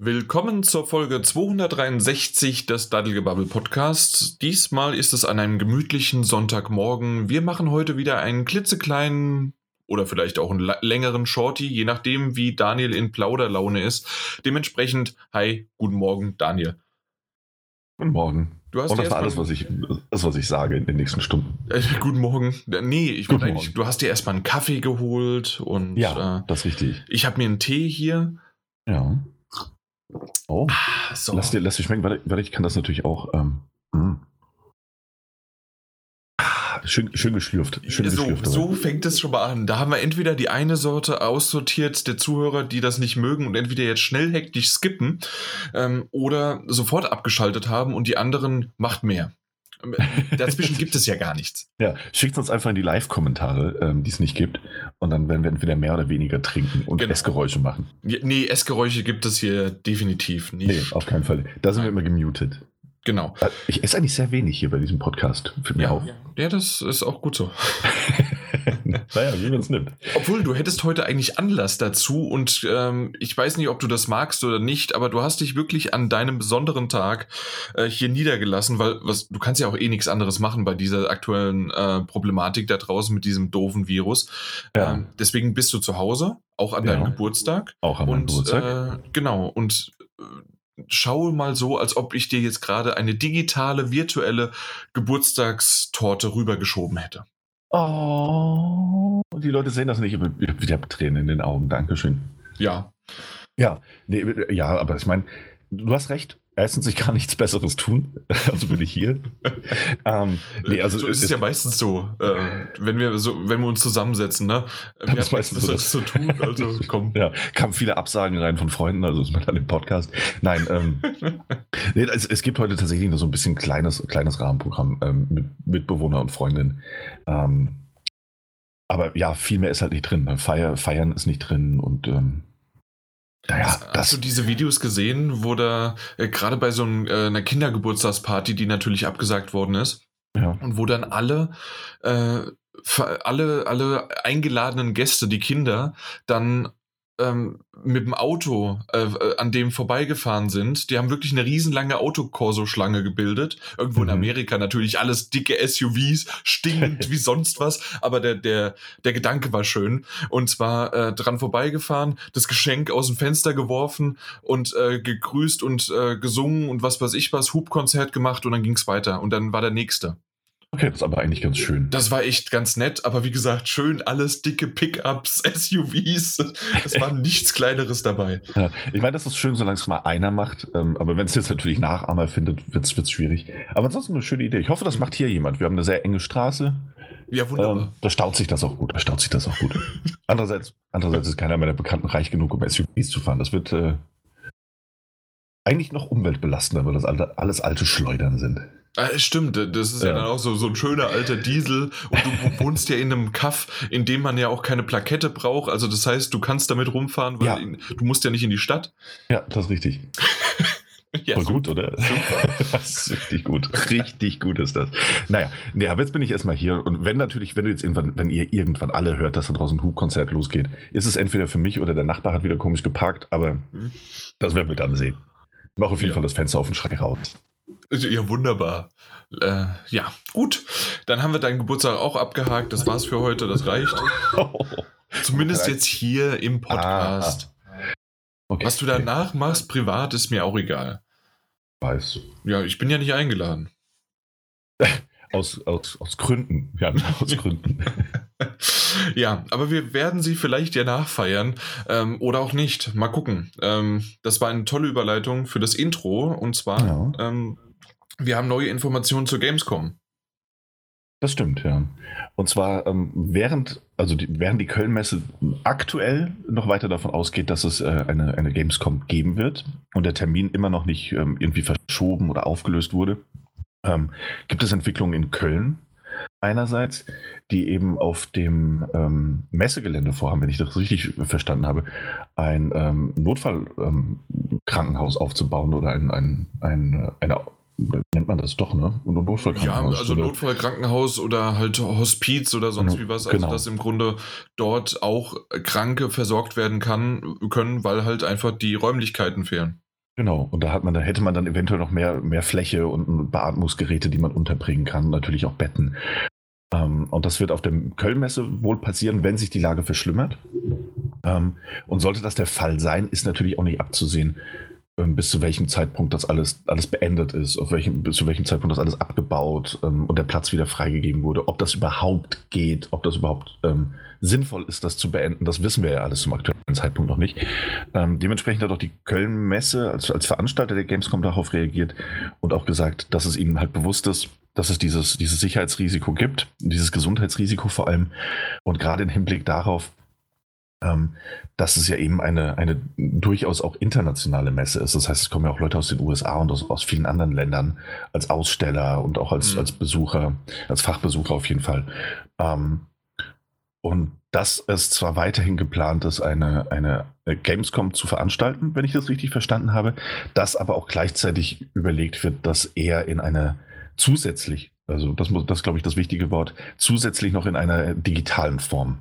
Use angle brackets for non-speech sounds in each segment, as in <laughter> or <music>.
Willkommen zur Folge 263 des Daddelgebabbel Podcasts. Diesmal ist es an einem gemütlichen Sonntagmorgen. Wir machen heute wieder einen klitzekleinen oder vielleicht auch einen längeren Shorty, je nachdem, wie Daniel in Plauderlaune ist. Dementsprechend, hi, guten Morgen, Daniel. Guten Morgen. Du hast Und das war alles, was ich, das, was ich sage in den nächsten Stunden. Äh, guten Morgen. Nee, ich wollte eigentlich, du hast dir erstmal einen Kaffee geholt und. Ja, äh, das ist richtig. Ich habe mir einen Tee hier. Ja. Oh. Ah, so. Lass dir, lass dir schmecken. Warte, warte, ich kann das natürlich auch. Ähm, hm. ah, schön, schön geschlürft. Schön so, geschlürft so fängt es schon mal an. Da haben wir entweder die eine Sorte aussortiert der Zuhörer, die das nicht mögen und entweder jetzt schnell hektisch skippen ähm, oder sofort abgeschaltet haben und die anderen macht mehr. Dazwischen gibt es ja gar nichts. <laughs> Ja, schickt uns einfach in die Live-Kommentare, ähm, die es nicht gibt. Und dann werden wir entweder mehr oder weniger trinken und genau. Essgeräusche machen. Nee, Essgeräusche gibt es hier definitiv nicht. Nee, auf keinen Fall. Da sind wir immer gemutet. Genau. Ich esse eigentlich sehr wenig hier bei diesem Podcast. Für mich ja, auch. Ja, das ist auch gut so. <laughs> naja, wie man es nimmt. Obwohl, du hättest heute eigentlich Anlass dazu und ähm, ich weiß nicht, ob du das magst oder nicht, aber du hast dich wirklich an deinem besonderen Tag äh, hier niedergelassen, weil was, du kannst ja auch eh nichts anderes machen bei dieser aktuellen äh, Problematik da draußen mit diesem doofen Virus. Ja. Ähm, deswegen bist du zu Hause, auch an ja. deinem Geburtstag. Auch an meinem Geburtstag. Äh, genau, und äh, schaue mal so, als ob ich dir jetzt gerade eine digitale, virtuelle Geburtstagstorte rübergeschoben hätte. Oh, die Leute sehen das nicht, ich habe Tränen in den Augen. Dankeschön. Ja. Ja, nee, ja, aber ich meine, du hast recht erstens, ich kann nichts Besseres tun, <laughs> also bin ich hier. ähm, nee, also so ist es ja meistens so, äh, wenn wir so, wenn wir uns zusammensetzen, ne? Wir haben meistens so das zu tun, also <laughs> komm. ja, kamen viele Absagen rein von Freunden, also ist man dann im Podcast. Nein, ähm, <laughs> nee, es, es, gibt heute tatsächlich nur so ein bisschen kleines, kleines Rahmenprogramm ähm, mit Mitbewohner und Freundinnen. Ähm, aber ja, viel mehr ist halt nicht drin. Feier, Feiern ist nicht drin und ähm, naja, hast, du diese Videos gesehen, wo da äh, gerade bei so einem, äh, einer Kindergeburtstagsparty, die natürlich abgesagt worden ist, ja. und wo dann alle, äh, alle, alle eingeladenen Gäste, die Kinder, dann ähm, mit dem Auto äh, äh, an dem vorbeigefahren sind. Die haben wirklich eine riesenlange Autokorso-Schlange gebildet. Irgendwo mhm. in Amerika natürlich alles dicke SUVs, stinkend <laughs> wie sonst was. Aber der, der, der Gedanke war schön. Und zwar äh, dran vorbeigefahren, das Geschenk aus dem Fenster geworfen und äh, gegrüßt und äh, gesungen und was weiß ich was, Hubkonzert gemacht und dann ging's weiter. Und dann war der nächste. Okay, das ist aber eigentlich ganz schön. Das war echt ganz nett, aber wie gesagt, schön alles dicke Pickups, <laughs> SUVs. Es war nichts Kleineres dabei. Ja, ich meine, das ist schön, solange es mal einer macht. Ähm, aber wenn es jetzt natürlich Nachahmer findet, wird es schwierig. Aber ansonsten eine schöne Idee. Ich hoffe, das macht hier jemand. Wir haben eine sehr enge Straße. Ja, wunderbar. Ähm, da staut sich das auch gut. Da staut sich das auch gut. <laughs> andererseits, andererseits ist keiner meiner Bekannten reich genug, um SUVs zu fahren. Das wird äh, eigentlich noch umweltbelastender, weil das alles alte Schleudern sind. Ah, stimmt, das ist ja. ja, dann auch so, so ein schöner alter Diesel und du wohnst ja in einem Kaff, in dem man ja auch keine Plakette braucht. Also das heißt, du kannst damit rumfahren, weil ja. du musst ja nicht in die Stadt. Ja, das ist richtig. <laughs> ja, Voll gut, oder? <laughs> Super. Das ist richtig gut. Richtig gut ist das. Naja, nee, aber jetzt bin ich erstmal hier. Und wenn natürlich, wenn du jetzt irgendwann, wenn ihr irgendwann alle hört, dass da draußen ein Hubkonzert losgeht, ist es entweder für mich oder der Nachbar hat wieder komisch geparkt, aber mhm. das werden wir dann sehen. Ich mache auf jeden Fall das Fenster auf den Schrank raus. Ja, wunderbar. Äh, ja, gut. Dann haben wir deinen Geburtstag auch abgehakt. Das war's für heute. Das reicht. <laughs> Zumindest jetzt hier im Podcast. Ah. Okay. Was du danach machst, privat, ist mir auch egal. Weiß. Ja, ich bin ja nicht eingeladen. <laughs> Aus, aus, aus Gründen. Ja, <laughs> aus Gründen. ja, aber wir werden sie vielleicht ja nachfeiern ähm, oder auch nicht. Mal gucken. Ähm, das war eine tolle Überleitung für das Intro. Und zwar ja. ähm, wir haben neue Informationen zur Gamescom. Das stimmt, ja. Und zwar ähm, während, also die, während die Köln-Messe aktuell noch weiter davon ausgeht, dass es äh, eine, eine Gamescom geben wird und der Termin immer noch nicht ähm, irgendwie verschoben oder aufgelöst wurde, ähm, gibt es Entwicklungen in Köln einerseits, die eben auf dem ähm, Messegelände vorhaben, wenn ich das richtig verstanden habe, ein ähm, Notfallkrankenhaus aufzubauen oder ein, ein, ein, eine nennt man das doch, ne? Und Notfallkrankenhaus. Ja, also oder? Notfallkrankenhaus oder halt Hospiz oder sonst genau, wie was. Also, genau. dass im Grunde dort auch Kranke versorgt werden kann, können, weil halt einfach die Räumlichkeiten fehlen. Genau, und da hat man, da hätte man dann eventuell noch mehr, mehr Fläche und Beatmungsgeräte, die man unterbringen kann, natürlich auch Betten. Ähm, und das wird auf der Kölnmesse wohl passieren, wenn sich die Lage verschlimmert. Ähm, und sollte das der Fall sein, ist natürlich auch nicht abzusehen, bis zu welchem Zeitpunkt das alles, alles beendet ist, auf welchem, bis zu welchem Zeitpunkt das alles abgebaut ähm, und der Platz wieder freigegeben wurde. Ob das überhaupt geht, ob das überhaupt ähm, sinnvoll ist, das zu beenden, das wissen wir ja alles zum aktuellen Zeitpunkt noch nicht. Ähm, dementsprechend hat auch die Köln-Messe als, als Veranstalter der Gamescom darauf reagiert und auch gesagt, dass es ihnen halt bewusst ist, dass es dieses, dieses Sicherheitsrisiko gibt, dieses Gesundheitsrisiko vor allem. Und gerade im Hinblick darauf, ähm, dass es ja eben eine, eine durchaus auch internationale Messe ist. Das heißt, es kommen ja auch Leute aus den USA und aus, aus vielen anderen Ländern als Aussteller und auch als, mhm. als Besucher, als Fachbesucher auf jeden Fall. Ähm, und dass es zwar weiterhin geplant ist, eine, eine Gamescom zu veranstalten, wenn ich das richtig verstanden habe, dass aber auch gleichzeitig überlegt wird, das eher in einer zusätzlich, also das, das glaube ich das wichtige Wort, zusätzlich noch in einer digitalen Form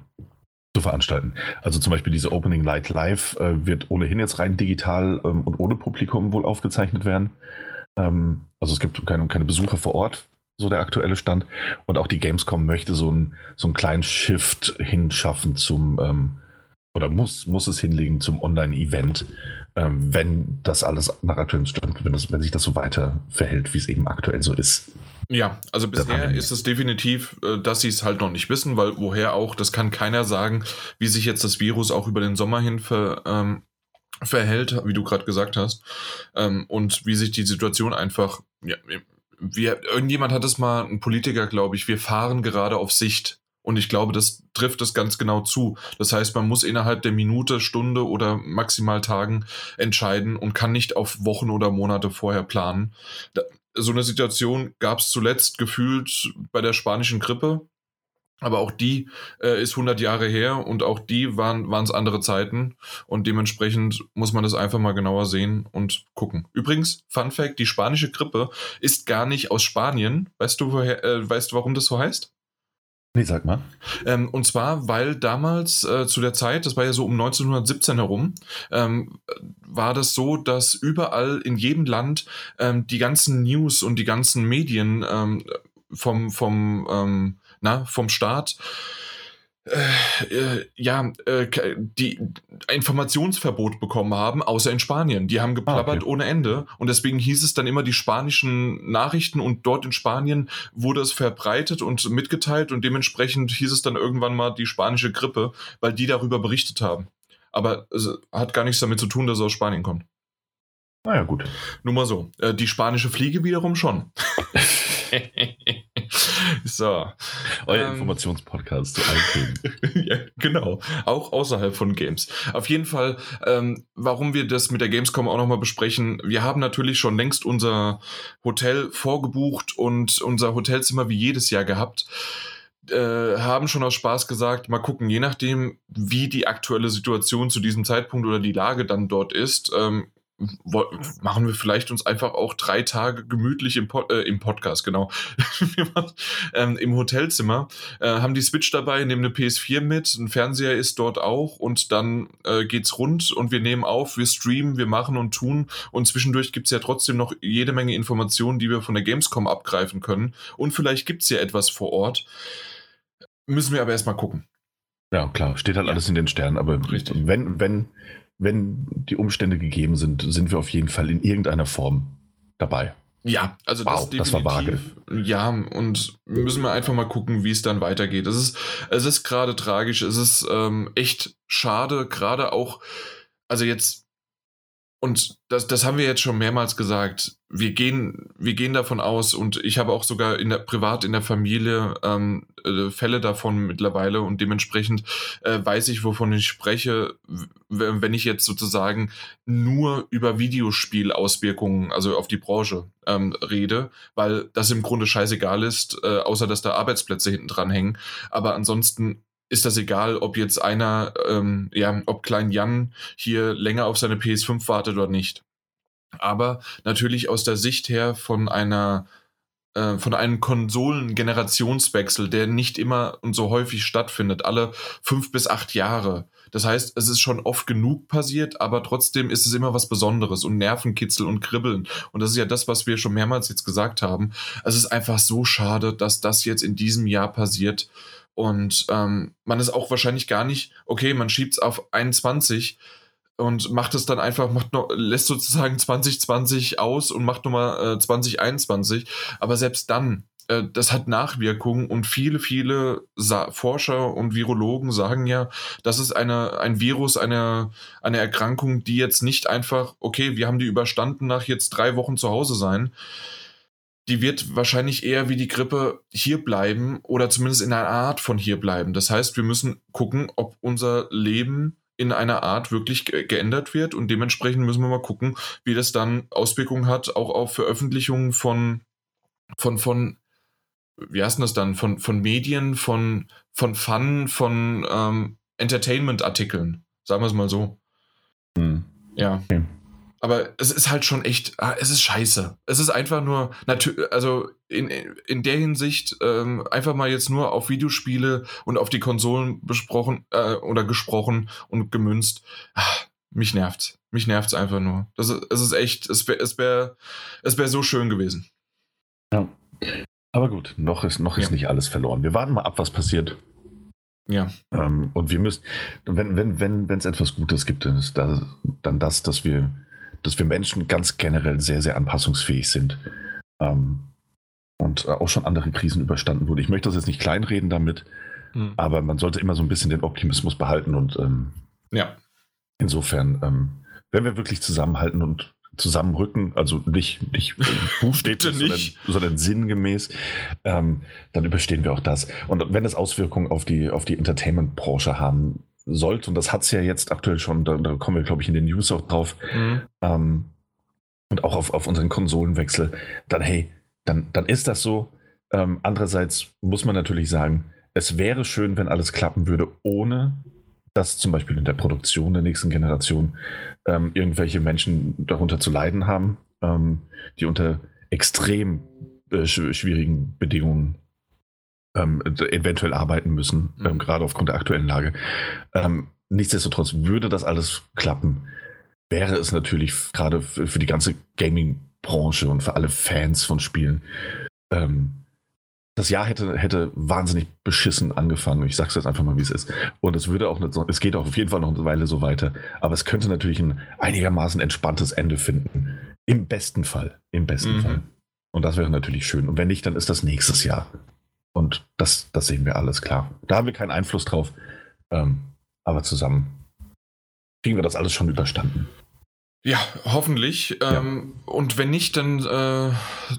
zu veranstalten. Also zum Beispiel diese Opening Light Live äh, wird ohnehin jetzt rein digital ähm, und ohne Publikum wohl aufgezeichnet werden. Ähm, also es gibt keine, keine Besucher vor Ort, so der aktuelle Stand. Und auch die Gamescom möchte so, ein, so einen kleinen Shift hinschaffen zum, ähm, oder muss, muss es hinlegen zum Online-Event, ähm, wenn das alles nach aktuellem Stand, wenn, das, wenn sich das so weiter verhält, wie es eben aktuell so ist. Ja, also bisher ist es definitiv, äh, dass sie es halt noch nicht wissen, weil woher auch, das kann keiner sagen, wie sich jetzt das Virus auch über den Sommer hin ver, ähm, verhält, wie du gerade gesagt hast, ähm, und wie sich die Situation einfach, ja, wir, irgendjemand hat es mal, ein Politiker, glaube ich, wir fahren gerade auf Sicht. Und ich glaube, das trifft es ganz genau zu. Das heißt, man muss innerhalb der Minute, Stunde oder maximal Tagen entscheiden und kann nicht auf Wochen oder Monate vorher planen so eine Situation gab es zuletzt gefühlt bei der spanischen Grippe. Aber auch die äh, ist 100 Jahre her und auch die waren es andere Zeiten. Und dementsprechend muss man das einfach mal genauer sehen und gucken. Übrigens, Fun Fact: Die spanische Grippe ist gar nicht aus Spanien. Weißt du, woher, äh, weißt du warum das so heißt? Nee, sag mal. Ähm, und zwar, weil damals äh, zu der Zeit, das war ja so um 1917 herum, ähm, war das so, dass überall in jedem Land ähm, die ganzen News und die ganzen Medien ähm, vom, vom, ähm, na, vom Staat äh, äh, ja, äh, die Informationsverbot bekommen haben, außer in Spanien. Die haben geplappert ah, okay. ohne Ende und deswegen hieß es dann immer die spanischen Nachrichten und dort in Spanien wurde es verbreitet und mitgeteilt und dementsprechend hieß es dann irgendwann mal die spanische Grippe, weil die darüber berichtet haben. Aber es hat gar nichts damit zu tun, dass es aus Spanien kommt. Naja, gut. Nur mal so. Äh, die spanische Fliege wiederum schon. <laughs> <laughs> so. Euer ähm, Informationspodcast zu allen Themen. <laughs> ja, genau. Auch außerhalb von Games. Auf jeden Fall, ähm, warum wir das mit der Gamescom auch nochmal besprechen. Wir haben natürlich schon längst unser Hotel vorgebucht und unser Hotelzimmer wie jedes Jahr gehabt. Äh, haben schon aus Spaß gesagt, mal gucken, je nachdem, wie die aktuelle Situation zu diesem Zeitpunkt oder die Lage dann dort ist, ähm, machen wir vielleicht uns einfach auch drei Tage gemütlich im, Pod, äh, im Podcast, genau, <laughs> ähm, im Hotelzimmer, äh, haben die Switch dabei, nehmen eine PS4 mit, ein Fernseher ist dort auch und dann äh, geht's rund und wir nehmen auf, wir streamen, wir machen und tun und zwischendurch gibt's ja trotzdem noch jede Menge Informationen, die wir von der Gamescom abgreifen können und vielleicht gibt's ja etwas vor Ort. Müssen wir aber erstmal gucken. Ja, klar, steht halt ja. alles in den Sternen, aber Richtig. wenn, wenn wenn die Umstände gegeben sind, sind wir auf jeden Fall in irgendeiner Form dabei. Ja, also wow, das, das war vage. Ja, und müssen wir einfach mal gucken, wie es dann weitergeht. Es ist, es ist gerade tragisch, es ist ähm, echt schade, gerade auch, also jetzt und das, das haben wir jetzt schon mehrmals gesagt. Wir gehen, wir gehen davon aus, und ich habe auch sogar in der, privat in der Familie ähm, äh, Fälle davon mittlerweile und dementsprechend äh, weiß ich, wovon ich spreche, wenn ich jetzt sozusagen nur über Videospielauswirkungen, also auf die Branche ähm, rede, weil das im Grunde scheißegal ist, äh, außer dass da Arbeitsplätze hinten dran hängen. Aber ansonsten ist das egal, ob jetzt einer, ähm, ja, ob Klein Jan hier länger auf seine PS5 wartet oder nicht. Aber natürlich aus der Sicht her von einer äh, von einem Konsolen-Generationswechsel, der nicht immer und so häufig stattfindet, alle fünf bis acht Jahre. Das heißt, es ist schon oft genug passiert, aber trotzdem ist es immer was Besonderes und Nervenkitzel und Kribbeln. Und das ist ja das, was wir schon mehrmals jetzt gesagt haben. Es ist einfach so schade, dass das jetzt in diesem Jahr passiert. Und ähm, man ist auch wahrscheinlich gar nicht, okay, man schiebt es auf 21, und macht es dann einfach, macht noch, lässt sozusagen <laughs> 2020 aus und macht nochmal äh, 2021. Aber selbst dann, äh, das hat Nachwirkungen und viele, viele Sa Forscher und Virologen sagen ja, das ist eine, ein Virus, eine, eine Erkrankung, die jetzt nicht einfach, okay, wir haben die überstanden nach jetzt drei Wochen zu Hause sein. Die wird wahrscheinlich eher wie die Grippe hier bleiben oder zumindest in einer Art von hier bleiben. Das heißt, wir müssen gucken, ob unser Leben in einer Art wirklich geändert wird und dementsprechend müssen wir mal gucken, wie das dann Auswirkungen hat, auch auf Veröffentlichungen von, von, von, wie heißt das dann, von, von Medien, von, von Fun, von ähm, Entertainment-Artikeln, sagen wir es mal so. Hm. Ja. Okay. Aber es ist halt schon echt, ah, es ist scheiße. Es ist einfach nur, also in, in der Hinsicht ähm, einfach mal jetzt nur auf Videospiele und auf die Konsolen besprochen äh, oder gesprochen und gemünzt. Ach, mich nervt's. Mich nervt's einfach nur. Das ist, es ist echt, es wäre es wär, es wär so schön gewesen. Ja. Aber gut, noch ist, noch ist ja. nicht alles verloren. Wir warten mal ab, was passiert. Ja. Ähm, und wir müssen, wenn es wenn, wenn, etwas Gutes gibt, dann ist das, dann das, dass wir dass wir Menschen ganz generell sehr, sehr anpassungsfähig sind. Ähm, und äh, auch schon andere Krisen überstanden wurden. Ich möchte das jetzt nicht kleinreden damit, mhm. aber man sollte immer so ein bisschen den Optimismus behalten und ähm, ja. insofern, ähm, wenn wir wirklich zusammenhalten und zusammenrücken, also nicht, nicht <laughs> buchstäblich, sondern, sondern, sinngemäß, ähm, dann überstehen wir auch das. Und wenn es Auswirkungen auf die, auf die Entertainment-Branche haben sollte, und das hat es ja jetzt aktuell schon, da, da, kommen wir, glaube ich, in den News auch drauf, mhm. ähm, und auch auf, auf unseren Konsolenwechsel, dann hey, dann, dann ist das so. Ähm, andererseits muss man natürlich sagen, es wäre schön, wenn alles klappen würde, ohne dass zum Beispiel in der Produktion der nächsten Generation ähm, irgendwelche Menschen darunter zu leiden haben, ähm, die unter extrem äh, schwierigen Bedingungen ähm, eventuell arbeiten müssen, mhm. ähm, gerade aufgrund der aktuellen Lage. Ähm, nichtsdestotrotz würde das alles klappen, wäre es natürlich gerade für, die ganze Gaming-Branche und für alle Fans von Spielen ähm, das Jahr hätte, hätte wahnsinnig beschissen angefangen. Ich sag's jetzt einfach mal, wie es ist. Und es würde auch nicht es geht auch auf jeden Fall noch eine Weile so weiter. Aber es könnte natürlich ein einigermaßen entspanntes Ende finden. Im besten Fall. Im besten mhm. Fall. Und das wäre natürlich schön. Und wenn nicht, dann ist das nächstes Jahr. Und das, das sehen wir alles klar. Da haben wir keinen Einfluss drauf. Ähm, aber zusammen kriegen wir das alles schon überstanden. Ja, hoffentlich. Ja. Ähm, und wenn nicht, dann äh,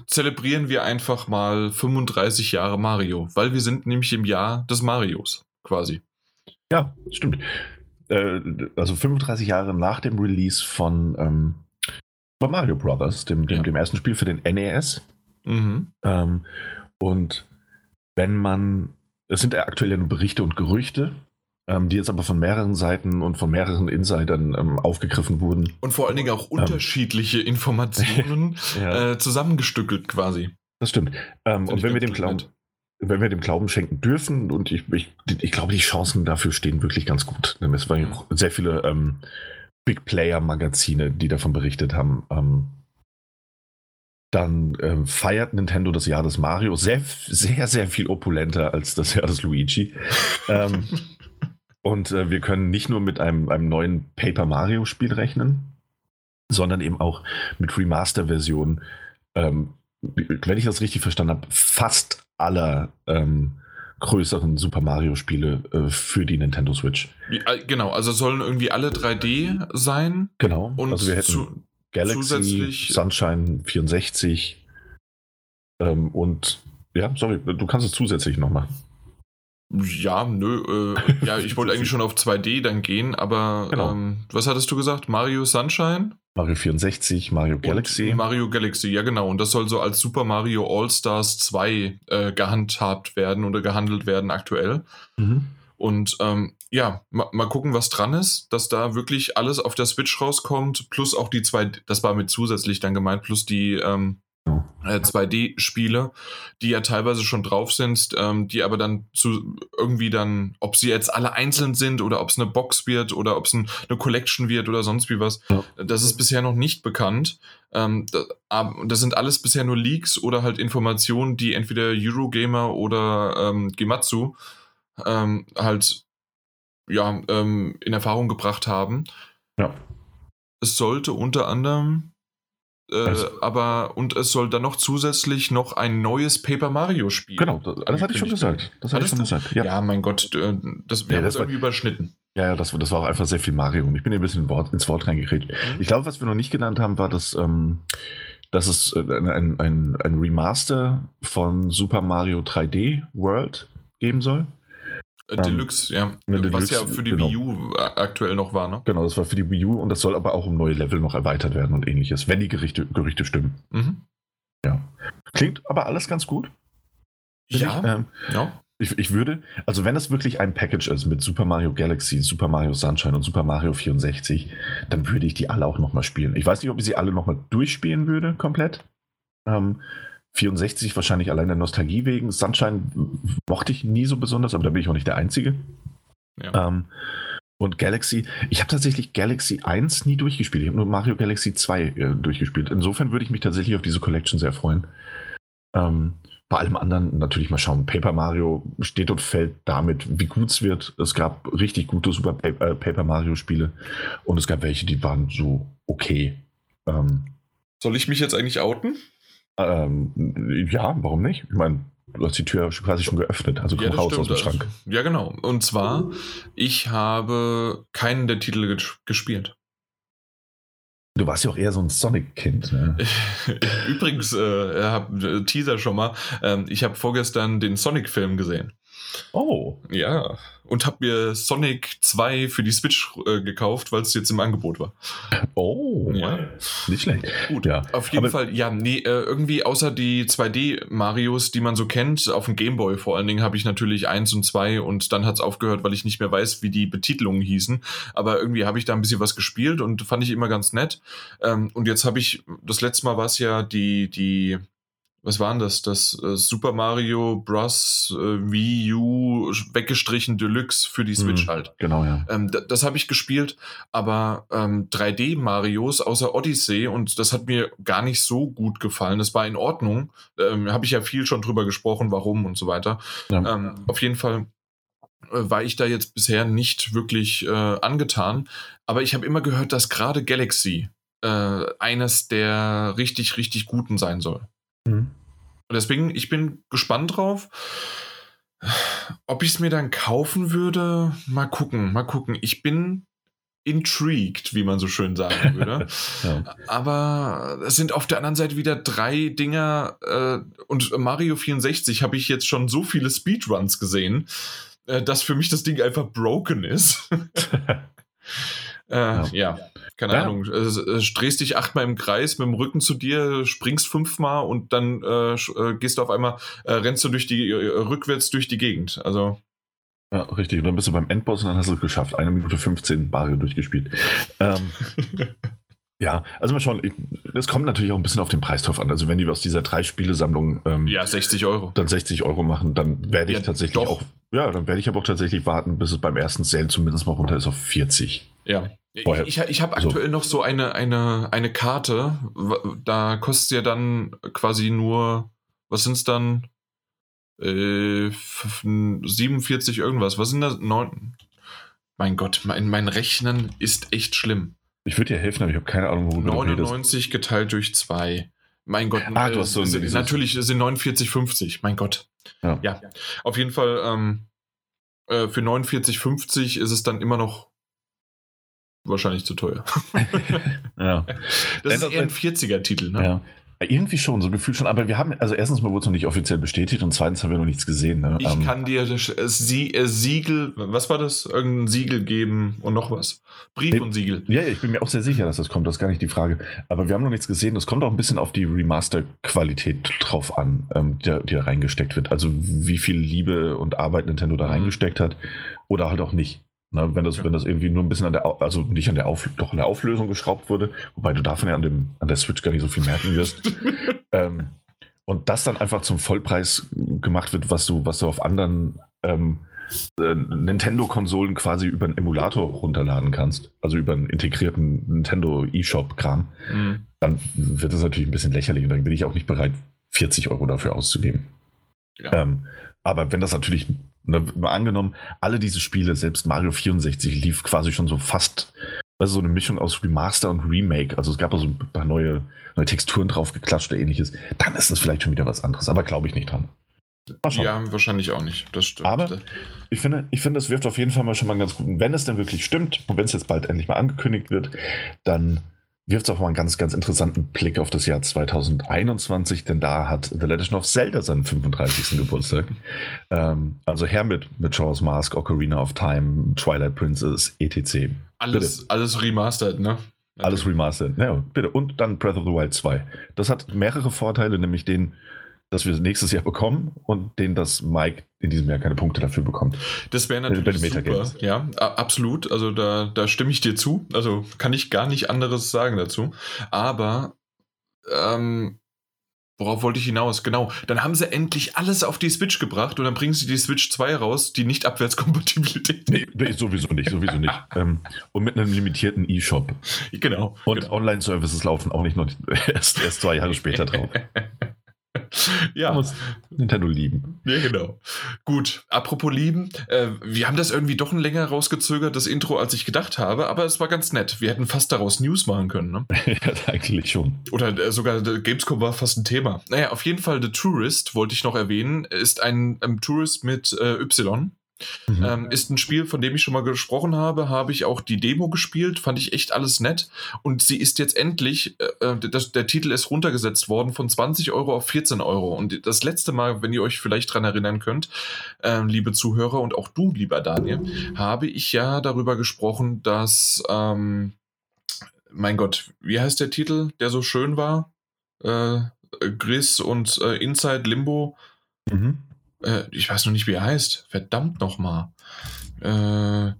zelebrieren wir einfach mal 35 Jahre Mario, weil wir sind nämlich im Jahr des Marios quasi. Ja, stimmt. Äh, also 35 Jahre nach dem Release von ähm, Mario Brothers, dem, dem, ja. dem, ersten Spiel für den NES. Mhm. Ähm, und wenn man, es sind aktuell ja nur Berichte und Gerüchte, ähm, die jetzt aber von mehreren Seiten und von mehreren Insidern ähm, aufgegriffen wurden. Und vor allen Dingen auch ähm, unterschiedliche Informationen <laughs> ja. äh, zusammengestückelt quasi. Das stimmt. Ähm, und wenn wir dem Glauben, wenn wir dem Glauben schenken dürfen, und ich, ich, ich glaube, die Chancen dafür stehen wirklich ganz gut. Es waren ja sehr viele ähm, Big Player Magazine, die davon berichtet haben. Dann ähm, feiert Nintendo das Jahr des Mario sehr, sehr, sehr viel opulenter als das Jahr des Luigi. ähm, <laughs> und äh, wir können nicht nur mit einem, einem neuen Paper Mario Spiel rechnen, sondern eben auch mit Remaster-Versionen. Ähm, wenn ich das richtig verstanden habe, fast aller ähm, größeren Super Mario Spiele äh, für die Nintendo Switch. Äh, genau, also sollen irgendwie alle 3D sein. Genau. Und also wir hätten zu, Galaxy, Zusätzlich Sunshine 64 ähm, und ja, sorry, du kannst es zusätzlich noch machen. Ja, nö, äh, ja, ich wollte eigentlich schon auf 2D dann gehen, aber genau. ähm, was hattest du gesagt? Mario Sunshine? Mario 64, Mario Galaxy. Und Mario Galaxy, ja genau. Und das soll so als Super Mario All-Stars 2 äh, gehandhabt werden oder gehandelt werden aktuell. Mhm. Und ähm, ja, ma, mal gucken, was dran ist, dass da wirklich alles auf der Switch rauskommt, plus auch die zwei, das war mit zusätzlich dann gemeint, plus die ähm, 2D-Spiele, die ja teilweise schon drauf sind, ähm, die aber dann zu irgendwie dann, ob sie jetzt alle einzeln sind oder ob es eine Box wird oder ob es ein, eine Collection wird oder sonst wie was, ja. das ist bisher noch nicht bekannt. Ähm, das, das, sind alles bisher nur Leaks oder halt Informationen, die entweder Eurogamer oder ähm, Gematsu ähm, halt ja ähm, in Erfahrung gebracht haben. Ja. Es sollte unter anderem äh, aber und es soll dann noch zusätzlich noch ein neues Paper Mario Spiel. Genau, das, das hatte ich schon gesagt. Das hatte ich schon gesagt. Ja. ja, mein Gott, äh, das, wir ja, das irgendwie überschnitten. Ja, das, das war auch einfach sehr viel Mario und ich bin ein bisschen ins Wort, ins Wort reingekriegt. Mhm. Ich glaube, was wir noch nicht genannt haben, war, dass, ähm, dass es äh, ein, ein, ein Remaster von Super Mario 3D World geben soll. Äh, Deluxe, ja. Deluxe, Was ja für die genau. Wii U aktuell noch war, ne? Genau, das war für die Wii U und das soll aber auch um neue Level noch erweitert werden und ähnliches, wenn die Gerichte, Gerüchte stimmen. Mhm. Ja. Klingt aber alles ganz gut. Ja. Ich, ähm, ja. Ich, ich, würde, also wenn es wirklich ein Package ist mit Super Mario Galaxy, Super Mario Sunshine und Super Mario 64, dann würde ich die alle auch nochmal spielen. Ich weiß nicht, ob ich sie alle nochmal durchspielen würde, komplett. Ähm, 64 wahrscheinlich allein der Nostalgie wegen. Sunshine mochte ich nie so besonders, aber da bin ich auch nicht der Einzige. Ja. Ähm, und Galaxy, ich habe tatsächlich Galaxy 1 nie durchgespielt. Ich habe nur Mario Galaxy 2 äh, durchgespielt. Insofern würde ich mich tatsächlich auf diese Collection sehr freuen. Ähm, bei allem anderen natürlich mal schauen. Paper Mario steht und fällt damit, wie gut es wird. Es gab richtig gute Super Paper, äh, Paper Mario Spiele und es gab welche, die waren so okay. Ähm, Soll ich mich jetzt eigentlich outen? Ähm, ja, warum nicht? Ich meine, du hast die Tür quasi schon geöffnet, also komm ja, raus aus dem Schrank. Ja, genau. Und zwar, ich habe keinen der Titel gespielt. Du warst ja auch eher so ein Sonic-Kind. Ne? <laughs> Übrigens, äh, hab, äh, Teaser schon mal, äh, ich habe vorgestern den Sonic-Film gesehen. Oh. Ja. Und habe mir Sonic 2 für die Switch äh, gekauft, weil es jetzt im Angebot war. Oh. Ja. Nicht schlecht. Gut. Ja. Auf jeden Aber Fall, ja, nee, äh, irgendwie außer die 2D-Marios, die man so kennt, auf dem Gameboy vor allen Dingen, habe ich natürlich 1 und 2 und dann hat es aufgehört, weil ich nicht mehr weiß, wie die Betitelungen hießen. Aber irgendwie habe ich da ein bisschen was gespielt und fand ich immer ganz nett. Ähm, und jetzt habe ich, das letzte Mal war es ja die, die was waren das? Das äh, Super Mario Bros. Äh, Wii U weggestrichen Deluxe für die Switch mhm, halt. Genau, ja. Ähm, das habe ich gespielt, aber ähm, 3D-Marios außer Odyssey und das hat mir gar nicht so gut gefallen. Das war in Ordnung. Ähm, habe ich ja viel schon drüber gesprochen, warum und so weiter. Ja. Ähm, auf jeden Fall äh, war ich da jetzt bisher nicht wirklich äh, angetan. Aber ich habe immer gehört, dass gerade Galaxy äh, eines der richtig, richtig guten sein soll. Mhm. Und deswegen, ich bin gespannt drauf. Ob ich es mir dann kaufen würde, mal gucken, mal gucken. Ich bin intrigued, wie man so schön sagen <laughs> würde. ja. Aber es sind auf der anderen Seite wieder drei Dinger äh, und Mario 64 habe ich jetzt schon so viele Speedruns gesehen, äh, dass für mich das Ding einfach broken ist. <laughs> äh, ja. ja. Keine ja. Ahnung, äh, drehst dich achtmal im Kreis mit dem Rücken zu dir, springst fünfmal und dann äh, äh, gehst du auf einmal, äh, rennst du durch die, äh, rückwärts durch die Gegend. Also. Ja, richtig. Und dann bist du beim Endboss und dann hast du es geschafft. Eine Minute 15 Mario durchgespielt. Ähm, <laughs> ja, also mal schauen. Es kommt natürlich auch ein bisschen auf den Preis drauf an. Also wenn die aus dieser drei Spielesammlung ähm, ja 60 Euro dann 60 Euro machen, dann werde ich ja, tatsächlich doch. auch ja, dann werde ich aber auch tatsächlich warten, bis es beim ersten Sale zumindest mal runter ist auf 40. Ja. Vorher. Ich, ich habe aktuell so. noch so eine, eine, eine Karte, da kostet ja dann quasi nur, was sind es dann? Äh, 47 irgendwas. Was sind das? Neun. Mein Gott, mein, mein Rechnen ist echt schlimm. Ich würde dir helfen, aber ich habe keine Ahnung, worüber 99 geteilt durch 2. Mein Gott, ah, du hast so sind, natürlich sind 49,50. Mein Gott. Ja. ja. Auf jeden Fall ähm, äh, für 49,50 ist es dann immer noch wahrscheinlich zu teuer. <laughs> ja. Das ist eher ein 40er-Titel, ne? Ja. Irgendwie schon, so gefühlt schon. Aber wir haben, also erstens mal wurde es noch nicht offiziell bestätigt und zweitens haben wir noch nichts gesehen. Ne? Ich ähm, kann dir das Sie, äh, Siegel, was war das? Irgendein Siegel geben und noch was. Brief nee, und Siegel. Ja, ich bin mir auch sehr sicher, dass das kommt. Das ist gar nicht die Frage. Aber wir haben noch nichts gesehen. Das kommt auch ein bisschen auf die Remaster-Qualität drauf an, ähm, die, die, da reingesteckt wird. Also wie viel Liebe und Arbeit Nintendo da mhm. reingesteckt hat oder halt auch nicht. Na, wenn, das, ja. wenn das irgendwie nur ein bisschen an der, also nicht an der, Auf, doch an der Auflösung geschraubt wurde, wobei du davon ja an, dem, an der Switch gar nicht so viel merken wirst. <laughs> ähm, und das dann einfach zum Vollpreis gemacht wird, was du, was du auf anderen ähm, äh, Nintendo-Konsolen quasi über einen Emulator runterladen kannst, also über einen integrierten Nintendo eShop-Kram, mhm. dann wird das natürlich ein bisschen lächerlich und dann bin ich auch nicht bereit, 40 Euro dafür auszugeben. Ja. Ähm, aber wenn das natürlich, ne, mal angenommen, alle diese Spiele, selbst Mario 64 lief quasi schon so fast, also so eine Mischung aus Remaster und Remake, also es gab also ein paar neue, neue Texturen drauf geklatscht oder ähnliches, dann ist das vielleicht schon wieder was anderes, aber glaube ich nicht dran. Ja, wahrscheinlich auch nicht. Das stimmt. Aber ich finde, ich finde, es wirft auf jeden Fall mal schon mal ganz gut. Wenn es denn wirklich stimmt und wenn es jetzt bald endlich mal angekündigt wird, dann wirft es auch mal einen ganz, ganz interessanten Blick auf das Jahr 2021, denn da hat The Legend of Zelda seinen 35. Geburtstag. Ähm, also her mit, mit Charles Mask, Ocarina of Time, Twilight Princess, etc. Alles, alles remastered, ne? Alles remastered, ja, bitte. Und dann Breath of the Wild 2. Das hat mehrere Vorteile, nämlich den, dass wir nächstes Jahr bekommen und den, dass Mike in diesem Jahr keine Punkte dafür bekommt. Das wäre natürlich super. Ja, absolut. Also da, da stimme ich dir zu. Also kann ich gar nicht anderes sagen dazu. Aber ähm, worauf wollte ich hinaus? Genau. Dann haben sie endlich alles auf die Switch gebracht und dann bringen sie die Switch 2 raus, die nicht Abwärtskompatibilität. Nee, nee sowieso nicht, sowieso nicht. <laughs> ähm, und mit einem limitierten E-Shop. Genau. Und genau. Online-Services laufen auch nicht noch <laughs> erst, erst zwei Jahre später drauf. <laughs> <laughs> ja. Muss Nintendo lieben. Ja, genau. Gut, apropos lieben, äh, wir haben das irgendwie doch ein länger rausgezögert, das Intro, als ich gedacht habe, aber es war ganz nett. Wir hätten fast daraus News machen können, ne? <laughs> ja, eigentlich schon. Oder äh, sogar Gamescom war fast ein Thema. Naja, auf jeden Fall The Tourist, wollte ich noch erwähnen, ist ein, ein Tourist mit äh, Y. Mhm. Ähm, ist ein Spiel, von dem ich schon mal gesprochen habe, habe ich auch die Demo gespielt, fand ich echt alles nett. Und sie ist jetzt endlich, äh, äh das, der Titel ist runtergesetzt worden von 20 Euro auf 14 Euro. Und das letzte Mal, wenn ihr euch vielleicht dran erinnern könnt, äh, liebe Zuhörer und auch du, lieber Daniel, habe ich ja darüber gesprochen, dass, ähm, mein Gott, wie heißt der Titel, der so schön war? Äh, Gris und äh, Inside Limbo. Mhm. Äh, ich weiß noch nicht, wie er heißt. Verdammt nochmal. Äh,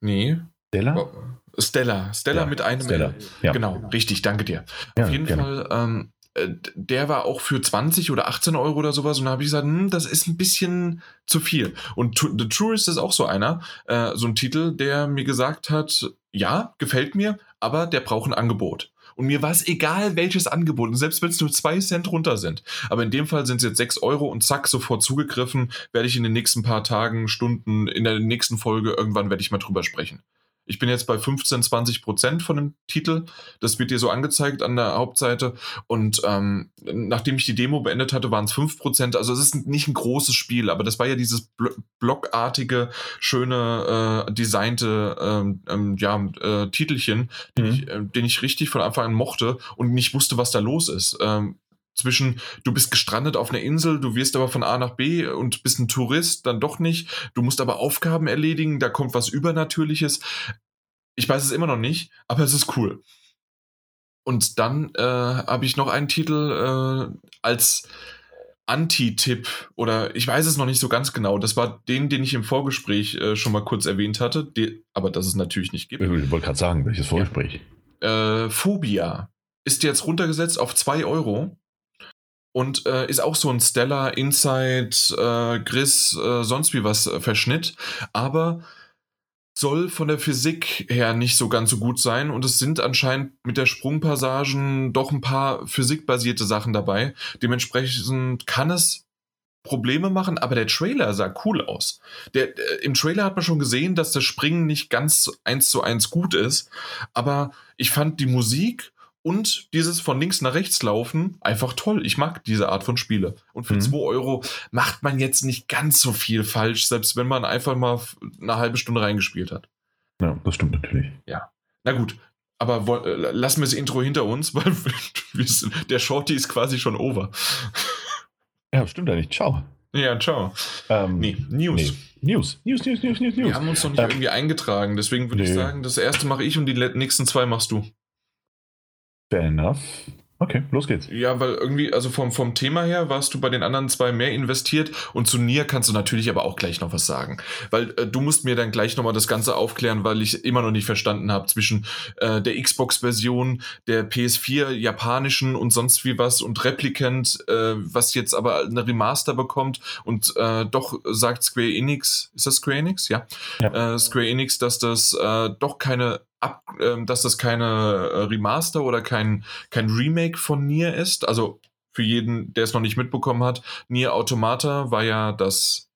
nee. Stella? Oh, Stella. Stella ja, mit einem Stella. Ja. Genau, richtig, danke dir. Ja, Auf jeden gerne. Fall, ähm, äh, der war auch für 20 oder 18 Euro oder sowas und da habe ich gesagt, hm, das ist ein bisschen zu viel. Und The Tourist ist auch so einer, äh, so ein Titel, der mir gesagt hat, ja, gefällt mir, aber der braucht ein Angebot. Und mir war es egal, welches Angebot, und selbst wenn es nur zwei Cent runter sind. Aber in dem Fall sind es jetzt sechs Euro und zack, sofort zugegriffen, werde ich in den nächsten paar Tagen, Stunden, in der nächsten Folge, irgendwann werde ich mal drüber sprechen. Ich bin jetzt bei 15, 20 Prozent von dem Titel. Das wird dir so angezeigt an der Hauptseite. Und ähm, nachdem ich die Demo beendet hatte, waren es 5 Prozent. Also es ist nicht ein großes Spiel, aber das war ja dieses blockartige, schöne, äh, designte ähm, ähm, ja, äh, Titelchen, den, mhm. ich, äh, den ich richtig von Anfang an mochte und nicht wusste, was da los ist. Ähm, zwischen du bist gestrandet auf einer Insel, du wirst aber von A nach B und bist ein Tourist, dann doch nicht. Du musst aber Aufgaben erledigen, da kommt was Übernatürliches. Ich weiß es immer noch nicht, aber es ist cool. Und dann äh, habe ich noch einen Titel äh, als Anti-Tipp oder ich weiß es noch nicht so ganz genau. Das war den, den ich im Vorgespräch äh, schon mal kurz erwähnt hatte, die, aber dass es natürlich nicht gibt. Ich wollte gerade sagen, welches Vorgespräch? Ja. Äh, Phobia ist jetzt runtergesetzt auf 2 Euro und äh, ist auch so ein Stellar, Inside, äh, Gris, äh, sonst wie was äh, Verschnitt, aber soll von der Physik her nicht so ganz so gut sein und es sind anscheinend mit der Sprungpassagen doch ein paar physikbasierte Sachen dabei. Dementsprechend kann es Probleme machen, aber der Trailer sah cool aus. Der, der, Im Trailer hat man schon gesehen, dass das Springen nicht ganz eins zu eins gut ist, aber ich fand die Musik und dieses von links nach rechts laufen, einfach toll. Ich mag diese Art von Spiele. Und für 2 mhm. Euro macht man jetzt nicht ganz so viel falsch, selbst wenn man einfach mal eine halbe Stunde reingespielt hat. Ja, das stimmt natürlich. Ja. Na gut, aber äh, lassen wir das Intro hinter uns, <laughs> weil der Shorty ist quasi schon over. Ja, stimmt eigentlich. Ciao. Ja, ciao. Ähm, nee, News. Nee. News. News, News, News, News, News. Wir haben uns noch nicht ähm, irgendwie eingetragen, deswegen würde nee. ich sagen, das erste mache ich und die nächsten zwei machst du. Fair enough. Okay, los geht's. Ja, weil irgendwie, also vom, vom Thema her warst du bei den anderen zwei mehr investiert und zu Nier kannst du natürlich aber auch gleich noch was sagen. Weil äh, du musst mir dann gleich nochmal das Ganze aufklären, weil ich immer noch nicht verstanden habe zwischen äh, der Xbox-Version, der PS4 japanischen und sonst wie was und Replicant, äh, was jetzt aber eine Remaster bekommt und äh, doch sagt Square Enix, ist das Square Enix? Ja. ja. Äh, Square Enix, dass das äh, doch keine ab, äh, dass das keine äh, Remaster oder kein, kein Remake von Nier ist. Also für jeden, der es noch nicht mitbekommen hat, Nier Automata war ja das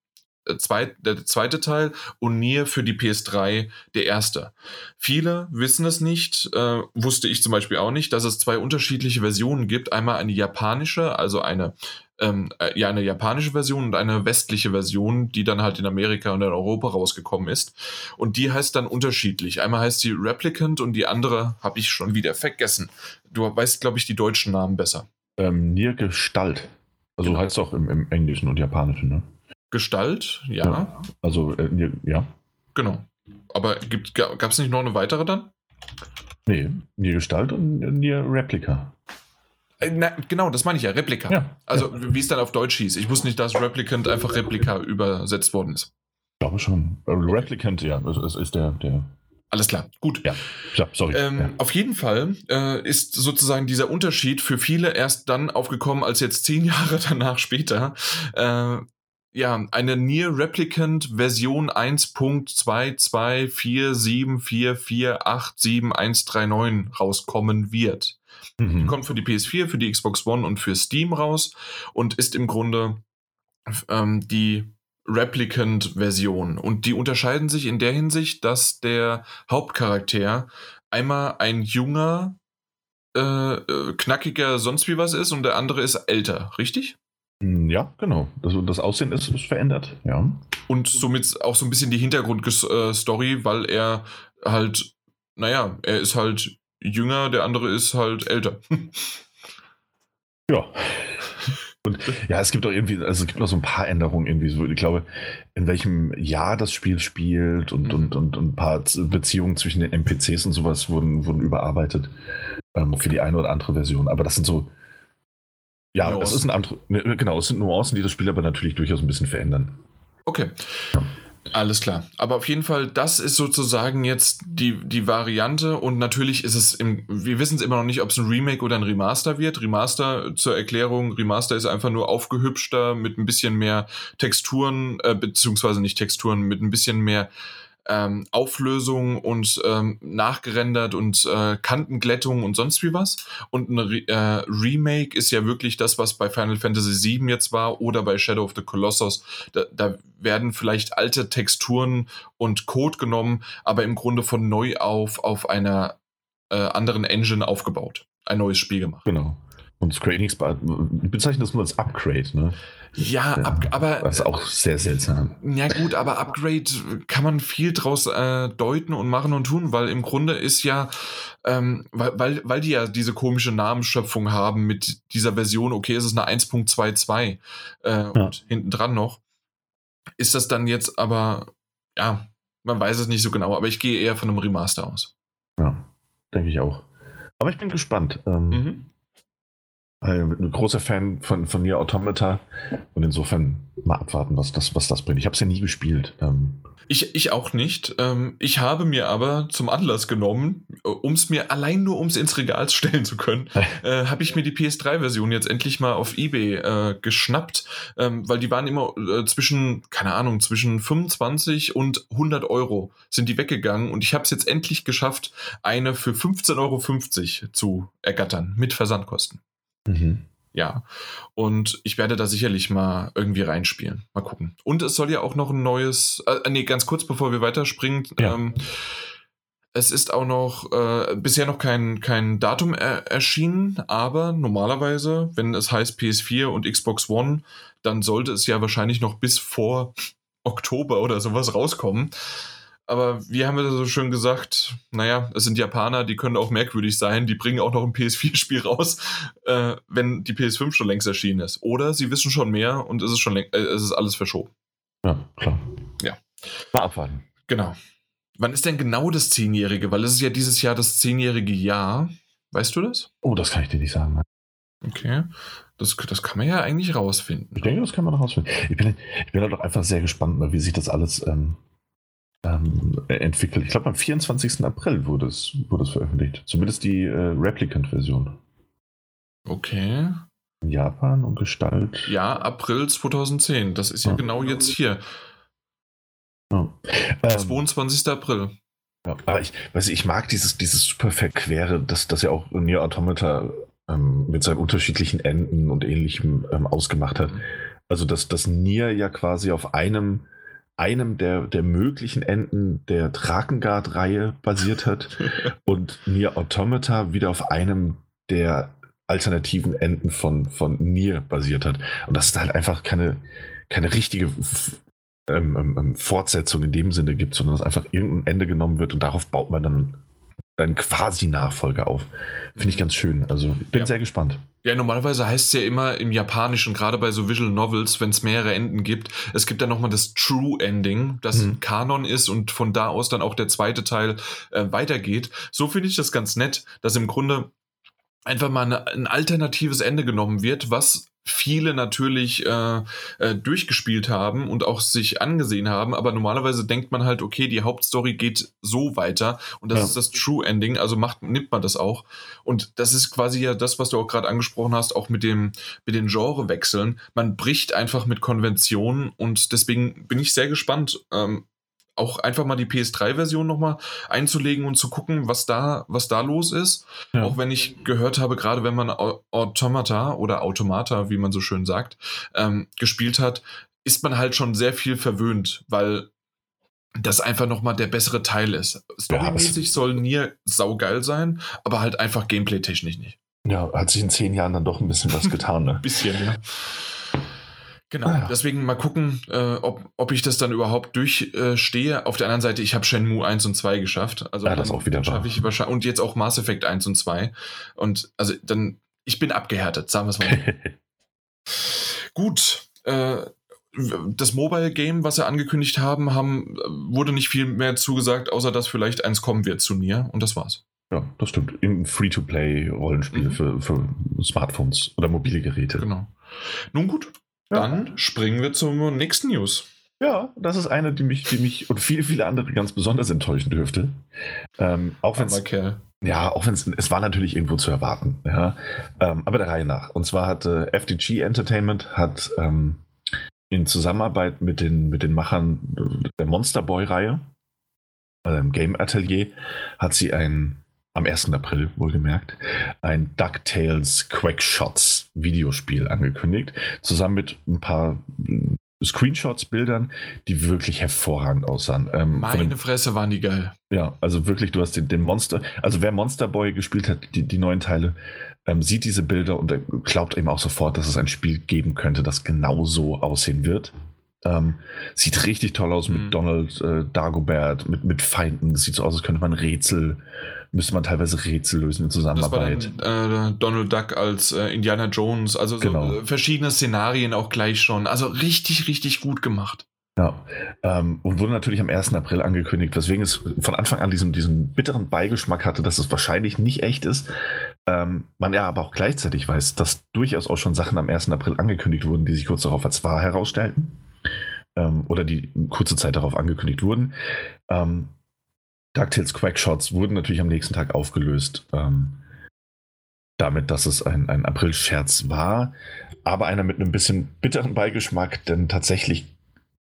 äh, zweit, der zweite Teil und Nier für die PS3 der erste. Viele wissen es nicht, äh, wusste ich zum Beispiel auch nicht, dass es zwei unterschiedliche Versionen gibt. Einmal eine japanische, also eine ähm, äh, ja eine japanische Version und eine westliche Version, die dann halt in Amerika und in Europa rausgekommen ist. Und die heißt dann unterschiedlich. Einmal heißt sie Replicant und die andere habe ich schon wieder vergessen. Du weißt, glaube ich, die deutschen Namen besser. Ähm, Nier Gestalt. Also genau. heißt es auch im, im, Englischen und Japanischen, ne? Gestalt, ja. ja also, äh, ja. Genau. Aber gab es nicht noch eine weitere dann? Nee, Nier Gestalt und Nier Replika. Äh, na, genau, das meine ich ja, Replika. Ja, also ja. wie es dann auf Deutsch hieß. Ich wusste nicht, dass Replicant einfach Replika übersetzt worden ist. Ich glaube schon. Äh, Replicant, ja, es ist der, der. Alles klar, gut. Ja, ja sorry. Ähm, ja. Auf jeden Fall äh, ist sozusagen dieser Unterschied für viele erst dann aufgekommen, als jetzt zehn <laughs> Jahre danach später äh, ja, eine Near Replicant Version 1.22474487139 rauskommen wird. Mhm. Die kommt für die PS4, für die Xbox One und für Steam raus und ist im Grunde ähm, die Replicant-Version. Und die unterscheiden sich in der Hinsicht, dass der Hauptcharakter einmal ein junger, äh, äh knackiger sonst wie was ist und der andere ist älter, richtig? Hm, ja, genau. Also das Aussehen ist, ist verändert, ja. Und somit auch so ein bisschen die Hintergrundstory, weil er halt, naja, er ist halt jünger, der andere ist halt älter. <laughs> ja. Und ja, es gibt auch irgendwie, also es gibt noch so ein paar Änderungen irgendwie. So, ich glaube, in welchem Jahr das Spiel spielt und, mhm. und, und, und ein paar Beziehungen zwischen den NPCs und sowas wurden, wurden überarbeitet ähm, für die eine oder andere Version. Aber das sind so, ja, Nuancen. es ist ein andere, ne, genau, es sind Nuancen, die das Spiel aber natürlich durchaus ein bisschen verändern. Okay. Ja. Alles klar. Aber auf jeden Fall, das ist sozusagen jetzt die, die Variante und natürlich ist es im, wir wissen es immer noch nicht, ob es ein Remake oder ein Remaster wird. Remaster zur Erklärung, Remaster ist einfach nur aufgehübschter mit ein bisschen mehr Texturen, äh, beziehungsweise nicht Texturen, mit ein bisschen mehr ähm, Auflösung und ähm, nachgerendert und äh, Kantenglättung und sonst wie was. Und ein Re äh, Remake ist ja wirklich das, was bei Final Fantasy VII jetzt war oder bei Shadow of the Colossus. Da, da werden vielleicht alte Texturen und Code genommen, aber im Grunde von neu auf auf einer äh, anderen Engine aufgebaut. Ein neues Spiel gemacht. Genau. Und Square Enix bezeichnet das nur als Upgrade, ne? Ja, ja aber. Das ist auch sehr seltsam. Ja, gut, aber Upgrade kann man viel draus äh, deuten und machen und tun, weil im Grunde ist ja, ähm, weil, weil, weil die ja diese komische Namensschöpfung haben mit dieser Version, okay, es ist eine 1.22 äh, ja. und hinten dran noch, ist das dann jetzt aber, ja, man weiß es nicht so genau, aber ich gehe eher von einem Remaster aus. Ja, denke ich auch. Aber ich bin gespannt. Ähm, mhm. Ein großer Fan von, von Nier Automata und insofern mal abwarten, was das, was das bringt. Ich habe es ja nie gespielt. Ähm. Ich, ich auch nicht. Ähm, ich habe mir aber zum Anlass genommen, äh, um es mir allein nur ums ins Regal stellen zu können, <laughs> äh, habe ich mir die PS3-Version jetzt endlich mal auf Ebay äh, geschnappt, ähm, weil die waren immer äh, zwischen, keine Ahnung, zwischen 25 und 100 Euro sind die weggegangen und ich habe es jetzt endlich geschafft, eine für 15,50 Euro zu ergattern mit Versandkosten. Mhm. Ja, und ich werde da sicherlich mal irgendwie reinspielen. Mal gucken. Und es soll ja auch noch ein neues, äh, nee, ganz kurz bevor wir weiterspringen, ja. ähm, es ist auch noch äh, bisher noch kein, kein Datum er erschienen, aber normalerweise, wenn es heißt PS4 und Xbox One, dann sollte es ja wahrscheinlich noch bis vor Oktober oder sowas rauskommen. Aber wie haben wir so schön gesagt, naja, es sind Japaner, die können auch merkwürdig sein, die bringen auch noch ein PS4-Spiel raus, äh, wenn die PS5 schon längst erschienen ist. Oder sie wissen schon mehr und es ist schon äh, es ist alles verschoben. Ja, klar. Ja. Mal abwarten. Genau. Wann ist denn genau das Zehnjährige? Weil es ist ja dieses Jahr das zehnjährige Jahr. Weißt du das? Oh, das kann ich dir nicht sagen. Okay. Das, das kann man ja eigentlich rausfinden. Ich denke, das kann man rausfinden. Ich bin, ich bin halt auch einfach sehr gespannt, wie sich das alles ähm, ähm, entwickelt. Ich glaube, am 24. April wurde es, wurde es veröffentlicht. Zumindest die äh, Replicant-Version. Okay. In Japan und Gestalt. Ja, April 2010. Das ist ja, ja. genau jetzt hier. Ja. Ähm, 22. April. Ja, aber ich, weiß ich mag dieses, dieses super verquere, das, das ja auch Nier Automata ähm, mit seinen unterschiedlichen Enden und ähnlichem ähm, ausgemacht hat. Also, dass das Nier ja quasi auf einem, einem der, der möglichen Enden der Drakengard-Reihe basiert hat <laughs> und Nier Automata wieder auf einem der alternativen Enden von, von Nier basiert hat. Und dass es halt einfach keine, keine richtige ähm, ähm, ähm, Fortsetzung in dem Sinne gibt, sondern dass einfach irgendein Ende genommen wird und darauf baut man dann einen quasi Nachfolger auf. Finde ich ganz schön. Also bin ja. sehr gespannt. Ja, normalerweise heißt es ja immer im Japanischen, gerade bei so Visual Novels, wenn es mehrere Enden gibt, es gibt dann nochmal das True Ending, das mhm. Kanon ist und von da aus dann auch der zweite Teil äh, weitergeht. So finde ich das ganz nett, dass im Grunde einfach mal eine, ein alternatives Ende genommen wird, was viele natürlich äh, äh, durchgespielt haben und auch sich angesehen haben, aber normalerweise denkt man halt, okay, die Hauptstory geht so weiter und das ja. ist das True Ending, also macht, nimmt man das auch. Und das ist quasi ja das, was du auch gerade angesprochen hast, auch mit dem, mit den Genrewechseln. Man bricht einfach mit Konventionen und deswegen bin ich sehr gespannt, ähm, auch einfach mal die PS3-Version nochmal einzulegen und zu gucken, was da, was da los ist. Ja. Auch wenn ich gehört habe, gerade wenn man Automata oder Automata, wie man so schön sagt, ähm, gespielt hat, ist man halt schon sehr viel verwöhnt, weil das einfach nochmal der bessere Teil ist. Storymäßig ja, soll Nier saugeil sein, aber halt einfach gameplay-technisch nicht. Ja, hat sich in zehn Jahren dann doch ein bisschen was getan, ne? <laughs> bisschen, ja. Genau, ah. deswegen mal gucken, äh, ob, ob ich das dann überhaupt durchstehe. Äh, Auf der anderen Seite, ich habe Shenmue 1 und 2 geschafft. Also ja, das auch wieder schaffe ich wahrscheinlich und jetzt auch Mass Effect 1 und 2 und also dann ich bin abgehärtet, sagen wir es mal. <laughs> Gut, äh, das Mobile Game, was sie angekündigt haben, haben wurde nicht viel mehr zugesagt, außer dass vielleicht eins kommen wird zu Nier und das war's. Ja, das stimmt. Im Free-to-Play-Rollenspiel mhm. für, für Smartphones oder mobile Geräte. Genau. Nun gut, dann springen wir zur nächsten News. Ja, das ist eine, die mich, die mich und viele, viele andere ganz besonders enttäuschen dürfte. Ähm, auch wenn ja, auch wenn es war natürlich irgendwo zu erwarten. Ja, ähm, aber der Reihe nach. Und zwar hat äh, FDG Entertainment hat ähm, in Zusammenarbeit mit den mit den Machern der Monster Boy Reihe, äh, Game Atelier, hat sie ein am 1. April wohlgemerkt, ein DuckTales Quackshots Videospiel angekündigt, zusammen mit ein paar Screenshots, Bildern, die wirklich hervorragend aussahen. Ähm, Meine den, Fresse waren die geil. Ja, also wirklich, du hast den, den Monster, also wer Monster Boy gespielt hat, die, die neuen Teile, ähm, sieht diese Bilder und glaubt eben auch sofort, dass es ein Spiel geben könnte, das genau so aussehen wird. Ähm, sieht richtig toll aus mit mhm. Donald äh, Dagobert, mit, mit Feinden. Sieht so aus, als könnte man Rätsel müsste man teilweise Rätsel lösen in Zusammenarbeit. Dann, äh, Donald Duck als äh, Indiana Jones, also so genau. Äh, verschiedene Szenarien auch gleich schon. Also richtig, richtig gut gemacht. Ja, ähm, und wurde natürlich am 1. April angekündigt, weswegen es von Anfang an diesen, diesen bitteren Beigeschmack hatte, dass es wahrscheinlich nicht echt ist. Ähm, man ja aber auch gleichzeitig weiß, dass durchaus auch schon Sachen am 1. April angekündigt wurden, die sich kurz darauf als wahr herausstellten. Ähm, oder die kurze Zeit darauf angekündigt wurden. Ähm, DuckTales Quackshots wurden natürlich am nächsten Tag aufgelöst. Ähm, damit, dass es ein, ein April-Scherz war, aber einer mit einem bisschen bitteren Beigeschmack, denn tatsächlich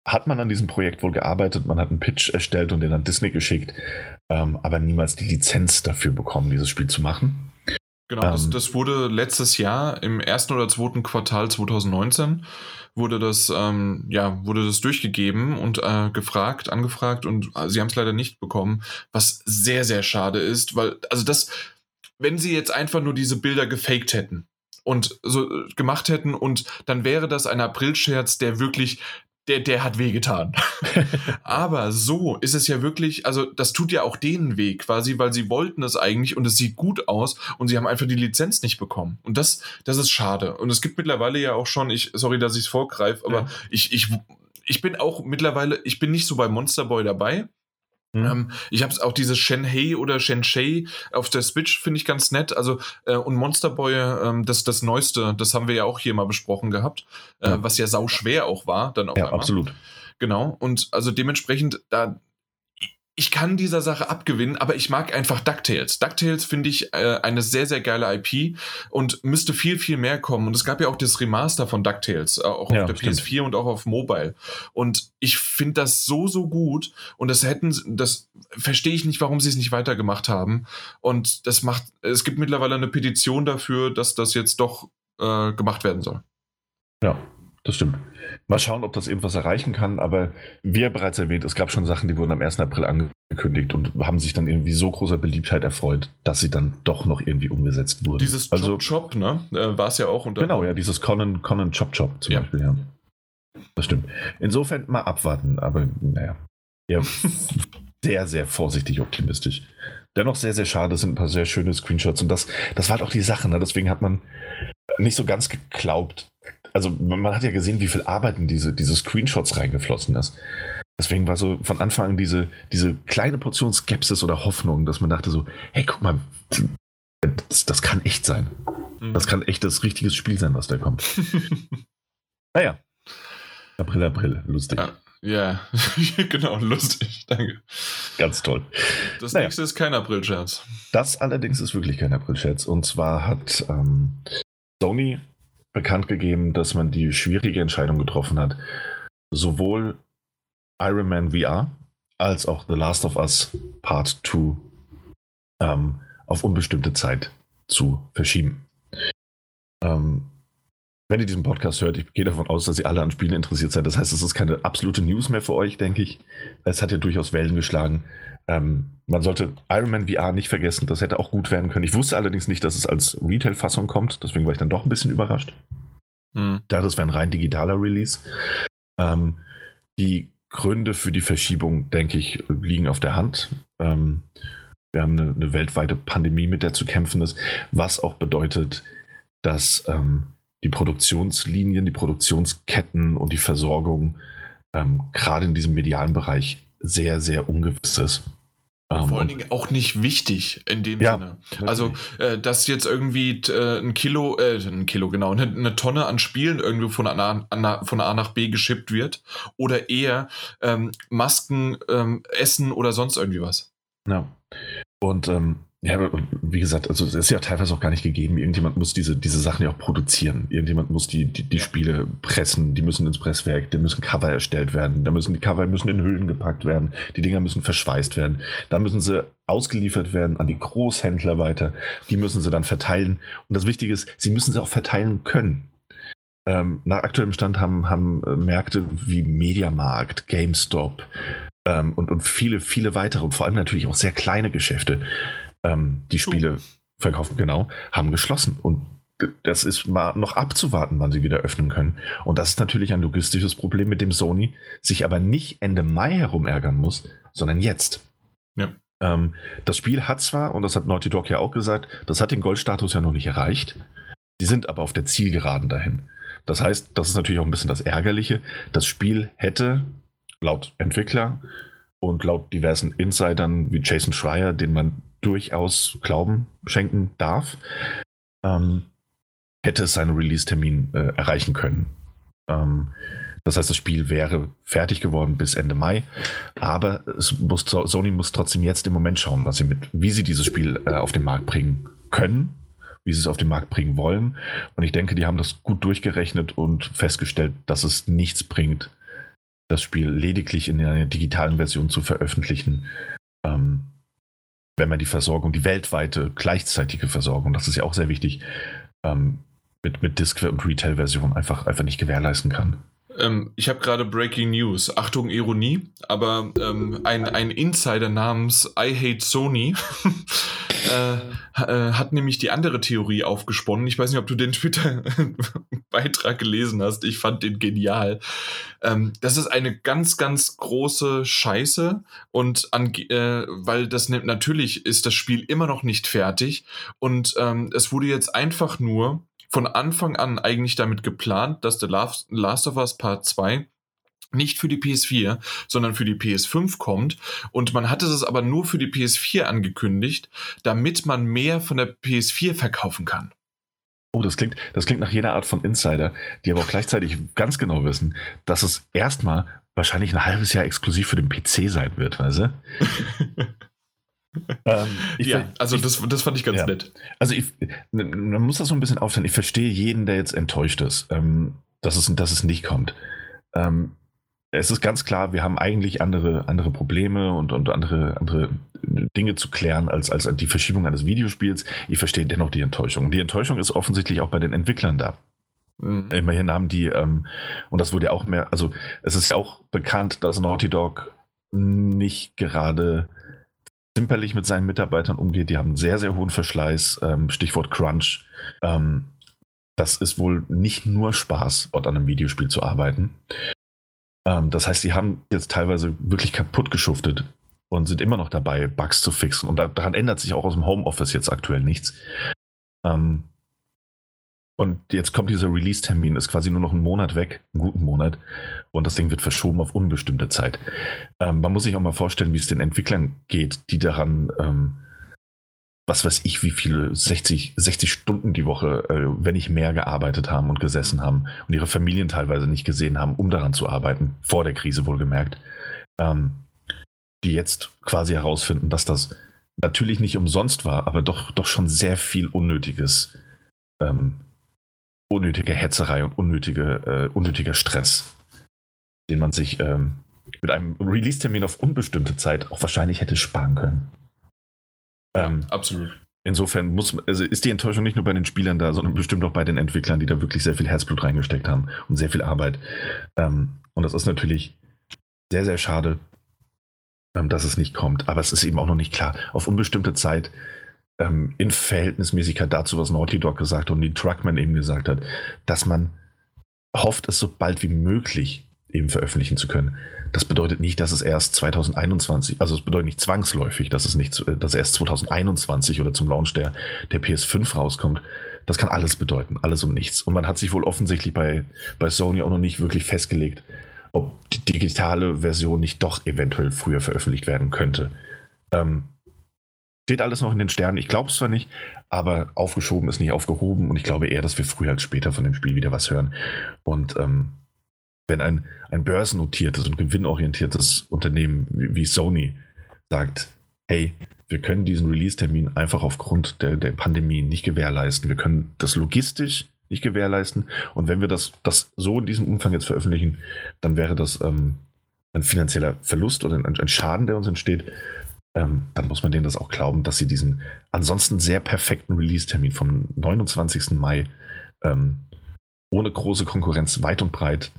hat man an diesem Projekt wohl gearbeitet, man hat einen Pitch erstellt und den an Disney geschickt, ähm, aber niemals die Lizenz dafür bekommen, dieses Spiel zu machen. Genau, ähm, das, das, wurde letztes Jahr im ersten oder zweiten Quartal 2019 wurde das, ähm, ja, wurde das durchgegeben und äh, gefragt, angefragt und äh, sie haben es leider nicht bekommen, was sehr, sehr schade ist, weil, also das, wenn sie jetzt einfach nur diese Bilder gefaked hätten und so äh, gemacht hätten und dann wäre das ein Aprilscherz, der wirklich der, der hat wehgetan. <laughs> Aber so ist es ja wirklich, also das tut ja auch denen weh quasi, weil sie wollten es eigentlich und es sieht gut aus und sie haben einfach die Lizenz nicht bekommen. Und das, das ist schade. Und es gibt mittlerweile ja auch schon, ich, sorry, dass ich es vorgreife, aber ja. ich, ich, ich bin auch mittlerweile, ich bin nicht so bei Monster Boy dabei, Mhm. Ähm, ich habe auch dieses Shenhei oder Shenshei auf der Switch, finde ich ganz nett. Also, äh, und Monster Boy, äh, das, das Neueste, das haben wir ja auch hier mal besprochen gehabt, äh, ja. was ja sau schwer auch war. Dann auch ja, einmal. absolut. Genau, und also dementsprechend, da, ich kann dieser Sache abgewinnen, aber ich mag einfach DuckTales. DuckTales finde ich äh, eine sehr, sehr geile IP und müsste viel, viel mehr kommen. Und es gab ja auch das Remaster von DuckTales, äh, auch ja, auf der stimmt. PS4 und auch auf Mobile. Und ich finde das so, so gut. Und das hätten, das verstehe ich nicht, warum sie es nicht weitergemacht haben. Und das macht, es gibt mittlerweile eine Petition dafür, dass das jetzt doch äh, gemacht werden soll. Ja, das stimmt. Mal schauen, ob das irgendwas erreichen kann, aber wie er bereits erwähnt, es gab schon Sachen, die wurden am 1. April angekündigt und haben sich dann irgendwie so großer Beliebtheit erfreut, dass sie dann doch noch irgendwie umgesetzt wurden. Dieses also, Chop Chop, ne? Äh, War es ja auch unter. Genau, ja, dieses Conan, Conan Chop Chop zum ja. Beispiel, ja. Das stimmt. Insofern mal abwarten, aber naja. Ja, <laughs> sehr, sehr vorsichtig optimistisch. Dennoch sehr, sehr schade, das sind ein paar sehr schöne Screenshots und das, das war halt auch die Sache, ne? deswegen hat man nicht so ganz geglaubt, also man hat ja gesehen, wie viel Arbeit in diese, diese Screenshots reingeflossen ist. Deswegen war so von Anfang an diese, diese kleine Portion Skepsis oder Hoffnung, dass man dachte so, hey, guck mal, das, das kann echt sein. Mhm. Das kann echt das richtige Spiel sein, was da kommt. <laughs> naja. April, April, lustig. Ja, ja. <laughs> genau, lustig, danke. Ganz toll. Das naja. nächste ist kein April-Scherz. Das allerdings ist wirklich kein April-Scherz. Und zwar hat ähm, Sony bekannt gegeben, dass man die schwierige Entscheidung getroffen hat, sowohl Iron Man VR als auch The Last of Us Part 2 ähm, auf unbestimmte Zeit zu verschieben. Ähm, wenn ihr diesen Podcast hört, ich gehe davon aus, dass ihr alle an Spielen interessiert seid. Das heißt, es ist keine absolute News mehr für euch, denke ich. Es hat ja durchaus Wellen geschlagen. Ähm, man sollte Iron Man VR nicht vergessen, das hätte auch gut werden können. Ich wusste allerdings nicht, dass es als Retail-Fassung kommt, deswegen war ich dann doch ein bisschen überrascht. Mhm. Da das wäre ein rein digitaler Release. Ähm, die Gründe für die Verschiebung, denke ich, liegen auf der Hand. Ähm, wir haben eine, eine, weltweite Pandemie, mit der zu kämpfen ist, was auch bedeutet, dass ähm, die Produktionslinien, die Produktionsketten und die Versorgung ähm, gerade in diesem medialen Bereich sehr, sehr ungewiss ist. Um, Vor allen Dingen auch nicht wichtig in dem ja, Sinne. Also, äh, dass jetzt irgendwie äh, ein Kilo, äh, ein Kilo genau, eine, eine Tonne an Spielen irgendwie von A, an, von A nach B geschippt wird oder eher ähm, Masken, ähm, Essen oder sonst irgendwie was. Ja. Und ähm, ja, wie gesagt, also es ist ja teilweise auch gar nicht gegeben. Irgendjemand muss diese, diese Sachen ja auch produzieren. Irgendjemand muss die, die, die Spiele pressen, die müssen ins Presswerk, da müssen Cover erstellt werden, da müssen die Cover müssen in Hüllen gepackt werden, die Dinger müssen verschweißt werden, dann müssen sie ausgeliefert werden an die Großhändler weiter, die müssen sie dann verteilen. Und das Wichtige ist, sie müssen sie auch verteilen können. Ähm, nach aktuellem Stand haben, haben äh, Märkte wie Mediamarkt, GameStop ähm, und, und viele, viele weitere und vor allem natürlich auch sehr kleine Geschäfte ähm, die Spiele verkaufen, genau, haben geschlossen. Und das ist mal noch abzuwarten, wann sie wieder öffnen können. Und das ist natürlich ein logistisches Problem, mit dem Sony sich aber nicht Ende Mai herum ärgern muss, sondern jetzt. Ja. Ähm, das Spiel hat zwar, und das hat Naughty Dog ja auch gesagt, das hat den Goldstatus ja noch nicht erreicht. Die sind aber auf der Zielgeraden dahin. Das heißt, das ist natürlich auch ein bisschen das Ärgerliche. Das Spiel hätte laut Entwickler und laut diversen Insidern wie Jason Schreier, den man durchaus Glauben schenken darf, ähm, hätte es seinen Release-Termin äh, erreichen können. Ähm, das heißt, das Spiel wäre fertig geworden bis Ende Mai, aber muss, Sony muss trotzdem jetzt im Moment schauen, was sie mit, wie sie dieses Spiel äh, auf den Markt bringen können, wie sie es auf den Markt bringen wollen. Und ich denke, die haben das gut durchgerechnet und festgestellt, dass es nichts bringt, das Spiel lediglich in einer digitalen Version zu veröffentlichen, ähm, wenn man die Versorgung, die weltweite gleichzeitige Versorgung, das ist ja auch sehr wichtig, ähm, mit, mit Disk- und Retail-Version einfach, einfach nicht gewährleisten kann. Ähm, ich habe gerade Breaking News. Achtung, Ironie, aber ähm, ein, ein Insider namens I Hate Sony <laughs> äh, äh, hat nämlich die andere Theorie aufgesponnen. Ich weiß nicht, ob du den Twitter-Beitrag gelesen hast. Ich fand den genial. Ähm, das ist eine ganz, ganz große Scheiße und äh, weil das natürlich ist das Spiel immer noch nicht fertig und ähm, es wurde jetzt einfach nur von Anfang an eigentlich damit geplant, dass The Last of Us Part 2 nicht für die PS4, sondern für die PS5 kommt. Und man hatte es aber nur für die PS4 angekündigt, damit man mehr von der PS4 verkaufen kann. Oh, das klingt, das klingt nach jeder Art von Insider, die aber auch gleichzeitig ganz genau wissen, dass es erstmal wahrscheinlich ein halbes Jahr exklusiv für den PC sein wird, weißt du? <laughs> ähm, ja, also ich, das, das fand ich ganz ja. nett. Also ich, man muss das so ein bisschen aufhören. Ich verstehe jeden, der jetzt enttäuscht ist, ähm, dass, es, dass es nicht kommt. Ähm, es ist ganz klar, wir haben eigentlich andere, andere Probleme und, und andere, andere Dinge zu klären als, als die Verschiebung eines Videospiels. Ich verstehe dennoch die Enttäuschung. Die Enttäuschung ist offensichtlich auch bei den Entwicklern da. Mhm. Immerhin haben die, ähm, und das wurde ja auch mehr, also es ist ja auch bekannt, dass Naughty Dog nicht gerade zimperlich mit seinen Mitarbeitern umgeht. Die haben einen sehr, sehr hohen Verschleiß, ähm, Stichwort Crunch. Ähm, das ist wohl nicht nur Spaß, dort an einem Videospiel zu arbeiten. Ähm, das heißt, sie haben jetzt teilweise wirklich kaputt geschuftet und sind immer noch dabei, Bugs zu fixen. Und daran ändert sich auch aus dem Homeoffice jetzt aktuell nichts. Ähm, und jetzt kommt dieser Release-Termin, ist quasi nur noch einen Monat weg, einen guten Monat. Und das Ding wird verschoben auf unbestimmte Zeit. Ähm, man muss sich auch mal vorstellen, wie es den Entwicklern geht, die daran ähm, was weiß ich, wie viele 60, 60 Stunden die Woche, äh, wenn nicht mehr, gearbeitet haben und gesessen haben und ihre Familien teilweise nicht gesehen haben, um daran zu arbeiten, vor der Krise wohlgemerkt, ähm, die jetzt quasi herausfinden, dass das natürlich nicht umsonst war, aber doch, doch schon sehr viel unnötiges, ähm, unnötige Hetzerei und unnötige, äh, unnötiger Stress, den man sich ähm, mit einem Release-Termin auf unbestimmte Zeit auch wahrscheinlich hätte sparen können. Ähm, Absolut. Insofern muss, also ist die Enttäuschung nicht nur bei den Spielern da, sondern bestimmt auch bei den Entwicklern, die da wirklich sehr viel Herzblut reingesteckt haben und sehr viel Arbeit. Ähm, und das ist natürlich sehr, sehr schade, ähm, dass es nicht kommt. Aber es ist eben auch noch nicht klar. Auf unbestimmte Zeit ähm, in Verhältnismäßigkeit dazu, was Naughty Dog gesagt hat und die Truckman eben gesagt hat, dass man hofft, es so bald wie möglich eben veröffentlichen zu können. Das bedeutet nicht, dass es erst 2021, also es bedeutet nicht zwangsläufig, dass es nicht, dass erst 2021 oder zum Launch der, der PS5 rauskommt. Das kann alles bedeuten, alles und nichts. Und man hat sich wohl offensichtlich bei, bei Sony auch noch nicht wirklich festgelegt, ob die digitale Version nicht doch eventuell früher veröffentlicht werden könnte. Ähm, steht alles noch in den Sternen. Ich glaube es zwar nicht, aber aufgeschoben ist nicht aufgehoben und ich glaube eher, dass wir früher als später von dem Spiel wieder was hören. Und ähm, wenn ein, ein börsennotiertes und gewinnorientiertes Unternehmen wie Sony sagt, hey, wir können diesen Release-Termin einfach aufgrund der, der Pandemie nicht gewährleisten. Wir können das logistisch nicht gewährleisten. Und wenn wir das, das so in diesem Umfang jetzt veröffentlichen, dann wäre das ähm, ein finanzieller Verlust oder ein, ein Schaden, der uns entsteht. Ähm, dann muss man denen das auch glauben, dass sie diesen ansonsten sehr perfekten Release-Termin vom 29. Mai ähm, ohne große Konkurrenz weit und breit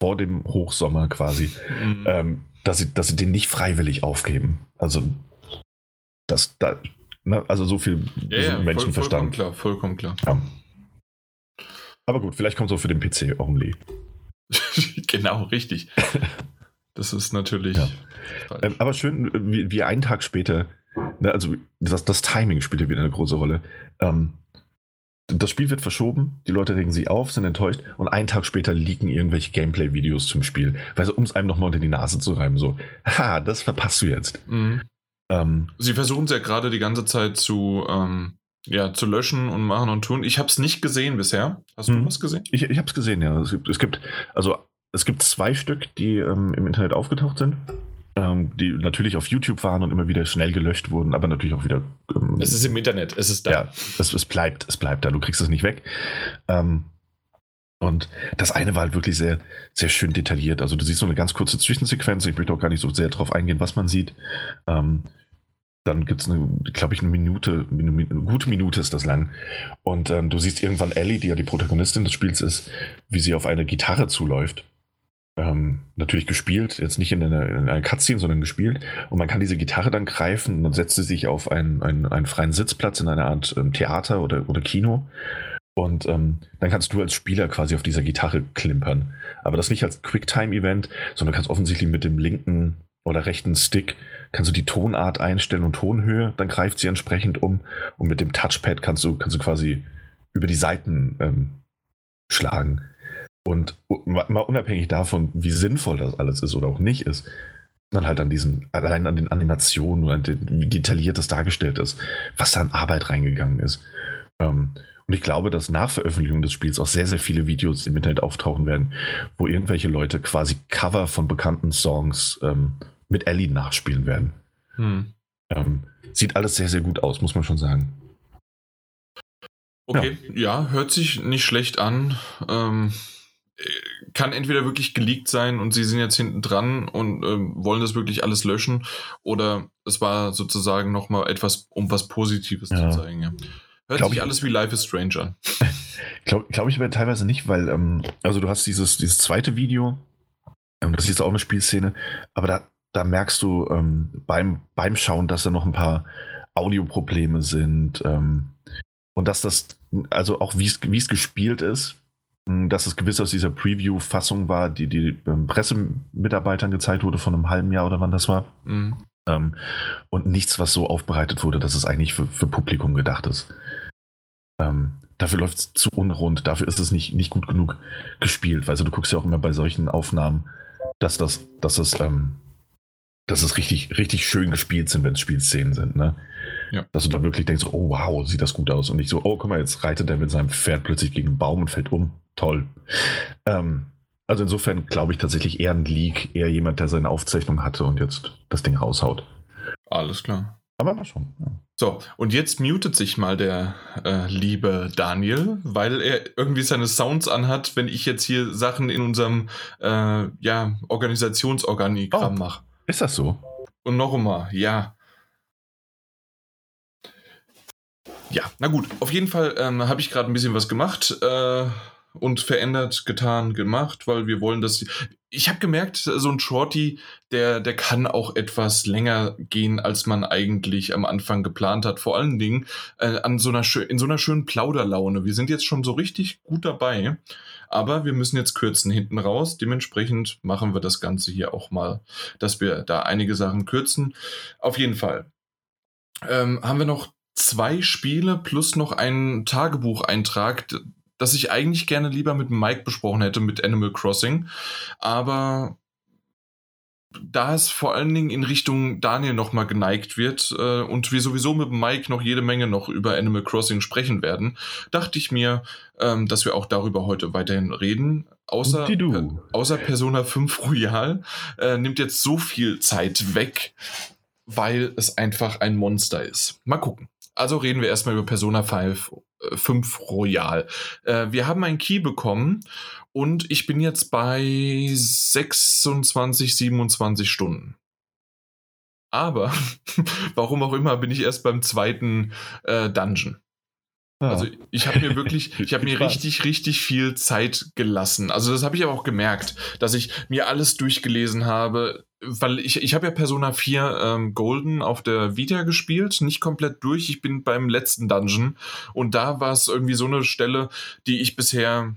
vor dem Hochsommer quasi, mhm. ähm, dass, sie, dass sie den nicht freiwillig aufgeben. Also, das, da, ne, also so viel ja, ja, Menschenverstand. Voll, vollkommen klar, vollkommen klar. Ja. Aber gut, vielleicht kommt es auch für den PC only. <laughs> genau, richtig. <laughs> Das ist natürlich. Ja. Ähm, aber schön, wie, wie einen Tag später, ne, also das, das Timing spielt ja wieder eine große Rolle. Ähm, das Spiel wird verschoben, die Leute regen sich auf, sind enttäuscht und einen Tag später liegen irgendwelche Gameplay-Videos zum Spiel. Weil so, um es einem nochmal unter die Nase zu reiben, so, ha, das verpasst du jetzt. Mhm. Ähm, Sie versuchen es ja gerade die ganze Zeit zu, ähm, ja, zu löschen und machen und tun. Ich habe es nicht gesehen bisher. Hast du mhm. was gesehen? Ich, ich habe es gesehen, ja. Es gibt, es gibt, also es gibt zwei Stück, die ähm, im Internet aufgetaucht sind ähm, die natürlich auf YouTube waren und immer wieder schnell gelöscht wurden, aber natürlich auch wieder. Ähm, es ist im Internet, es ist da. Ja, es, es, bleibt, es bleibt da, du kriegst es nicht weg. Ähm, und das eine war halt wirklich sehr, sehr schön detailliert. Also du siehst so eine ganz kurze Zwischensequenz, ich möchte auch gar nicht so sehr darauf eingehen, was man sieht. Ähm, dann gibt es, glaube ich, eine Minute, eine, gute Minute ist das lang. Und ähm, du siehst irgendwann Ellie, die ja die Protagonistin des Spiels ist, wie sie auf eine Gitarre zuläuft ähm, natürlich gespielt, jetzt nicht in einer, in Cutscene, sondern gespielt. Und man kann diese Gitarre dann greifen und setzt sie sich auf einen, einen, einen freien Sitzplatz in einer Art ähm, Theater oder, oder Kino. Und ähm, dann kannst du als Spieler quasi auf dieser Gitarre klimpern. Aber das nicht als Quicktime-Event, sondern kannst offensichtlich mit dem linken oder rechten Stick kannst du die Tonart einstellen und Tonhöhe, dann greift sie entsprechend um. Und mit dem Touchpad kannst du, kannst du quasi über die Seiten ähm, schlagen. Und mal unabhängig davon, wie sinnvoll das alles ist oder auch nicht ist, dann halt an diesen, allein an den Animationen und an den, wie detailliert das dargestellt ist, was da an Arbeit reingegangen ist. Ähm, und ich glaube, dass nach Veröffentlichung des Spiels auch sehr, sehr viele Videos im Internet auftauchen werden, wo irgendwelche Leute quasi Cover von bekannten Songs ähm, mit Ellie nachspielen werden. Hm. Ähm, sieht alles sehr, sehr gut aus, muss man schon sagen. Okay, ja, ja hört sich nicht schlecht an. Ähm, kann entweder wirklich geleakt sein und sie sind jetzt hinten dran und ähm, wollen das wirklich alles löschen oder es war sozusagen nochmal etwas, um was Positives ja. zu zeigen. Ja. Hört glaub sich ich, alles wie Life is Strange an. <laughs> Glaube glaub ich aber teilweise nicht, weil, ähm, also du hast dieses, dieses zweite Video, ähm, das ist jetzt auch eine Spielszene, aber da, da merkst du ähm, beim, beim Schauen, dass da noch ein paar Audioprobleme sind ähm, und dass das, also auch wie es gespielt ist, dass es gewiss aus dieser Preview-Fassung war, die die ähm, Pressemitarbeitern gezeigt wurde von einem halben Jahr oder wann das war. Mhm. Ähm, und nichts, was so aufbereitet wurde, dass es eigentlich für, für Publikum gedacht ist. Ähm, dafür läuft es zu unrund, dafür ist es nicht, nicht gut genug gespielt. Also du guckst ja auch immer bei solchen Aufnahmen, dass das, dass das, ähm, dass es richtig, richtig schön gespielt sind, wenn es Spielszenen sind, ne? Ja. Dass du da wirklich denkst, oh wow, sieht das gut aus. Und nicht so, oh, guck mal, jetzt reitet er mit seinem Pferd plötzlich gegen einen Baum und fällt um. Toll. Ähm, also insofern glaube ich tatsächlich eher ein Leak, eher jemand, der seine Aufzeichnung hatte und jetzt das Ding raushaut. Alles klar. Aber mal schon. Ja. So, und jetzt mutet sich mal der äh, liebe Daniel, weil er irgendwie seine Sounds anhat, wenn ich jetzt hier Sachen in unserem äh, ja, Organisationsorganigramm oh, mache. Ist das so? Und noch einmal, ja. Ja, na gut, auf jeden Fall ähm, habe ich gerade ein bisschen was gemacht äh, und verändert, getan, gemacht, weil wir wollen, dass. Ich habe gemerkt, so ein Shorty, der, der kann auch etwas länger gehen, als man eigentlich am Anfang geplant hat. Vor allen Dingen äh, an so einer in so einer schönen Plauderlaune. Wir sind jetzt schon so richtig gut dabei, aber wir müssen jetzt kürzen hinten raus. Dementsprechend machen wir das Ganze hier auch mal, dass wir da einige Sachen kürzen. Auf jeden Fall. Ähm, haben wir noch zwei Spiele plus noch einen Tagebucheintrag, das ich eigentlich gerne lieber mit Mike besprochen hätte, mit Animal Crossing. Aber da es vor allen Dingen in Richtung Daniel nochmal geneigt wird äh, und wir sowieso mit Mike noch jede Menge noch über Animal Crossing sprechen werden, dachte ich mir, ähm, dass wir auch darüber heute weiterhin reden. Außer, äh, außer Persona 5 Royal äh, nimmt jetzt so viel Zeit weg, weil es einfach ein Monster ist. Mal gucken. Also reden wir erstmal über Persona 5, 5 äh, Royal. Äh, wir haben einen Key bekommen und ich bin jetzt bei 26, 27 Stunden. Aber, <laughs> warum auch immer, bin ich erst beim zweiten äh, Dungeon. Ja. Also ich habe mir <laughs> wirklich, ich habe mir richtig, richtig viel Zeit gelassen. Also das habe ich aber auch gemerkt, dass ich mir alles durchgelesen habe, weil ich, ich habe ja Persona 4 ähm, Golden auf der Vita gespielt, nicht komplett durch. Ich bin beim letzten Dungeon und da war es irgendwie so eine Stelle, die ich bisher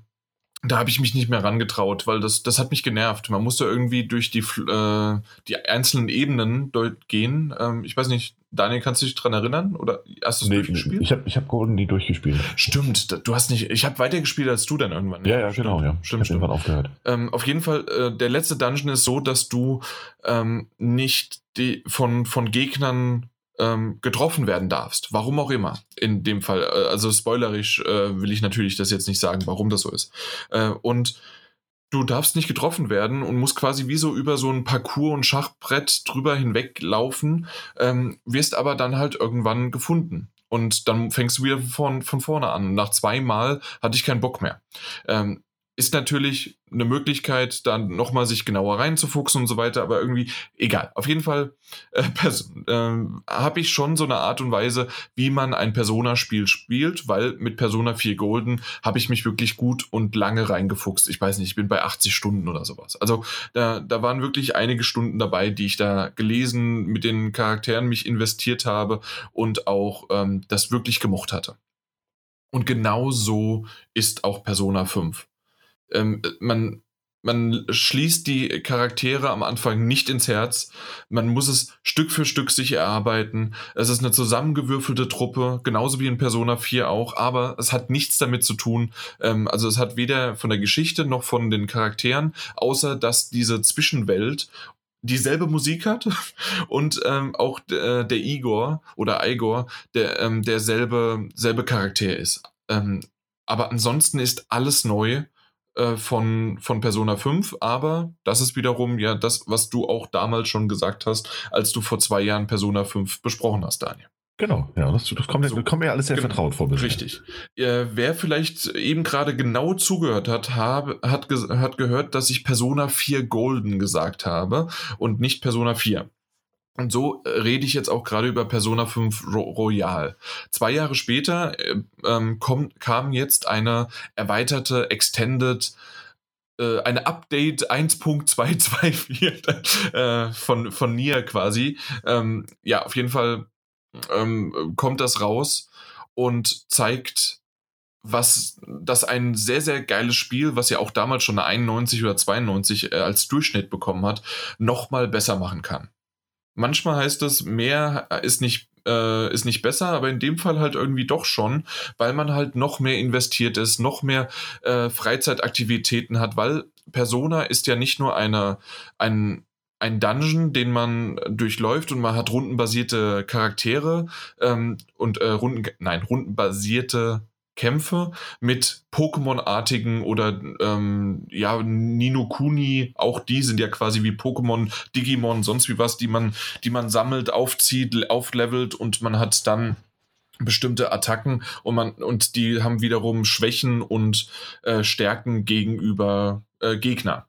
da habe ich mich nicht mehr rangetraut, weil das, das hat mich genervt. Man musste irgendwie durch die, äh, die einzelnen Ebenen dort gehen. Ähm, ich weiß nicht, Daniel, kannst du dich daran erinnern? Oder hast du es nee, durchgespielt? Ich habe ich hab Golden nie durchgespielt. Stimmt, du hast nicht. Ich habe weitergespielt als du dann irgendwann. Ja, ja, stimmt. genau, ja. Stimmt, stimmt. irgendwann aufgehört. Ähm, auf jeden Fall, äh, der letzte Dungeon ist so, dass du ähm, nicht die, von, von Gegnern ähm, getroffen werden darfst. Warum auch immer. In dem Fall. Äh, also spoilerisch äh, will ich natürlich das jetzt nicht sagen, warum das so ist. Äh, und du darfst nicht getroffen werden und musst quasi wie so über so ein Parcours und Schachbrett drüber hinweglaufen, ähm, wirst aber dann halt irgendwann gefunden. Und dann fängst du wieder von, von vorne an. Nach zweimal hatte ich keinen Bock mehr. Ähm, ist natürlich eine Möglichkeit, dann nochmal sich genauer reinzufuchsen und so weiter, aber irgendwie egal. Auf jeden Fall äh, <laughs> äh, habe ich schon so eine Art und Weise, wie man ein Persona-Spiel spielt, weil mit Persona 4 Golden habe ich mich wirklich gut und lange reingefuchst. Ich weiß nicht, ich bin bei 80 Stunden oder sowas. Also da, da waren wirklich einige Stunden dabei, die ich da gelesen, mit den Charakteren mich investiert habe und auch ähm, das wirklich gemocht hatte. Und genau so ist auch Persona 5 ähm, man, man schließt die Charaktere am Anfang nicht ins Herz. Man muss es Stück für Stück sich erarbeiten. Es ist eine zusammengewürfelte Truppe, genauso wie in Persona 4 auch, aber es hat nichts damit zu tun. Ähm, also es hat weder von der Geschichte noch von den Charakteren, außer dass diese Zwischenwelt dieselbe Musik hat <laughs> und ähm, auch äh, der Igor oder Igor der ähm, derselbe selbe Charakter ist. Ähm, aber ansonsten ist alles neu äh, von, von Persona 5, aber das ist wiederum ja das, was du auch damals schon gesagt hast, als du vor zwei Jahren Persona 5 besprochen hast, Daniel. Genau, ja, das, das kommt, so, kommt mir alles sehr vertraut vor. Bisher. Richtig. Äh, wer vielleicht eben gerade genau zugehört hat, habe, hat, hat gehört, dass ich Persona 4 Golden gesagt habe und nicht Persona 4. Und so äh, rede ich jetzt auch gerade über Persona 5 Ro Royal. Zwei Jahre später äh, ähm, kommt, kam jetzt eine erweiterte Extended äh, eine Update 1.224 <laughs> äh, von, von Nier quasi. Ähm, ja, auf jeden Fall ähm, kommt das raus und zeigt, was das ein sehr, sehr geiles Spiel, was ja auch damals schon eine 91 oder 92 äh, als Durchschnitt bekommen hat, nochmal besser machen kann. Manchmal heißt es, mehr ist nicht äh, ist nicht besser, aber in dem Fall halt irgendwie doch schon, weil man halt noch mehr investiert ist, noch mehr äh, Freizeitaktivitäten hat, weil Persona ist ja nicht nur eine, ein, ein Dungeon, den man durchläuft und man hat rundenbasierte Charaktere ähm, und äh, Runden, nein, rundenbasierte Kämpfe mit Pokémon-artigen oder ähm, ja, Nino Kuni, auch die sind ja quasi wie Pokémon, Digimon, sonst wie was, die man, die man sammelt, aufzieht, auflevelt und man hat dann bestimmte Attacken und man und die haben wiederum Schwächen und äh, Stärken gegenüber äh, Gegner.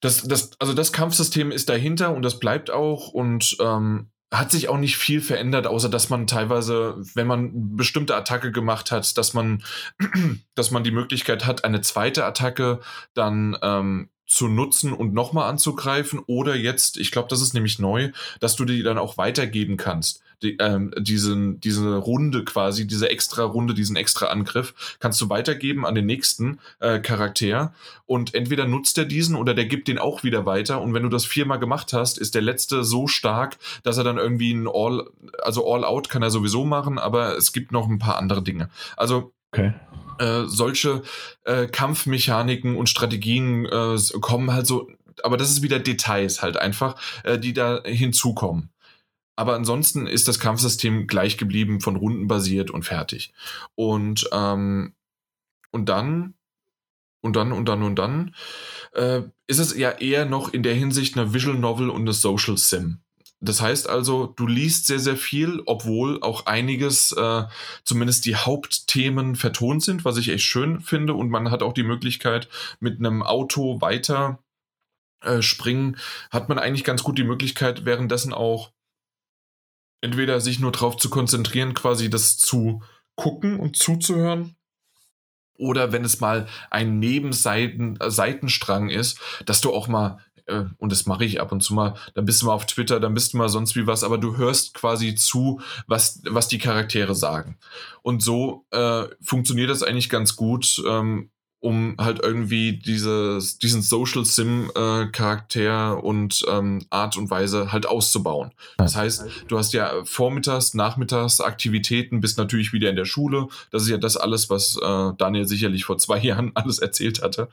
Das, das, also das Kampfsystem ist dahinter und das bleibt auch und ähm, hat sich auch nicht viel verändert, außer dass man teilweise, wenn man bestimmte Attacke gemacht hat, dass man, <clears throat> dass man die Möglichkeit hat, eine zweite Attacke dann ähm, zu nutzen und nochmal anzugreifen. Oder jetzt, ich glaube, das ist nämlich neu, dass du die dann auch weitergeben kannst die, ähm, diesen, diese Runde quasi, diese extra Runde, diesen extra Angriff, kannst du weitergeben an den nächsten äh, Charakter und entweder nutzt er diesen oder der gibt den auch wieder weiter und wenn du das viermal gemacht hast, ist der letzte so stark, dass er dann irgendwie ein All, also All-Out kann er sowieso machen, aber es gibt noch ein paar andere Dinge. Also okay. Äh, solche äh, Kampfmechaniken und Strategien äh, kommen halt so, aber das ist wieder Details halt einfach, äh, die da hinzukommen. Aber ansonsten ist das Kampfsystem gleich geblieben, von Runden basiert und fertig. Und, ähm, und dann, und dann, und dann, und dann, äh, ist es ja eher noch in der Hinsicht eine Visual Novel und eine Social Sim. Das heißt also, du liest sehr, sehr viel, obwohl auch einiges, äh, zumindest die Hauptthemen vertont sind, was ich echt schön finde. Und man hat auch die Möglichkeit, mit einem Auto weiter äh, springen, hat man eigentlich ganz gut die Möglichkeit, währenddessen auch entweder sich nur darauf zu konzentrieren, quasi das zu gucken und zuzuhören, oder wenn es mal ein Nebenseitenstrang äh, ist, dass du auch mal, äh, und das mache ich ab und zu mal, dann bist du mal auf Twitter, dann bist du mal sonst wie was, aber du hörst quasi zu, was, was die Charaktere sagen. Und so äh, funktioniert das eigentlich ganz gut. Ähm, um halt irgendwie dieses, diesen Social Sim äh, Charakter und ähm, Art und Weise halt auszubauen. Das heißt, du hast ja vormittags, nachmittags Aktivitäten, bist natürlich wieder in der Schule. Das ist ja das alles, was äh, Daniel sicherlich vor zwei <laughs> Jahren alles erzählt hatte.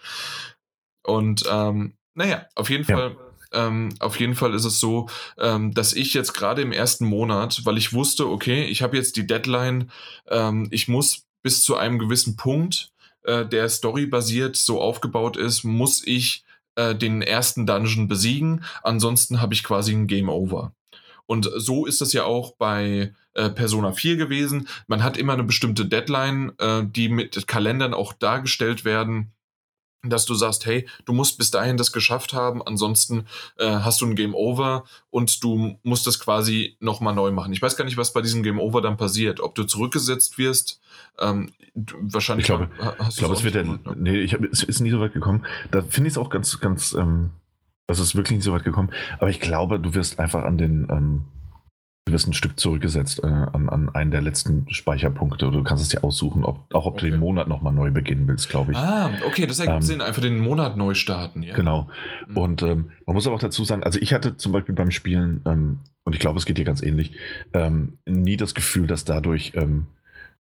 Und ähm, naja, auf jeden ja. Fall. Ähm, auf jeden Fall ist es so, ähm, dass ich jetzt gerade im ersten Monat, weil ich wusste, okay, ich habe jetzt die Deadline, ähm, ich muss bis zu einem gewissen Punkt äh, der storybasiert so aufgebaut ist, muss ich äh, den ersten Dungeon besiegen. Ansonsten habe ich quasi ein Game Over. Und so ist das ja auch bei äh, Persona 4 gewesen. Man hat immer eine bestimmte Deadline, äh, die mit Kalendern auch dargestellt werden dass du sagst, hey, du musst bis dahin das geschafft haben, ansonsten äh, hast du ein Game Over und du musst das quasi nochmal neu machen. Ich weiß gar nicht, was bei diesem Game Over dann passiert, ob du zurückgesetzt wirst. Ähm, wahrscheinlich. Ich glaube, ich glaube es wird ja, ne? nee, ich hab, es ist nie so weit gekommen. Da finde ich es auch ganz, ganz, ähm, das ist wirklich nicht so weit gekommen. Aber ich glaube, du wirst einfach an den, ähm, du wirst ein Stück zurückgesetzt äh, an, an einen der letzten Speicherpunkte oder du kannst es dir aussuchen, ob, auch ob okay. du den Monat nochmal neu beginnen willst, glaube ich. Ah, okay, das ergibt ähm, Sinn, einfach den Monat neu starten, ja. Genau. Mhm. Und ähm, man muss aber auch dazu sagen, also ich hatte zum Beispiel beim Spielen, ähm, und ich glaube, es geht dir ganz ähnlich, ähm, nie das Gefühl, dass dadurch ähm,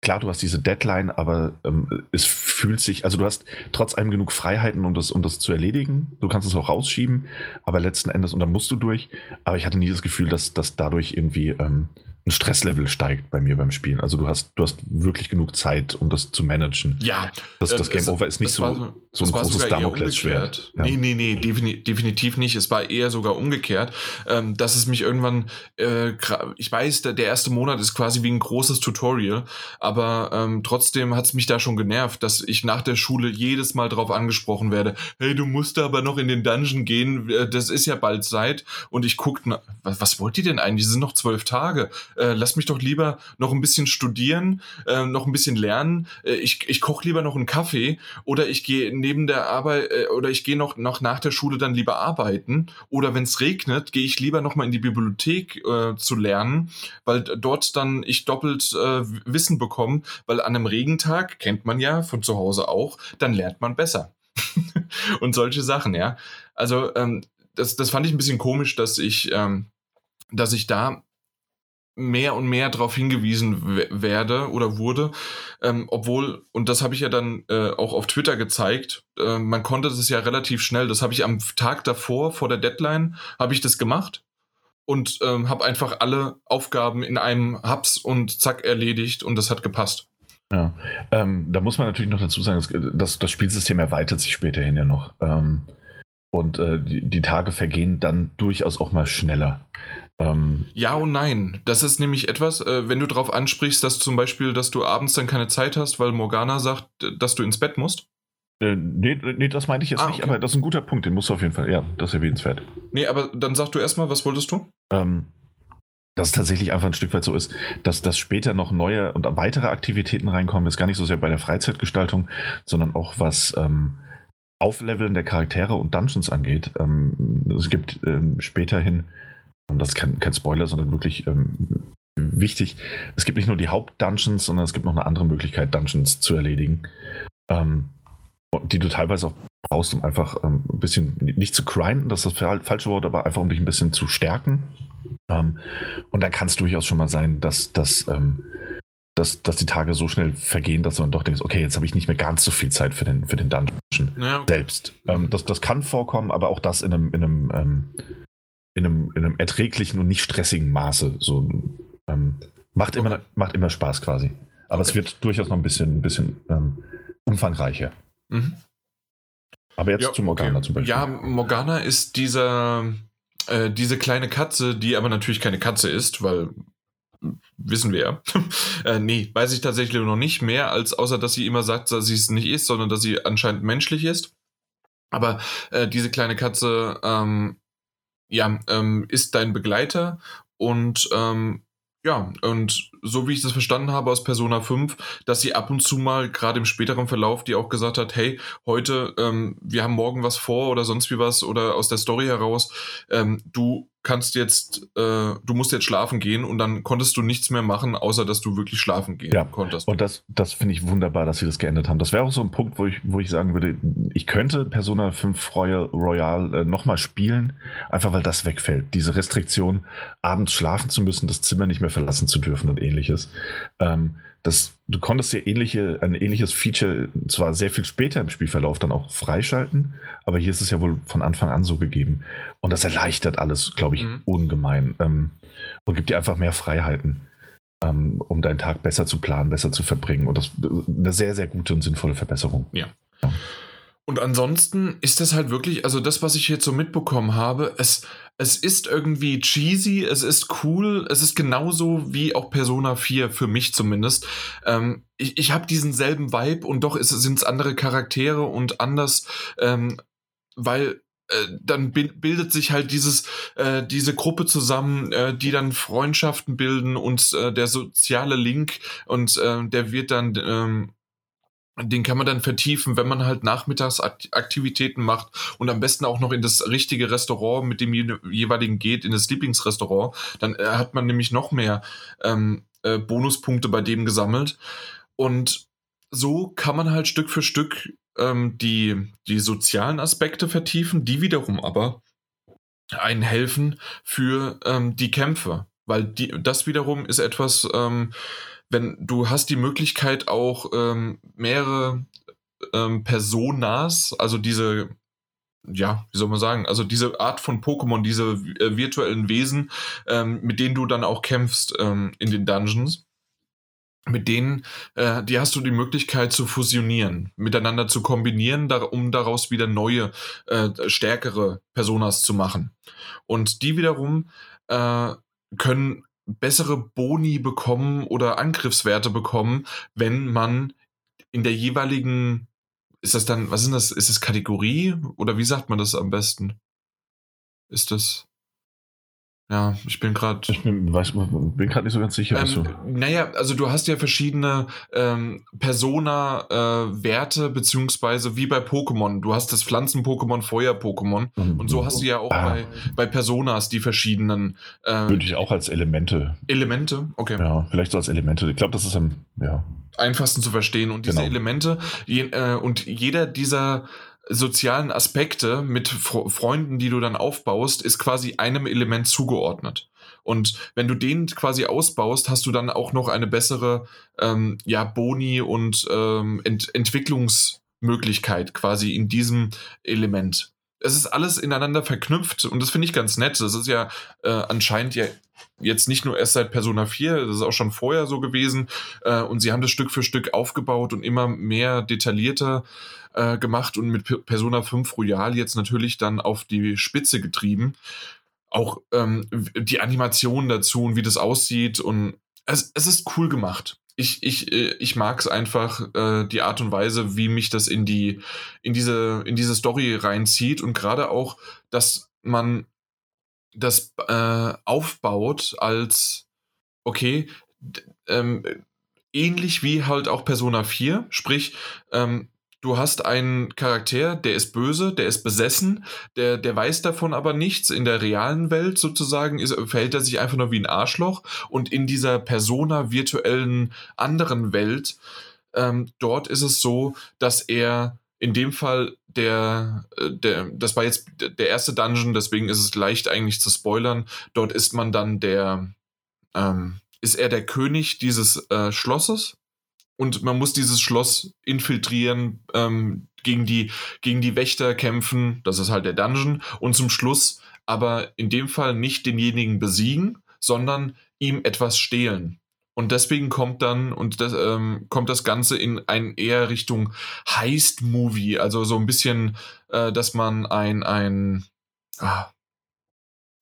klar, du hast diese Deadline, aber ähm, es fühlt sich, also du hast trotz allem genug Freiheiten, um das, um das zu erledigen. Du kannst es auch rausschieben, aber letzten Endes, und dann musst du durch. Aber ich hatte nie das Gefühl, dass, dass dadurch irgendwie ähm, ein Stresslevel steigt bei mir beim Spielen. Also du hast, du hast wirklich genug Zeit, um das zu managen. Ja. Das, das Game es, Over ist nicht so, war, so ein großes Damoklesschwert. Ja. Nee, nee, nee, defini definitiv nicht. Es war eher sogar umgekehrt, ähm, dass es mich irgendwann, äh, ich weiß, der, der, erste Monat ist quasi wie ein großes Tutorial, aber ähm, trotzdem hat es mich da schon genervt, dass ich nach der Schule jedes Mal drauf angesprochen werde, hey, du musst aber noch in den Dungeon gehen, äh, das ist ja bald Zeit. Und ich gucke, was, was wollt ihr denn eigentlich? Die sind noch zwölf Tage äh, lass mich doch lieber noch ein bisschen studieren, äh, noch ein bisschen lernen. Äh, ich ich koche lieber noch einen Kaffee oder ich gehe neben der Arbeit äh, oder ich gehe noch, noch nach der Schule dann lieber arbeiten. Oder wenn es regnet, gehe ich lieber noch mal in die Bibliothek äh, zu lernen, weil dort dann ich doppelt äh, Wissen bekomme, weil an einem Regentag, kennt man ja von zu Hause auch, dann lernt man besser. <laughs> und solche Sachen, ja. Also ähm, das, das fand ich ein bisschen komisch, dass ich, ähm, dass ich da mehr und mehr darauf hingewiesen werde oder wurde, ähm, obwohl, und das habe ich ja dann äh, auch auf Twitter gezeigt, äh, man konnte das ja relativ schnell, das habe ich am Tag davor, vor der Deadline, habe ich das gemacht und ähm, habe einfach alle Aufgaben in einem Hubs und zack erledigt und das hat gepasst. Ja, ähm, da muss man natürlich noch dazu sagen, das, das Spielsystem erweitert sich späterhin ja noch. Ähm, und äh, die, die, Tage vergehen dann durchaus auch mal schneller. Ähm, ja und nein. Das ist nämlich etwas, äh, wenn du darauf ansprichst, dass zum Beispiel, dass du abends dann keine Zeit hast, weil Morgana sagt, dass du ins Bett musst. Äh, nee, nee, das meinte ich jetzt ah, nicht, okay. aber das ist ein guter Punkt, den musst du auf jeden Fall, ja, das ist erwähnenswert. Nee, aber dann sag du erstmal, was wolltest du? Ähm, dass es tatsächlich einfach ein Stück weit so ist, dass, dass später noch neue und weitere Aktivitäten reinkommen, ist gar nicht so sehr bei der Freizeitgestaltung, sondern auch was ähm, Aufleveln der Charaktere und Dungeons angeht. Ähm, es gibt ähm, späterhin und das ist kein, kein Spoiler, sondern wirklich ähm, wichtig. Es gibt nicht nur die Haupt-Dungeons, sondern es gibt noch eine andere Möglichkeit, Dungeons zu erledigen, ähm, die du teilweise auch brauchst, um einfach ähm, ein bisschen, nicht zu grinden, das ist das falsche Wort, aber einfach um dich ein bisschen zu stärken. Ähm, und dann kann es durchaus schon mal sein, dass, dass, ähm, dass, dass die Tage so schnell vergehen, dass du dann doch denkst, okay, jetzt habe ich nicht mehr ganz so viel Zeit für den, für den Dungeon ja, okay. selbst. Ähm, das, das kann vorkommen, aber auch das in einem, in einem in einem, in einem erträglichen und nicht stressigen Maße. So, ähm, macht, okay. immer, macht immer Spaß quasi. Aber okay. es wird durchaus noch ein bisschen, ein bisschen ähm, umfangreicher. Mhm. Aber jetzt ja, zu Morgana okay. zum Beispiel. Ja, Morgana ist dieser, äh, diese kleine Katze, die aber natürlich keine Katze ist, weil wissen wir ja. <laughs> äh, nee, weiß ich tatsächlich noch nicht mehr, als außer dass sie immer sagt, dass sie es nicht ist, sondern dass sie anscheinend menschlich ist. Aber äh, diese kleine Katze ähm, ja, ähm, ist dein Begleiter und ähm, ja, und so wie ich das verstanden habe aus Persona 5, dass sie ab und zu mal, gerade im späteren Verlauf, die auch gesagt hat, hey, heute, ähm, wir haben morgen was vor oder sonst wie was oder aus der Story heraus, ähm, du kannst jetzt, äh, du musst jetzt schlafen gehen und dann konntest du nichts mehr machen, außer dass du wirklich schlafen gehen ja. konntest. Und das, das finde ich wunderbar, dass sie das geändert haben. Das wäre auch so ein Punkt, wo ich, wo ich sagen würde, ich könnte Persona 5 Royal, Royal äh, nochmal spielen, einfach weil das wegfällt. Diese Restriktion, abends schlafen zu müssen, das Zimmer nicht mehr verlassen zu dürfen und ähnliches. Ähm, das, du konntest dir ähnliche, ein ähnliches Feature zwar sehr viel später im Spielverlauf dann auch freischalten, aber hier ist es ja wohl von Anfang an so gegeben. Und das erleichtert alles, glaube ich, mhm. ungemein ähm, und gibt dir einfach mehr Freiheiten, ähm, um deinen Tag besser zu planen, besser zu verbringen. Und das ist eine sehr, sehr gute und sinnvolle Verbesserung. Ja. ja. Und ansonsten ist das halt wirklich, also das, was ich jetzt so mitbekommen habe, es, es ist irgendwie cheesy, es ist cool, es ist genauso wie auch Persona 4, für mich zumindest. Ähm, ich ich habe diesen selben Vibe und doch sind es andere Charaktere und anders, ähm, weil äh, dann bildet sich halt dieses äh, diese Gruppe zusammen, äh, die dann Freundschaften bilden und äh, der soziale Link und äh, der wird dann ähm, den kann man dann vertiefen, wenn man halt Nachmittagsaktivitäten macht und am besten auch noch in das richtige Restaurant mit dem jeweiligen geht, in das Lieblingsrestaurant. Dann äh, hat man nämlich noch mehr ähm, äh, Bonuspunkte bei dem gesammelt. Und so kann man halt Stück für Stück ähm, die, die sozialen Aspekte vertiefen, die wiederum aber einen helfen für ähm, die Kämpfe. Weil die, das wiederum ist etwas, ähm, wenn du hast die Möglichkeit auch ähm, mehrere ähm, Personas, also diese, ja, wie soll man sagen, also diese Art von Pokémon, diese äh, virtuellen Wesen, ähm, mit denen du dann auch kämpfst ähm, in den Dungeons. Mit denen, äh, die hast du die Möglichkeit zu fusionieren, miteinander zu kombinieren, da, um daraus wieder neue, äh, stärkere Personas zu machen. Und die wiederum äh, können bessere Boni bekommen oder Angriffswerte bekommen, wenn man in der jeweiligen, ist das dann, was ist das, ist das Kategorie oder wie sagt man das am besten? Ist das ja, ich bin gerade. Ich bin, bin gerade nicht so ganz sicher. Ähm, naja, also du hast ja verschiedene ähm, Persona-Werte, äh, beziehungsweise wie bei Pokémon. Du hast das Pflanzen-Pokémon, Feuer-Pokémon. Mhm. Und so hast du ja auch ah. bei, bei Personas die verschiedenen. Äh, Würde ich auch als Elemente. Elemente, okay. Ja, vielleicht so als Elemente. Ich glaube, das ist am ja. einfachsten zu verstehen. Und diese genau. Elemente, je, äh, und jeder dieser sozialen Aspekte mit Freunden, die du dann aufbaust, ist quasi einem Element zugeordnet. Und wenn du den quasi ausbaust, hast du dann auch noch eine bessere ähm, ja, Boni und ähm, Ent Entwicklungsmöglichkeit quasi in diesem Element. Es ist alles ineinander verknüpft und das finde ich ganz nett. Das ist ja äh, anscheinend ja jetzt nicht nur erst seit Persona 4, das ist auch schon vorher so gewesen. Äh, und sie haben das Stück für Stück aufgebaut und immer mehr detaillierter äh, gemacht und mit Persona 5 Royal jetzt natürlich dann auf die Spitze getrieben. Auch ähm, die Animation dazu und wie das aussieht und es, es ist cool gemacht. Ich, ich, äh, ich mag es einfach, äh, die Art und Weise, wie mich das in die, in diese, in diese Story reinzieht und gerade auch, dass man das äh, aufbaut als, okay, ähm, ähnlich wie halt auch Persona 4, sprich, ähm, du hast einen Charakter, der ist böse, der ist besessen, der, der weiß davon aber nichts. In der realen Welt sozusagen ist, verhält er sich einfach nur wie ein Arschloch und in dieser Persona virtuellen anderen Welt, ähm, dort ist es so, dass er in dem Fall der, äh, der, das war jetzt der erste Dungeon, deswegen ist es leicht eigentlich zu spoilern. Dort ist man dann der, ähm, ist er der König dieses äh, Schlosses und man muss dieses Schloss infiltrieren, ähm, gegen, die, gegen die Wächter kämpfen, das ist halt der Dungeon, und zum Schluss aber in dem Fall nicht denjenigen besiegen, sondern ihm etwas stehlen. Und deswegen kommt dann und das, ähm, kommt das Ganze in ein eher Richtung Heist-Movie, also so ein bisschen, äh, dass man ein, ein ah,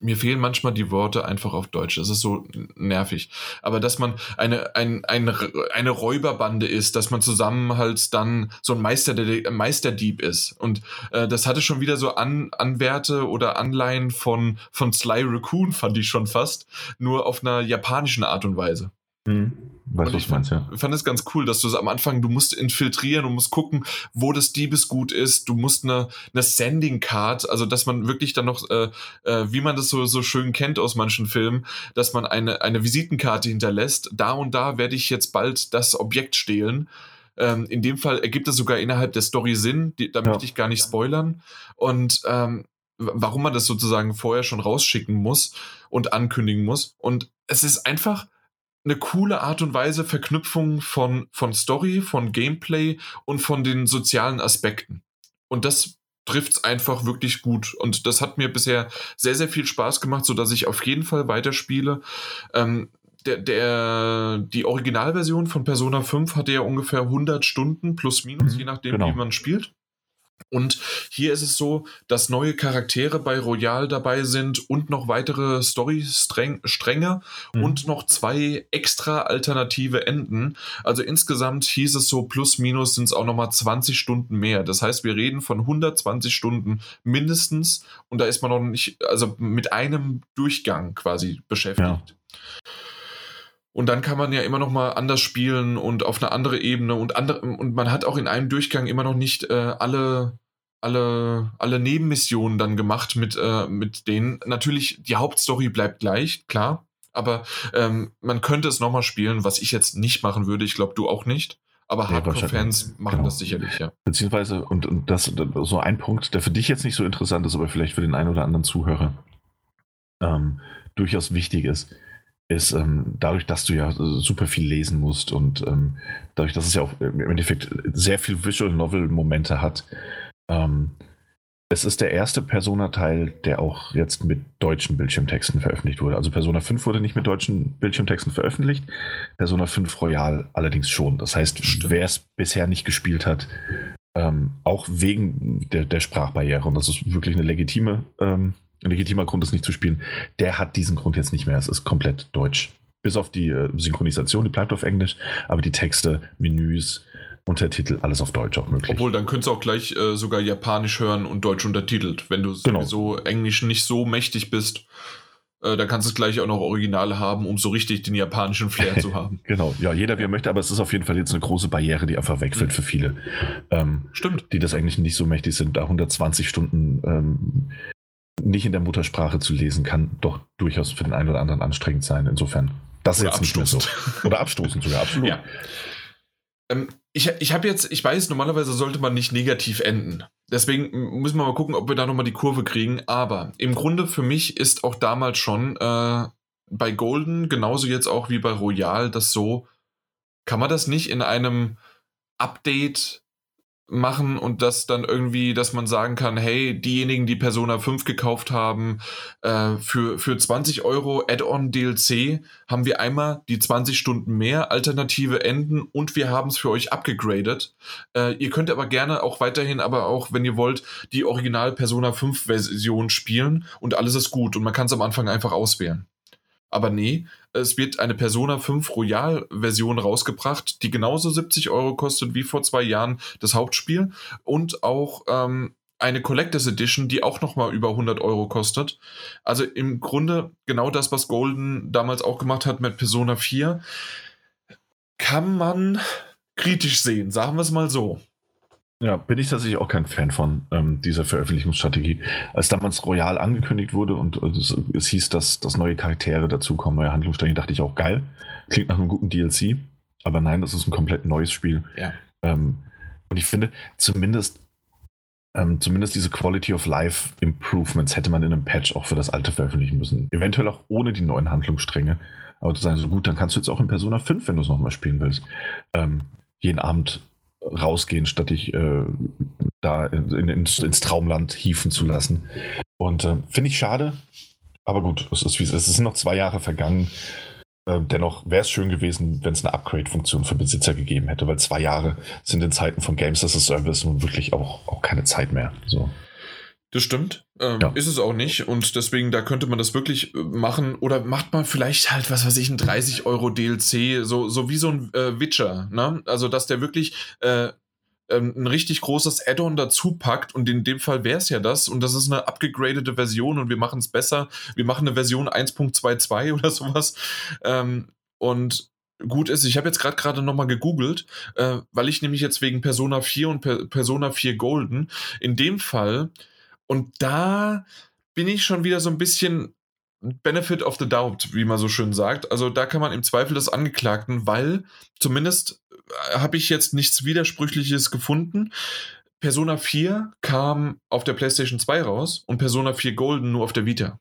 mir fehlen manchmal die Worte einfach auf Deutsch. Das ist so nervig. Aber dass man eine, ein, ein, eine Räuberbande ist, dass man zusammen halt dann so ein Meister, Meisterdieb ist. Und äh, das hatte schon wieder so An, Anwerte oder Anleihen von, von Sly Raccoon, fand ich schon fast. Nur auf einer japanischen Art und Weise. Mhm. Weiß, ich fand, ja. fand es ganz cool, dass du am Anfang, du musst infiltrieren, du musst gucken, wo das Diebesgut ist, du musst eine, eine Sending Card, also dass man wirklich dann noch, äh, äh, wie man das so, so schön kennt aus manchen Filmen, dass man eine, eine Visitenkarte hinterlässt, da und da werde ich jetzt bald das Objekt stehlen. Ähm, in dem Fall ergibt es sogar innerhalb der Story Sinn, die, da ja. möchte ich gar nicht spoilern. Und ähm, warum man das sozusagen vorher schon rausschicken muss und ankündigen muss. Und es ist einfach eine coole Art und Weise Verknüpfung von, von Story, von Gameplay und von den sozialen Aspekten. Und das trifft es einfach wirklich gut. Und das hat mir bisher sehr, sehr viel Spaß gemacht, sodass ich auf jeden Fall weiterspiele. Ähm, der, der, die Originalversion von Persona 5 hatte ja ungefähr 100 Stunden plus minus, mhm, je nachdem, genau. wie man spielt. Und hier ist es so, dass neue Charaktere bei Royal dabei sind und noch weitere Story-Stränge mhm. und noch zwei extra alternative Enden. Also insgesamt hieß es so, plus minus sind es auch nochmal 20 Stunden mehr. Das heißt, wir reden von 120 Stunden mindestens und da ist man noch nicht, also mit einem Durchgang quasi beschäftigt. Ja. Und dann kann man ja immer noch mal anders spielen und auf eine andere Ebene und andere und man hat auch in einem Durchgang immer noch nicht äh, alle alle alle Nebenmissionen dann gemacht mit äh, mit denen. Natürlich die Hauptstory bleibt gleich, klar, aber ähm, man könnte es noch mal spielen, was ich jetzt nicht machen würde. Ich glaube, du auch nicht. Aber Hardcore-Fans machen genau. das sicherlich, ja. Beziehungsweise, und, und das so ein Punkt, der für dich jetzt nicht so interessant ist, aber vielleicht für den einen oder anderen Zuhörer ähm, durchaus wichtig ist ist ähm, dadurch, dass du ja super viel lesen musst und ähm, dadurch, dass es ja auch im Endeffekt sehr viel Visual Novel Momente hat. Ähm, es ist der erste Persona-Teil, der auch jetzt mit deutschen Bildschirmtexten veröffentlicht wurde. Also Persona 5 wurde nicht mit deutschen Bildschirmtexten veröffentlicht, Persona 5 Royal allerdings schon. Das heißt, wer es bisher nicht gespielt hat, ähm, auch wegen der, der, Sprachbarriere, und das ist wirklich eine legitime ähm, legitimer Grund, es nicht zu spielen, der hat diesen Grund jetzt nicht mehr. Es ist komplett deutsch. Bis auf die äh, Synchronisation, die bleibt auf Englisch, aber die Texte, Menüs, Untertitel, alles auf Deutsch auch möglich. Obwohl, dann könntest du auch gleich äh, sogar Japanisch hören und Deutsch untertitelt, wenn du genau. sowieso Englisch nicht so mächtig bist. Äh, dann kannst du es gleich auch noch Originale haben, um so richtig den japanischen Flair zu haben. <laughs> genau, ja, jeder wie er möchte, aber es ist auf jeden Fall jetzt eine große Barriere, die einfach wegfällt mhm. für viele. Ähm, Stimmt. Die das eigentlich nicht so mächtig sind, da 120 Stunden ähm, nicht in der Muttersprache zu lesen, kann doch durchaus für den einen oder anderen anstrengend sein. Insofern, das oder ist jetzt abstoßend. nicht so. Oder abstoßend sogar, absolut. Ja. Ähm, ich, ich habe jetzt, ich weiß, normalerweise sollte man nicht negativ enden. Deswegen müssen wir mal gucken, ob wir da nochmal die Kurve kriegen. Aber im Grunde für mich ist auch damals schon äh, bei Golden, genauso jetzt auch wie bei Royal, das so, kann man das nicht in einem Update machen und das dann irgendwie, dass man sagen kann, hey, diejenigen, die Persona 5 gekauft haben, äh, für, für 20 Euro Add-on DLC haben wir einmal die 20 Stunden mehr alternative Enden und wir haben es für euch abgegradet. Äh, ihr könnt aber gerne auch weiterhin, aber auch, wenn ihr wollt, die Original Persona 5 Version spielen und alles ist gut und man kann es am Anfang einfach auswählen. Aber nee, es wird eine Persona 5 Royal-Version rausgebracht, die genauso 70 Euro kostet wie vor zwei Jahren das Hauptspiel und auch ähm, eine Collectors Edition, die auch nochmal über 100 Euro kostet. Also im Grunde genau das, was Golden damals auch gemacht hat mit Persona 4, kann man kritisch sehen, sagen wir es mal so. Ja, bin ich tatsächlich auch kein Fan von ähm, dieser Veröffentlichungsstrategie. Als damals Royal angekündigt wurde und es, es hieß, dass, dass neue Charaktere dazukommen, neue Handlungsstränge, dachte ich auch geil. Klingt nach einem guten DLC. Aber nein, das ist ein komplett neues Spiel. Ja. Ähm, und ich finde, zumindest, ähm, zumindest diese Quality of Life Improvements hätte man in einem Patch auch für das alte veröffentlichen müssen. Eventuell auch ohne die neuen Handlungsstränge. Aber zu sagen, so gut, dann kannst du jetzt auch in Persona 5, wenn du es nochmal spielen willst, ähm, jeden Abend rausgehen, statt dich äh, da in, in, ins, ins, Traumland hieven zu lassen. Und äh, finde ich schade, aber gut, es ist wie es ist. Es sind noch zwei Jahre vergangen. Äh, dennoch wäre es schön gewesen, wenn es eine Upgrade-Funktion für Besitzer gegeben hätte, weil zwei Jahre sind in Zeiten von Games as a Service nun wirklich auch, auch keine Zeit mehr. So. Das stimmt. Ähm, ja. Ist es auch nicht. Und deswegen, da könnte man das wirklich äh, machen. Oder macht man vielleicht halt, was weiß ich, ein 30 Euro DLC, so, so wie so ein äh, Witcher. Ne? Also, dass der wirklich äh, ähm, ein richtig großes Add-on dazu packt. Und in dem Fall wäre es ja das. Und das ist eine abgegradete Version und wir machen es besser. Wir machen eine Version 1.22 <laughs> oder sowas. Ähm, und gut ist, ich habe jetzt gerade gerade nochmal gegoogelt, äh, weil ich nämlich jetzt wegen Persona 4 und per Persona 4 Golden, in dem Fall und da bin ich schon wieder so ein bisschen Benefit of the Doubt, wie man so schön sagt. Also da kann man im Zweifel des Angeklagten, weil zumindest äh, habe ich jetzt nichts Widersprüchliches gefunden. Persona 4 kam auf der PlayStation 2 raus und Persona 4 Golden nur auf der Vita.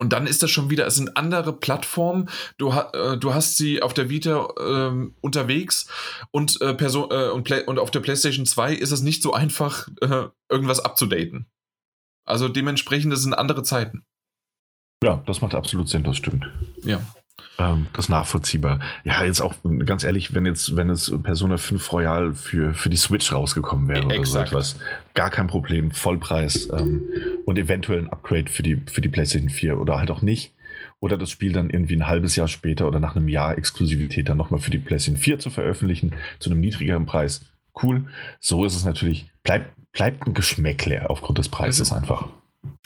Und dann ist das schon wieder, es sind andere Plattformen. Du, äh, du hast sie auf der Vita äh, unterwegs und, äh, Person, äh, und, und, auf der PlayStation 2 ist es nicht so einfach, äh, irgendwas abzudaten. Also dementsprechend, das sind andere Zeiten. Ja, das macht absolut Sinn, das stimmt. Ja. Ähm, das ist nachvollziehbar. Ja, jetzt auch ganz ehrlich, wenn jetzt, wenn es Persona 5 Royal für, für die Switch rausgekommen wäre oder so etwas, gar kein Problem, Vollpreis ähm, und eventuell ein Upgrade für die, für die PlayStation 4 oder halt auch nicht. Oder das Spiel dann irgendwie ein halbes Jahr später oder nach einem Jahr Exklusivität dann nochmal für die PlayStation 4 zu veröffentlichen, zu einem niedrigeren Preis. Cool. So ist es natürlich, bleibt, bleibt ein Geschmäckler aufgrund des Preises einfach.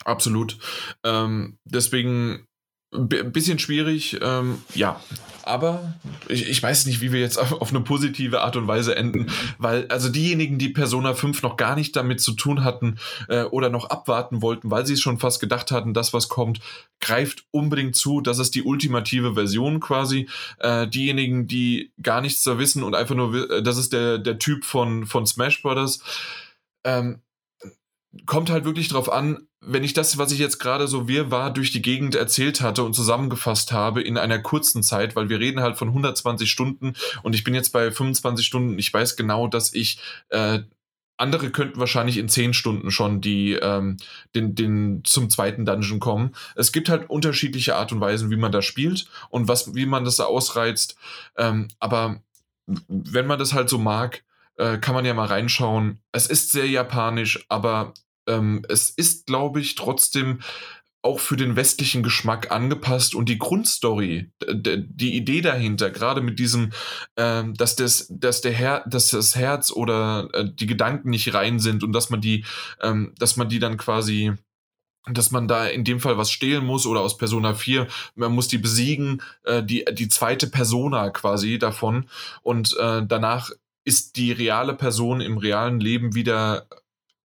Absolut. Ähm, deswegen bisschen schwierig, ähm, ja. Aber ich, ich, weiß nicht, wie wir jetzt auf, eine positive Art und Weise enden, weil also diejenigen, die Persona 5 noch gar nicht damit zu tun hatten äh, oder noch abwarten wollten, weil sie es schon fast gedacht hatten, das, was kommt, greift unbedingt zu. Das ist die ultimative Version quasi. Äh, diejenigen, die gar nichts da wissen und einfach nur, das ist der, der Typ von, von Smash Brothers. Ähm, kommt halt wirklich drauf an, wenn ich das, was ich jetzt gerade so wir war, durch die Gegend erzählt hatte und zusammengefasst habe in einer kurzen Zeit, weil wir reden halt von 120 Stunden und ich bin jetzt bei 25 Stunden. Ich weiß genau, dass ich äh, andere könnten wahrscheinlich in 10 Stunden schon die ähm, den, den zum zweiten Dungeon kommen. Es gibt halt unterschiedliche Art und Weisen, wie man da spielt und was, wie man das da ausreizt. Ähm, aber wenn man das halt so mag, äh, kann man ja mal reinschauen. Es ist sehr japanisch, aber ähm, es ist, glaube ich, trotzdem auch für den westlichen Geschmack angepasst und die Grundstory, die Idee dahinter, gerade mit diesem, ähm, dass das, dass der Her dass das Herz oder äh, die Gedanken nicht rein sind und dass man die, ähm, dass man die dann quasi dass man da in dem Fall was stehlen muss oder aus Persona 4, man muss die besiegen, äh, die, die zweite Persona quasi davon. Und äh, danach ist die reale Person im realen Leben wieder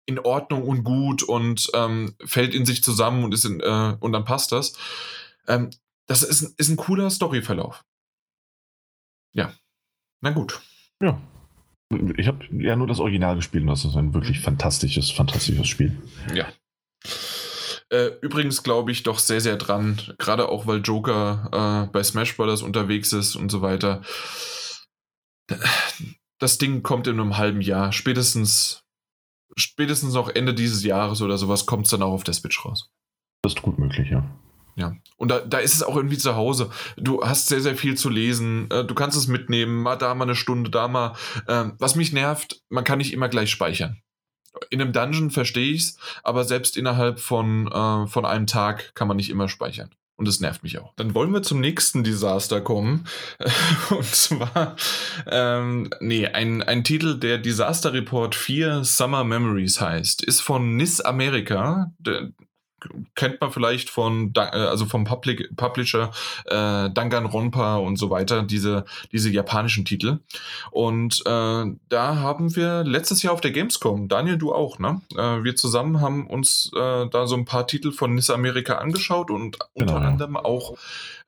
in Ordnung und gut und ähm, fällt in sich zusammen und ist in, äh, und dann passt das. Ähm, das ist, ist ein cooler Storyverlauf. Ja. Na gut. Ja. Ich habe ja nur das Original gespielt und das ist ein wirklich fantastisches, fantastisches Spiel. Ja. Äh, übrigens glaube ich doch sehr, sehr dran, gerade auch weil Joker äh, bei Smash Brothers unterwegs ist und so weiter. Das Ding kommt in einem halben Jahr, spätestens spätestens noch Ende dieses Jahres oder sowas kommt es dann auch auf der Switch raus. Das ist gut möglich, ja. Ja, und da, da ist es auch irgendwie zu Hause. Du hast sehr, sehr viel zu lesen. Äh, du kannst es mitnehmen, mal da mal eine Stunde, da mal. Ähm, was mich nervt, man kann nicht immer gleich speichern. In einem Dungeon verstehe ich es, aber selbst innerhalb von, äh, von einem Tag kann man nicht immer speichern. Und das nervt mich auch. Dann wollen wir zum nächsten Desaster kommen. <laughs> Und zwar, ähm, nee, ein, ein Titel, der Disaster Report 4 Summer Memories heißt, ist von NIS America. Kennt man vielleicht von, äh, also vom Public, Publisher äh, Danganronpa und so weiter, diese, diese japanischen Titel. Und äh, da haben wir letztes Jahr auf der Gamescom, Daniel, du auch, ne? Äh, wir zusammen haben uns äh, da so ein paar Titel von NIS Amerika angeschaut und genau, unter anderem auch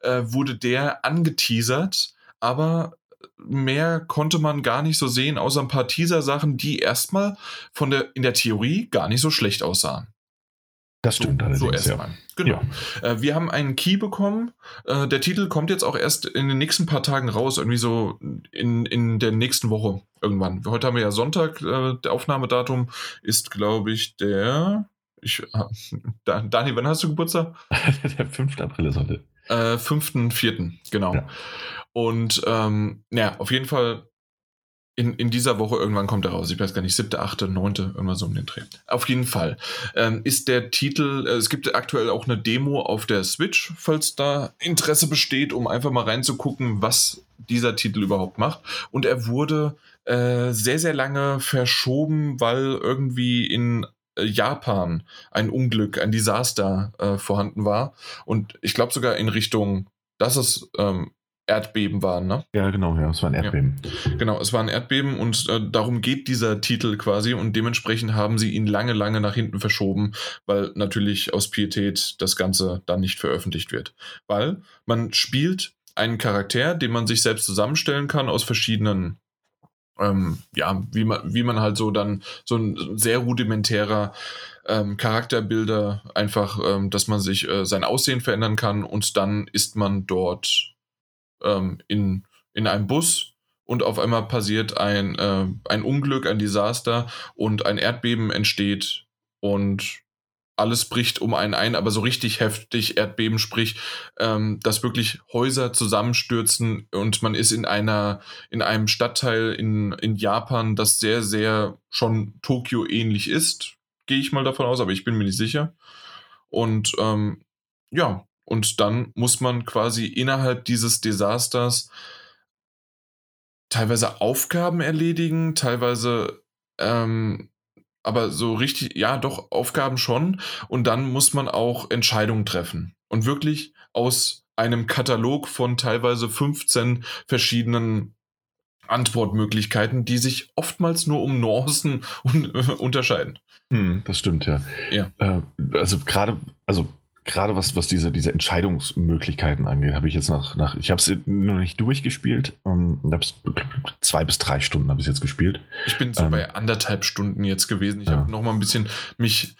äh, wurde der angeteasert, aber mehr konnte man gar nicht so sehen, außer ein paar Teaser-Sachen, die erstmal von der, in der Theorie gar nicht so schlecht aussahen. Das stimmt so, so erstmal. Ja. Genau. Ja. Äh, wir haben einen Key bekommen. Äh, der Titel kommt jetzt auch erst in den nächsten paar Tagen raus, irgendwie so in, in der nächsten Woche irgendwann. Heute haben wir ja Sonntag, äh, der Aufnahmedatum ist, glaube ich, der. Ich, <laughs> da, Dani, wann hast du Geburtstag? <laughs> der 5. April ist heute. Äh, 5.4., genau. Ja. Und ähm, ja, auf jeden Fall in, in dieser Woche irgendwann kommt er raus. Ich weiß gar nicht, siebte, achte, neunte, irgendwas so um den Dreh. Auf jeden Fall ähm, ist der Titel, äh, es gibt aktuell auch eine Demo auf der Switch, falls da Interesse besteht, um einfach mal reinzugucken, was dieser Titel überhaupt macht. Und er wurde äh, sehr, sehr lange verschoben, weil irgendwie in äh, Japan ein Unglück, ein Desaster äh, vorhanden war. Und ich glaube sogar in Richtung, dass es ähm, Erdbeben waren, ne? Ja, genau, ja, es war ein Erdbeben. Ja. Genau, es war ein Erdbeben und äh, darum geht dieser Titel quasi und dementsprechend haben sie ihn lange, lange nach hinten verschoben, weil natürlich aus Pietät das Ganze dann nicht veröffentlicht wird. Weil man spielt einen Charakter, den man sich selbst zusammenstellen kann aus verschiedenen ähm, ja, wie man, wie man halt so dann so ein sehr rudimentärer ähm, Charakterbilder einfach, ähm, dass man sich äh, sein Aussehen verändern kann und dann ist man dort ähm, in, in einem Bus und auf einmal passiert ein, äh, ein Unglück, ein Desaster und ein Erdbeben entsteht und alles bricht um einen ein, aber so richtig heftig Erdbeben, sprich, ähm, dass wirklich Häuser zusammenstürzen und man ist in einer, in einem Stadtteil in, in Japan, das sehr, sehr schon Tokio ähnlich ist, gehe ich mal davon aus, aber ich bin mir nicht sicher. Und ähm, ja, und dann muss man quasi innerhalb dieses Desasters teilweise Aufgaben erledigen, teilweise ähm, aber so richtig, ja, doch, Aufgaben schon. Und dann muss man auch Entscheidungen treffen. Und wirklich aus einem Katalog von teilweise 15 verschiedenen Antwortmöglichkeiten, die sich oftmals nur um Nuancen <laughs> un unterscheiden. Hm, das stimmt, ja. ja. Äh, also gerade, also gerade was, was diese, diese Entscheidungsmöglichkeiten angeht, habe ich jetzt nach, nach ich habe es noch nicht durchgespielt. Ähm, zwei bis drei Stunden habe ich jetzt gespielt. Ich bin so ähm, bei anderthalb Stunden jetzt gewesen. Ich ja. habe noch mal ein bisschen mich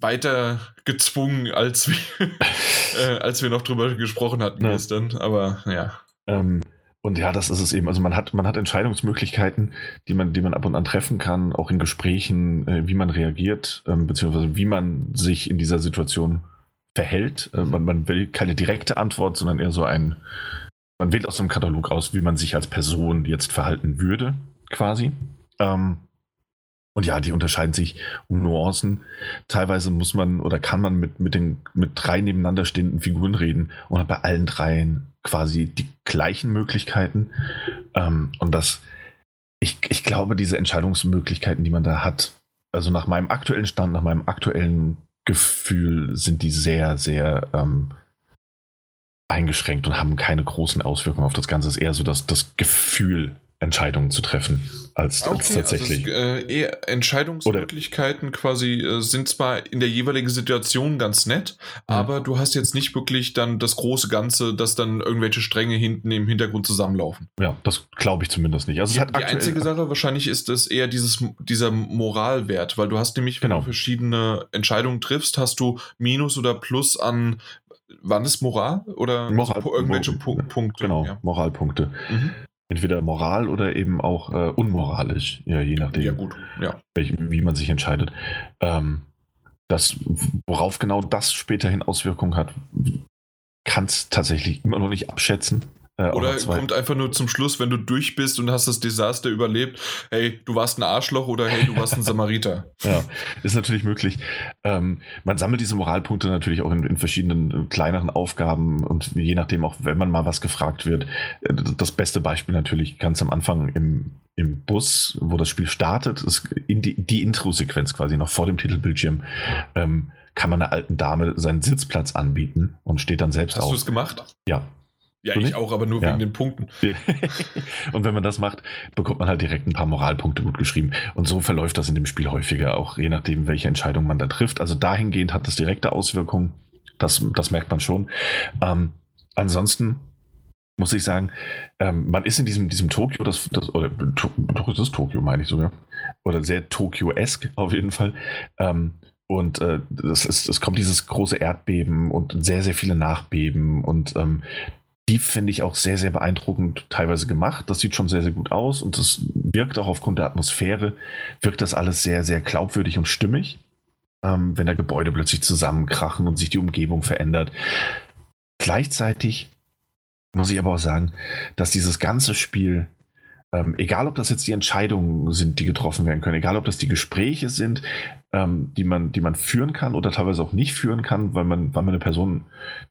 weiter gezwungen, als wir, <laughs> äh, als wir noch drüber gesprochen hatten ja. gestern. Aber ja. Ähm, und ja, das ist es eben. Also man hat, man hat Entscheidungsmöglichkeiten, die man, die man ab und an treffen kann, auch in Gesprächen, äh, wie man reagiert, ähm, beziehungsweise wie man sich in dieser Situation verhält. Äh, man, man will keine direkte Antwort, sondern eher so ein, man wählt aus einem Katalog aus, wie man sich als Person jetzt verhalten würde, quasi. Ähm, und ja, die unterscheiden sich um Nuancen. Teilweise muss man oder kann man mit, mit den mit drei nebeneinander stehenden Figuren reden und hat bei allen dreien quasi die gleichen Möglichkeiten. Ähm, und das, ich, ich glaube, diese Entscheidungsmöglichkeiten, die man da hat, also nach meinem aktuellen Stand, nach meinem aktuellen Gefühl, sind die sehr, sehr ähm, eingeschränkt und haben keine großen Auswirkungen auf das Ganze. Es ist eher so das, das Gefühl, Entscheidungen zu treffen, als, okay, als tatsächlich. Also es, äh, Entscheidungsmöglichkeiten Oder quasi äh, sind zwar in der jeweiligen Situation ganz nett, mhm. aber du hast jetzt nicht wirklich dann das große Ganze, dass dann irgendwelche Stränge hinten im Hintergrund zusammenlaufen. Ja, das glaube ich zumindest nicht. Also die, die einzige Sache wahrscheinlich ist es eher dieses, dieser Moralwert, weil du hast nämlich, wenn genau. du verschiedene Entscheidungen triffst, hast du Minus oder Plus an Wann ist Moral oder Moral, irgendwelche Mo Punkte? Genau, ja. Moralpunkte. Mhm entweder moral oder eben auch äh, unmoralisch, ja, je nachdem, ja, gut. Ja. Welch, wie man sich entscheidet. Ähm, das, worauf genau das späterhin Auswirkungen hat, kann es tatsächlich immer noch nicht abschätzen. Äh, oder kommt einfach nur zum Schluss, wenn du durch bist und hast das Desaster überlebt, hey, du warst ein Arschloch oder hey, du warst ein Samariter. <laughs> ja, ist natürlich möglich. Ähm, man sammelt diese Moralpunkte natürlich auch in, in, verschiedenen äh, kleineren Aufgaben und je nachdem auch, wenn man mal was gefragt wird. Äh, das beste Beispiel natürlich ganz am Anfang im, im Bus, wo das Spiel startet, ist in die, die Intro-Sequenz quasi noch vor dem Titelbildschirm. Ähm, kann man einer alten Dame seinen Sitzplatz anbieten und steht dann selbst Hast auf. Hast du es gemacht? Ja, ja, ich auch, aber nur ja. wegen den Punkten. <laughs> und wenn man das macht, bekommt man halt direkt ein paar Moralpunkte gut geschrieben. Und so verläuft das in dem Spiel häufiger, auch je nachdem, welche Entscheidung man da trifft. Also dahingehend hat das direkte Auswirkungen. Das, das merkt man schon. Ähm, ansonsten muss ich sagen, ähm, man ist in diesem, diesem Tokio, das, das, oder doch ist das Tokio, meine ich sogar. Oder sehr Tokio-esk auf jeden Fall. Ähm, und äh, das ist, es kommt dieses große Erdbeben und sehr, sehr viele Nachbeben. Und ähm, die finde ich auch sehr, sehr beeindruckend teilweise gemacht. Das sieht schon sehr, sehr gut aus und das wirkt auch aufgrund der Atmosphäre, wirkt das alles sehr, sehr glaubwürdig und stimmig. Ähm, wenn da Gebäude plötzlich zusammenkrachen und sich die Umgebung verändert. Gleichzeitig muss ich aber auch sagen, dass dieses ganze Spiel, ähm, egal ob das jetzt die Entscheidungen sind, die getroffen werden können, egal ob das die Gespräche sind, ähm, die, man, die man führen kann oder teilweise auch nicht führen kann, weil man, weil man eine Person,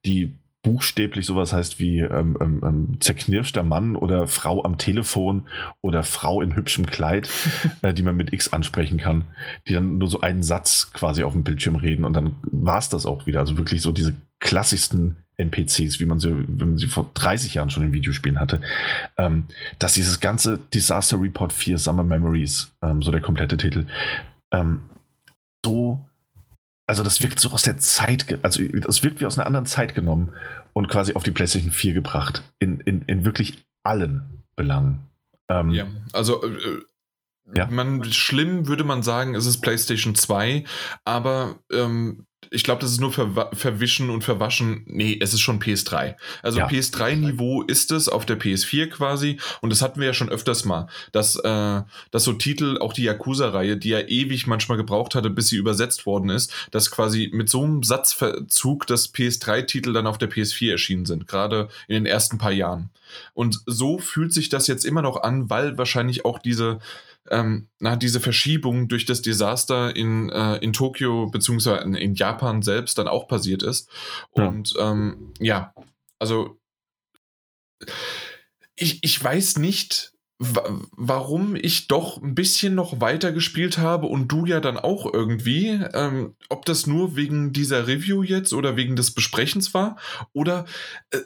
die buchstäblich sowas heißt wie ähm, ähm, ähm, zerknirschter Mann oder Frau am Telefon oder Frau in hübschem Kleid, <laughs> äh, die man mit X ansprechen kann, die dann nur so einen Satz quasi auf dem Bildschirm reden und dann war es das auch wieder. Also wirklich so diese klassischsten NPCs, wie man sie, wie man sie vor 30 Jahren schon in Videospielen hatte, ähm, dass dieses ganze Disaster Report 4 Summer Memories, ähm, so der komplette Titel, ähm, so also das wirkt so aus der Zeit, also das wirkt wie aus einer anderen Zeit genommen und quasi auf die PlayStation 4 gebracht. In, in, in wirklich allen Belangen. Ähm, ja, also äh, ja. Man, schlimm würde man sagen, es ist PlayStation 2, aber ähm, ich glaube, das ist nur ver verwischen und verwaschen. Nee, es ist schon PS3. Also ja. PS3-Niveau ist es auf der PS4 quasi. Und das hatten wir ja schon öfters mal, dass, äh, dass so Titel, auch die Yakuza-Reihe, die ja ewig manchmal gebraucht hatte, bis sie übersetzt worden ist, dass quasi mit so einem Satzverzug, dass PS3-Titel dann auf der PS4 erschienen sind, gerade in den ersten paar Jahren. Und so fühlt sich das jetzt immer noch an, weil wahrscheinlich auch diese ähm, na, diese Verschiebung durch das Desaster in, äh, in Tokio beziehungsweise in, Japan selbst dann auch passiert ist. Und ja, ähm, ja also ich, ich weiß nicht, warum ich doch ein bisschen noch weiter gespielt habe und du ja dann auch irgendwie, ähm, ob das nur wegen dieser Review jetzt oder wegen des Besprechens war oder äh,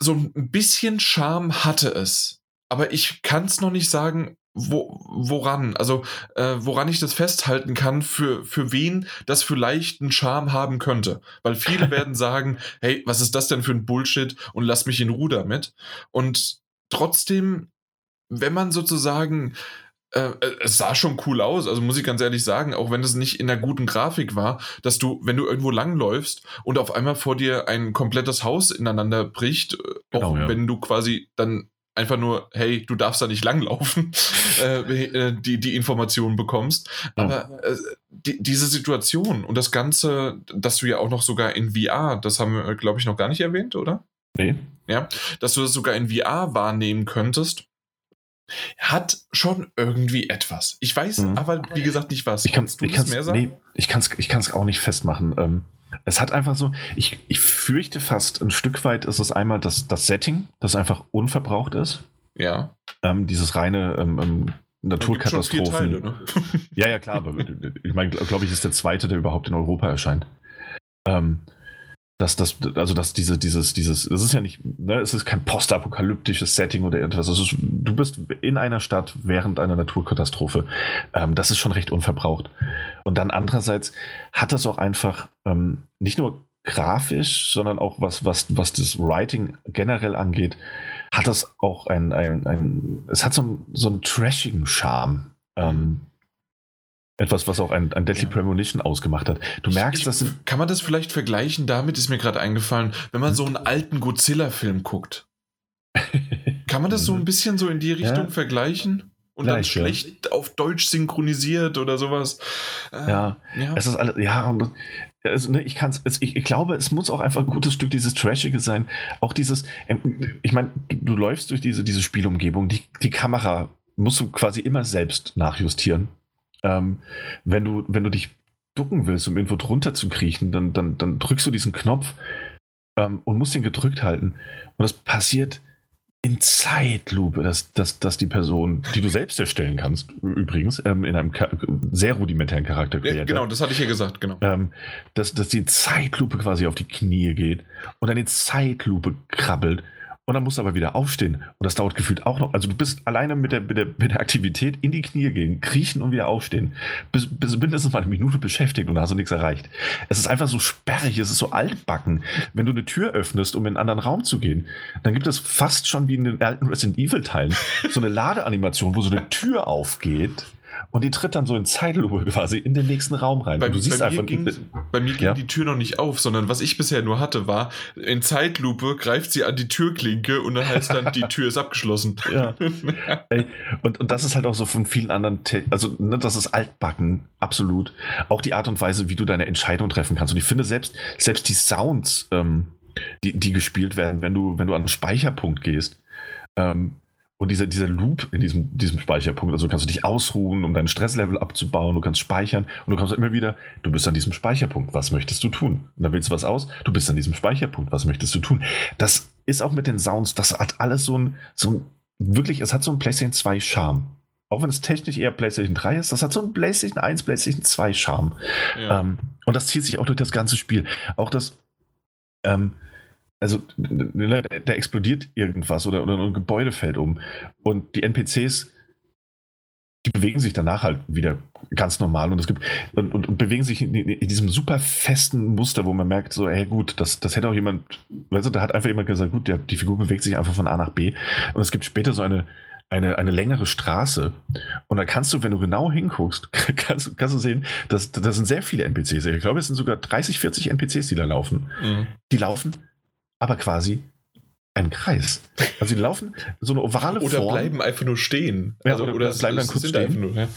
so ein bisschen Charme hatte es. Aber ich kann es noch nicht sagen, wo, woran, also äh, woran ich das festhalten kann, für, für wen das vielleicht einen Charme haben könnte. Weil viele <laughs> werden sagen, hey, was ist das denn für ein Bullshit und lass mich in Ruhe damit. Und trotzdem, wenn man sozusagen äh, äh, es sah schon cool aus, also muss ich ganz ehrlich sagen, auch wenn es nicht in der guten Grafik war, dass du, wenn du irgendwo langläufst und auf einmal vor dir ein komplettes Haus ineinander bricht, äh, genau, auch ja. wenn du quasi dann einfach nur, hey, du darfst da nicht langlaufen, <laughs> äh, äh, die, die Informationen bekommst. Aber äh, die, diese Situation und das Ganze, dass du ja auch noch sogar in VR, das haben wir, glaube ich, noch gar nicht erwähnt, oder? Nee. Ja, dass du das sogar in VR wahrnehmen könntest, hat schon irgendwie etwas. Ich weiß mhm. aber, wie gesagt, nicht was. Ich kann es mehr sagen? Nee, ich kann es ich kann's auch nicht festmachen. Ähm, es hat einfach so, ich, ich fürchte fast, ein Stück weit ist es einmal das, das Setting, das einfach unverbraucht ist. Ja. Ähm, dieses reine ähm, ähm Naturkatastrophen. Teile, ne? <laughs> ja, ja, klar, aber ich meine, glaube ich, ist der zweite, der überhaupt in Europa erscheint. Ähm, dass das, also dass diese, dieses, dieses, es ist ja nicht, ne, es ist kein postapokalyptisches Setting oder irgendwas. Ist, du bist in einer Stadt während einer Naturkatastrophe. Ähm, das ist schon recht unverbraucht. Und dann andererseits hat das auch einfach ähm, nicht nur grafisch, sondern auch was, was, was das Writing generell angeht, hat das auch ein, ein, ein es hat so, so einen trashigen Charme. Ähm, etwas, was auch ein, ein Deadly ja. Premonition ausgemacht hat. Du merkst, ich, dass. Kann man das vielleicht vergleichen damit, ist mir gerade eingefallen, wenn man so einen alten Godzilla-Film guckt. <laughs> kann man das so ein bisschen so in die Richtung ja. vergleichen? Und Gleich, dann schlecht ja. auf Deutsch synchronisiert oder sowas. Äh, ja, ja, es ist alles, ja, und also, ne, ich kann es, ich, ich, glaube, es muss auch einfach ein gutes Stück dieses Trashige sein. Auch dieses, ähm, ich meine, du läufst durch diese, diese Spielumgebung, die, die Kamera musst du quasi immer selbst nachjustieren. Ähm, wenn, du, wenn du dich ducken willst, um irgendwo drunter zu kriechen, dann, dann, dann drückst du diesen Knopf ähm, und musst ihn gedrückt halten. Und das passiert in Zeitlupe, dass, dass, dass die Person, die du selbst erstellen kannst, übrigens, ähm, in einem sehr rudimentären Charakter ja, Genau, das hatte ich ja gesagt, genau. Ähm, dass, dass die Zeitlupe quasi auf die Knie geht und dann in Zeitlupe krabbelt und dann musst du aber wieder aufstehen. Und das dauert gefühlt auch noch. Also du bist alleine mit der, mit der, mit der Aktivität in die Knie gehen, kriechen und wieder aufstehen. Bis, bis mindestens mal eine Minute beschäftigt und hast du nichts erreicht. Es ist einfach so sperrig, es ist so altbacken. Wenn du eine Tür öffnest, um in einen anderen Raum zu gehen, dann gibt es fast schon wie in den alten Resident Evil Teilen so eine Ladeanimation, wo so eine Tür aufgeht und die tritt dann so in Zeitlupe quasi in den nächsten Raum rein. Bei, du siehst mir ging, bei mir ging ja? die Tür noch nicht auf, sondern was ich bisher nur hatte, war in Zeitlupe greift sie an die Türklinke und dann heißt dann, die Tür ist abgeschlossen. <laughs> Ja. Ey, und, und das ist halt auch so von vielen anderen, Te also ne, das ist altbacken, absolut. Auch die Art und Weise, wie du deine Entscheidung treffen kannst. Und ich finde selbst, selbst die Sounds, ähm, die, die gespielt werden, wenn du, wenn du an einen Speicherpunkt gehst, ähm, und dieser, dieser Loop in diesem, diesem Speicherpunkt, also kannst du dich ausruhen, um dein Stresslevel abzubauen, du kannst speichern und du kommst immer wieder, du bist an diesem Speicherpunkt, was möchtest du tun? Und dann wählst du was aus, du bist an diesem Speicherpunkt, was möchtest du tun? Das ist auch mit den Sounds, das hat alles so ein, so ein wirklich, es hat so ein PlayStation 2 Charme. Auch wenn es technisch eher PlayStation 3 ist, das hat so ein PlayStation 1, PlayStation 2 Charme. Ja. Ähm, und das zieht sich auch durch das ganze Spiel. Auch das, ähm, also da explodiert irgendwas oder, oder ein Gebäude fällt um. Und die NPCs, die bewegen sich danach halt wieder ganz normal und es gibt und, und, und bewegen sich in, in, diesem super festen Muster, wo man merkt, so, hey gut, das, das hätte auch jemand, weißt du, da hat einfach jemand gesagt, gut, der, die Figur bewegt sich einfach von A nach B. Und es gibt später so eine, eine, eine längere Straße. Und da kannst du, wenn du genau hinguckst, <laughs> kannst, kannst du sehen, dass da sind sehr viele NPCs. Ich glaube, es sind sogar 30, 40 NPCs, die da laufen. Mhm. Die laufen aber quasi ein Kreis. Also die laufen so eine ovale oder Form. Oder bleiben einfach nur stehen. Also, oder, oder bleiben dann kurz stehen. Nur, ja.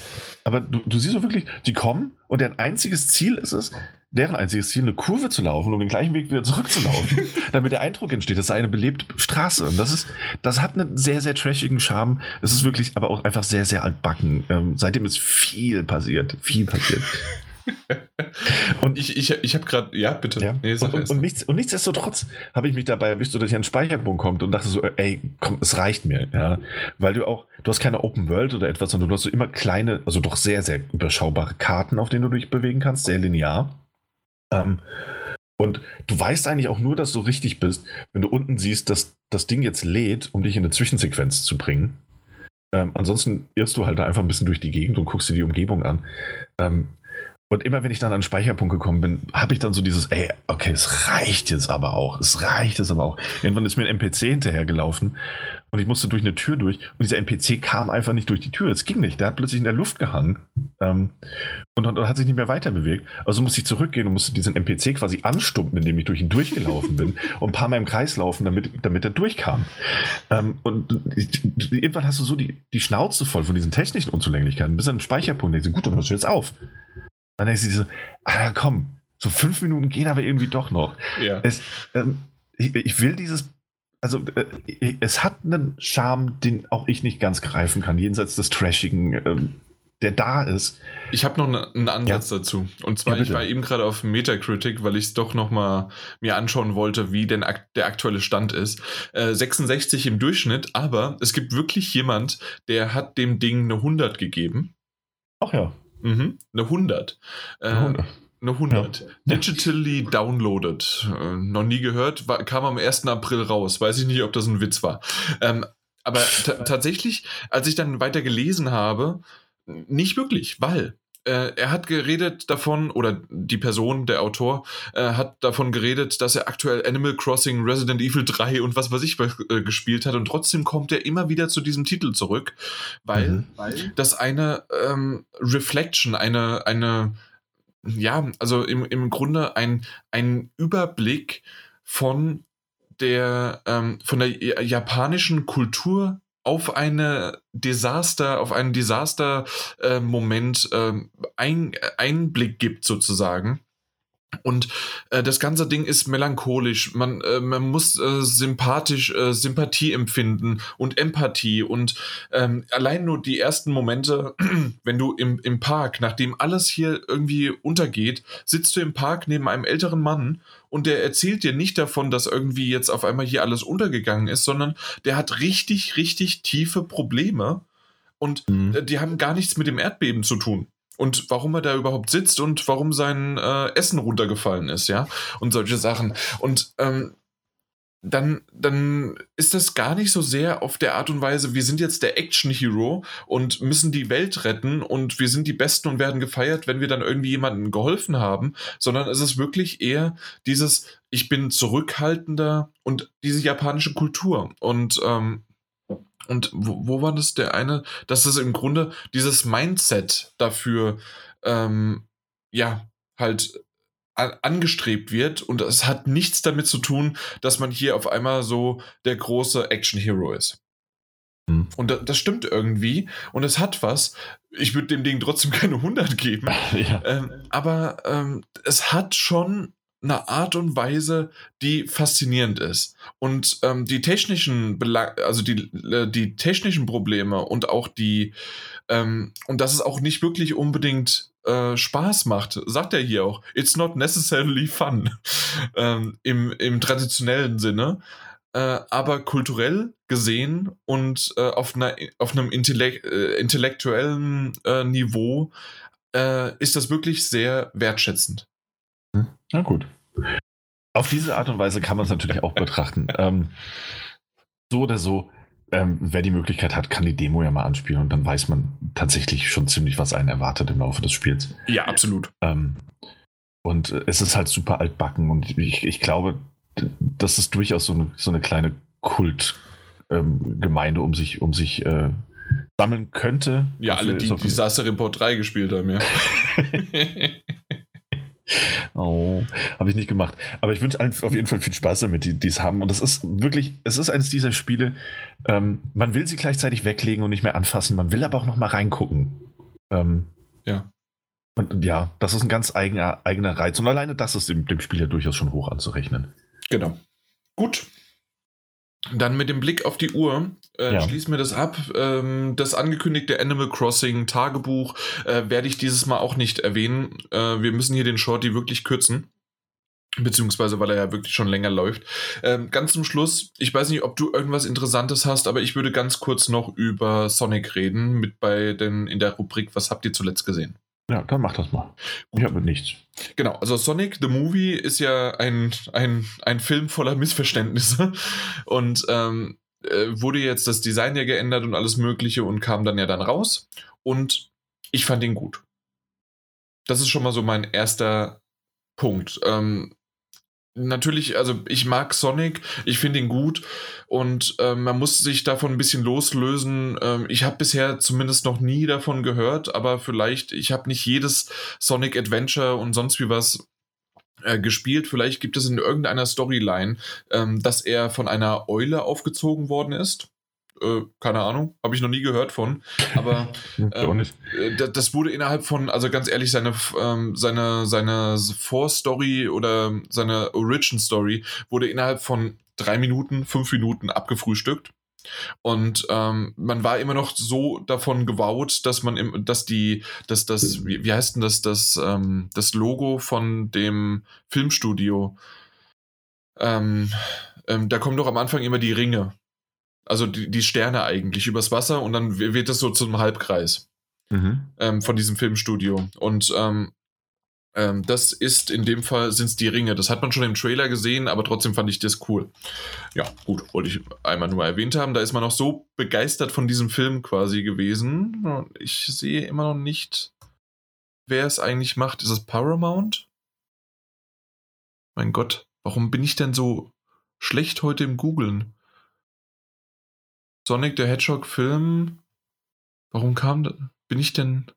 Aber du, du siehst so wirklich, die kommen und deren einziges Ziel ist es, deren einziges Ziel, eine Kurve zu laufen, um den gleichen Weg wieder zurückzulaufen, <laughs> damit der Eindruck entsteht, das sei eine belebte Straße. Und das ist, das hat einen sehr, sehr trashigen Charme. Es ist wirklich aber auch einfach sehr, sehr altbacken. Ähm, seitdem ist viel passiert. Viel passiert. <laughs> Und ich, ich, ich habe gerade, ja, bitte. Ja. Nee, und, und, und, nichts, und nichtsdestotrotz habe ich mich dabei erwischt, dass ich an den Speicherpunkt kommt und dachte so, ey, komm, es reicht mir. Ja? Weil du auch, du hast keine Open World oder etwas, sondern du hast so immer kleine, also doch sehr, sehr überschaubare Karten, auf denen du dich bewegen kannst, sehr linear. Ähm, und du weißt eigentlich auch nur, dass du richtig bist, wenn du unten siehst, dass das Ding jetzt lädt, um dich in eine Zwischensequenz zu bringen. Ähm, ansonsten irrst du halt da einfach ein bisschen durch die Gegend und guckst dir die Umgebung an. Ähm, und immer wenn ich dann an den Speicherpunkt gekommen bin, habe ich dann so dieses, ey, okay, es reicht jetzt aber auch. Es reicht jetzt aber auch. Irgendwann ist mir ein NPC hinterhergelaufen und ich musste durch eine Tür durch und dieser NPC kam einfach nicht durch die Tür. Es ging nicht. Der hat plötzlich in der Luft gehangen ähm, und, und, hat sich nicht mehr weiter bewegt. Also musste ich zurückgehen und musste diesen NPC quasi anstumpen, indem ich durch ihn durchgelaufen bin <laughs> und ein paar Mal im Kreis laufen, damit, damit er durchkam. Ähm, und irgendwann hast du so die, die Schnauze voll von diesen technischen Unzulänglichkeiten, bis an den Speicherpunkt denkst du, gut, dann hörst du jetzt auf. Dann denkst du so, ah, komm, so fünf Minuten gehen aber irgendwie doch noch. Ja. Es, ähm, ich, ich, will dieses, also äh, es hat einen Charme, den auch ich nicht ganz greifen kann, jenseits des Trashigen, ähm, der da ist. Ich habe noch ne, einen Ansatz ja. dazu. Und zwar, ja, ich war eben gerade auf Metacritic, weil ich es doch noch mal mir anschauen wollte, wie denn ak der aktuelle Stand ist. Äh, 66 im Durchschnitt, aber es gibt wirklich jemand, der hat dem Ding eine 100 gegeben. Ach ja. Mhm, eine 100. Äh, eine 100. Eine 100. Ja. Digitally downloaded. Äh, noch nie gehört. War, kam am 1. April raus. Weiß ich nicht, ob das ein Witz war. Ähm, aber tatsächlich, als ich dann weiter gelesen habe, nicht wirklich, weil äh, er hat geredet davon, oder die Person, der Autor, äh, hat davon geredet, dass er aktuell Animal Crossing, Resident Evil 3 und was weiß ich äh, gespielt hat und trotzdem kommt er immer wieder zu diesem Titel zurück, weil, mhm. weil das eine ähm, Reflection, eine, eine, ja, also im, im Grunde ein, ein Überblick von der, ähm, von der japanischen Kultur auf eine Desaster, auf einen Desaster-Moment äh, äh, ein, Einblick gibt sozusagen. Und äh, das ganze Ding ist melancholisch. Man, äh, man muss äh, sympathisch äh, Sympathie empfinden und Empathie. Und ähm, allein nur die ersten Momente, <clears throat> wenn du im, im Park, nachdem alles hier irgendwie untergeht, sitzt du im Park neben einem älteren Mann und der erzählt dir nicht davon, dass irgendwie jetzt auf einmal hier alles untergegangen ist, sondern der hat richtig, richtig tiefe Probleme. Und mhm. die haben gar nichts mit dem Erdbeben zu tun und warum er da überhaupt sitzt und warum sein äh, Essen runtergefallen ist, ja, und solche Sachen. Und ähm, dann, dann ist das gar nicht so sehr auf der Art und Weise, wir sind jetzt der Action-Hero und müssen die Welt retten und wir sind die Besten und werden gefeiert, wenn wir dann irgendwie jemandem geholfen haben, sondern es ist wirklich eher dieses, ich bin zurückhaltender und diese japanische Kultur. Und ähm, und wo, wo war das der eine? Dass es im Grunde dieses Mindset dafür, ähm, ja, halt angestrebt wird und es hat nichts damit zu tun, dass man hier auf einmal so der große Action-Hero ist. Hm. Und das stimmt irgendwie und es hat was. Ich würde dem Ding trotzdem <laughs> keine 100 geben. <laughs> Ja. Ähm, aber ähm, es hat schon eine Art und Weise, die faszinierend ist. Und ähm, die technischen Belang also die, äh, die technischen Probleme und auch die, ähm, und dass es auch nicht wirklich unbedingt äh, Spaß macht, sagt er hier auch, it's not necessarily fun <laughs> ähm, im, im traditionellen Sinne. Äh, aber kulturell gesehen und äh, auf, einer, auf einem Intellekt, äh, intellektuellen äh, Niveau äh, ist das wirklich sehr wertschätzend. Na gut. Auf diese Art und Weise kann man es natürlich auch betrachten. <laughs> ähm, so oder so, ähm, wer die Möglichkeit hat, kann die Demo ja mal anspielen und dann weiß man tatsächlich schon ziemlich, was einen erwartet im Laufe des Spiels. Ja, absolut. Ähm, und es ist halt super altbacken und ich, ich glaube, das ist durchaus so eine, so eine kleine Kultgemeinde, ähm, um sich, um sich äh, sammeln könnte. Ja, alle, die Disaster Report 3 gespielt haben, ja. <laughs> <laughs> Oh, habe ich nicht gemacht. Aber ich wünsche allen auf jeden Fall viel Spaß damit, die es haben. Und es ist wirklich, es ist eines dieser Spiele, ähm, man will sie gleichzeitig weglegen und nicht mehr anfassen, man will aber auch noch mal reingucken. Ähm, ja. Und ja, das ist ein ganz eigener, eigener Reiz. Und alleine das ist dem, dem Spiel ja durchaus schon hoch anzurechnen. Genau. Gut. Dann mit dem Blick auf die Uhr äh, ja. schließen wir das ab. Ähm, das angekündigte Animal Crossing Tagebuch äh, werde ich dieses Mal auch nicht erwähnen. Äh, wir müssen hier den Shorty wirklich kürzen. Beziehungsweise, weil er ja wirklich schon länger läuft. Ähm, ganz zum Schluss, ich weiß nicht, ob du irgendwas Interessantes hast, aber ich würde ganz kurz noch über Sonic reden, mit bei den in der Rubrik Was habt ihr zuletzt gesehen? Ja, dann mach das mal. Ich habe nichts. Genau, also Sonic the Movie ist ja ein, ein, ein Film voller Missverständnisse und ähm, äh, wurde jetzt das Design ja geändert und alles Mögliche und kam dann ja dann raus und ich fand ihn gut. Das ist schon mal so mein erster Punkt. Ähm, natürlich, also ich mag Sonic, ich finde ihn gut und äh, man muss sich davon ein bisschen loslösen. Ähm, ich habe bisher zumindest noch nie davon gehört, aber vielleicht, ich habe nicht jedes Sonic Adventure und sonst wie was äh, gespielt. Vielleicht gibt es in irgendeiner Storyline, ähm, dass er von einer Eule aufgezogen worden ist. Äh, keine Ahnung, habe ich noch nie gehört von. Aber <laughs> ähm, äh, das wurde innerhalb von, also ganz ehrlich, seine, ähm, seine, seine Vorstory oder seine Origin Story wurde innerhalb von drei Minuten, fünf Minuten abgefrühstückt. Und ähm, man war immer noch so davon gewaut, dass man im, dass die, dass das, wie, wie heißt denn das, das, ähm, das Logo von dem Filmstudio, ähm, ähm, da kommen doch am Anfang immer die Ringe also die, die Sterne eigentlich übers Wasser und dann wird das so zum Halbkreis mhm. ähm, von diesem Filmstudio. Und ähm, ähm, das ist in dem Fall sind es die Ringe. Das hat man schon im Trailer gesehen, aber trotzdem fand ich das cool. Ja, gut, wollte ich einmal nur erwähnt haben. Da ist man noch so begeistert von diesem Film quasi gewesen. Ich sehe immer noch nicht, wer es eigentlich macht. Ist es Paramount? Mein Gott, warum bin ich denn so schlecht heute im Googlen? Sonic the Hedgehog Film. Warum kam da? Bin ich denn.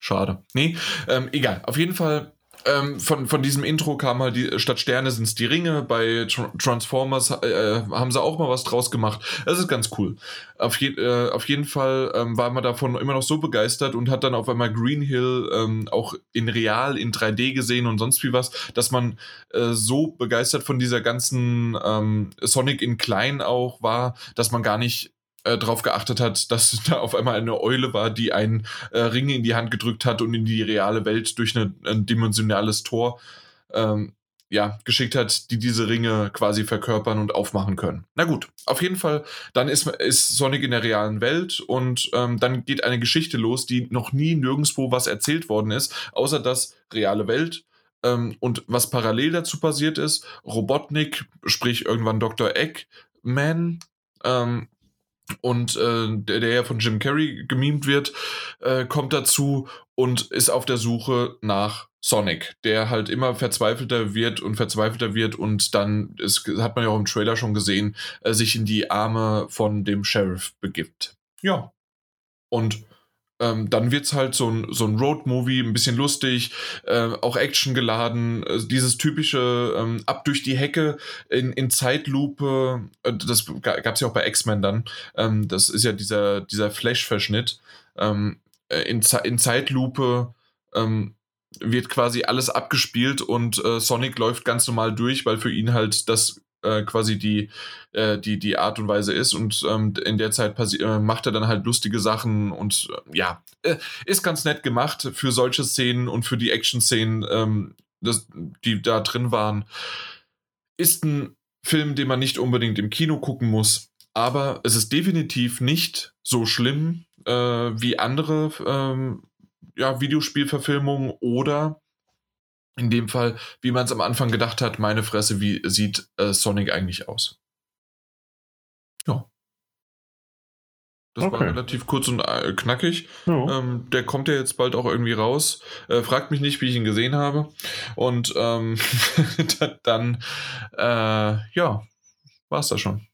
Schade. Nee, ähm, egal. Auf jeden Fall ähm, von, von diesem Intro kam halt die statt Sterne sind es die Ringe. Bei Tr Transformers äh, haben sie auch mal was draus gemacht. Das ist ganz cool. Auf, je, äh, auf jeden Fall ähm, war man davon immer noch so begeistert und hat dann auf einmal Green Hill ähm, auch in real, in 3D gesehen und sonst wie was, dass man äh, so begeistert von dieser ganzen ähm, Sonic in klein auch war, dass man gar nicht äh, darauf geachtet hat, dass <laughs> da auf einmal eine Eule war, die einen äh, Ring in die Hand gedrückt hat und in die reale Welt durch eine, ein dimensionales Tor ähm, ja, geschickt hat, die diese Ringe quasi verkörpern und aufmachen können. Na gut, auf jeden Fall, dann ist, ist Sonic in der realen Welt und ähm, dann geht eine Geschichte los, die noch nie nirgendwo was erzählt worden ist, außer dass reale Welt ähm, und was parallel dazu passiert ist, Robotnik, sprich irgendwann Dr. Eggman, ähm, und äh, der, der ja von Jim Carrey gemimt wird, äh, kommt dazu und ist auf der Suche nach Sonic, der halt immer verzweifelter wird und verzweifelter wird und dann, ist, hat man ja auch im Trailer schon gesehen, äh, sich in die Arme von dem Sheriff begibt. Ja. Und ähm, dann wird es halt so ein, so ein Road-Movie, ein bisschen lustig, äh, auch Action geladen, äh, dieses typische ähm, ab durch die Hecke in, in Zeitlupe, äh, das gab es ja auch bei X-Men dann, ähm, das ist ja dieser, dieser Flash-Verschnitt, ähm, äh, in, in Zeitlupe ähm, wird quasi alles abgespielt und äh, Sonic läuft ganz normal durch, weil für ihn halt das äh, quasi die, äh, die, die Art und Weise ist. Und ähm, in der Zeit äh, macht er dann halt lustige Sachen und äh, ja, äh, ist ganz nett gemacht für solche Szenen und für die Action-Szenen, ähm, die da drin waren. Ist ein Film, den man nicht unbedingt im Kino gucken muss, aber es ist definitiv nicht so schlimm wie andere ähm, ja, Videospielverfilmungen oder in dem Fall, wie man es am Anfang gedacht hat, meine Fresse, wie sieht äh, Sonic eigentlich aus? Ja. Das okay. war relativ kurz und äh, knackig. Ja. Ähm, der kommt ja jetzt bald auch irgendwie raus. Äh, fragt mich nicht, wie ich ihn gesehen habe. Und ähm, <laughs> dann, äh, ja, war es da schon.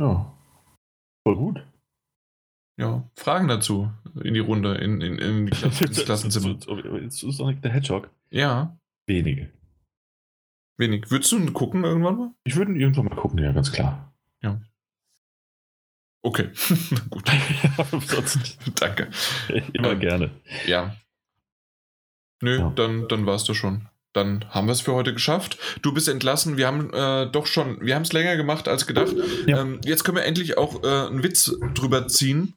Ja. Voll gut. Ja, Fragen dazu in die Runde, in, in, in die <laughs> ins Klassenzimmer. Sonic the Hedgehog? Ja. Wenige. Wenig. Würdest du gucken irgendwann mal? Ich würde ihn irgendwann mal gucken, ja, ganz klar. Ja. Okay, <laughs> gut. <laughs> Danke. Immer ähm, gerne. Ja. Nö, ja. dann, dann war es das schon. dann haben wir es für heute geschafft. Du bist entlassen. Wir haben äh, doch schon, wir haben es länger gemacht als gedacht. Ja. Ähm, jetzt können wir endlich auch äh, einen Witz drüber ziehen.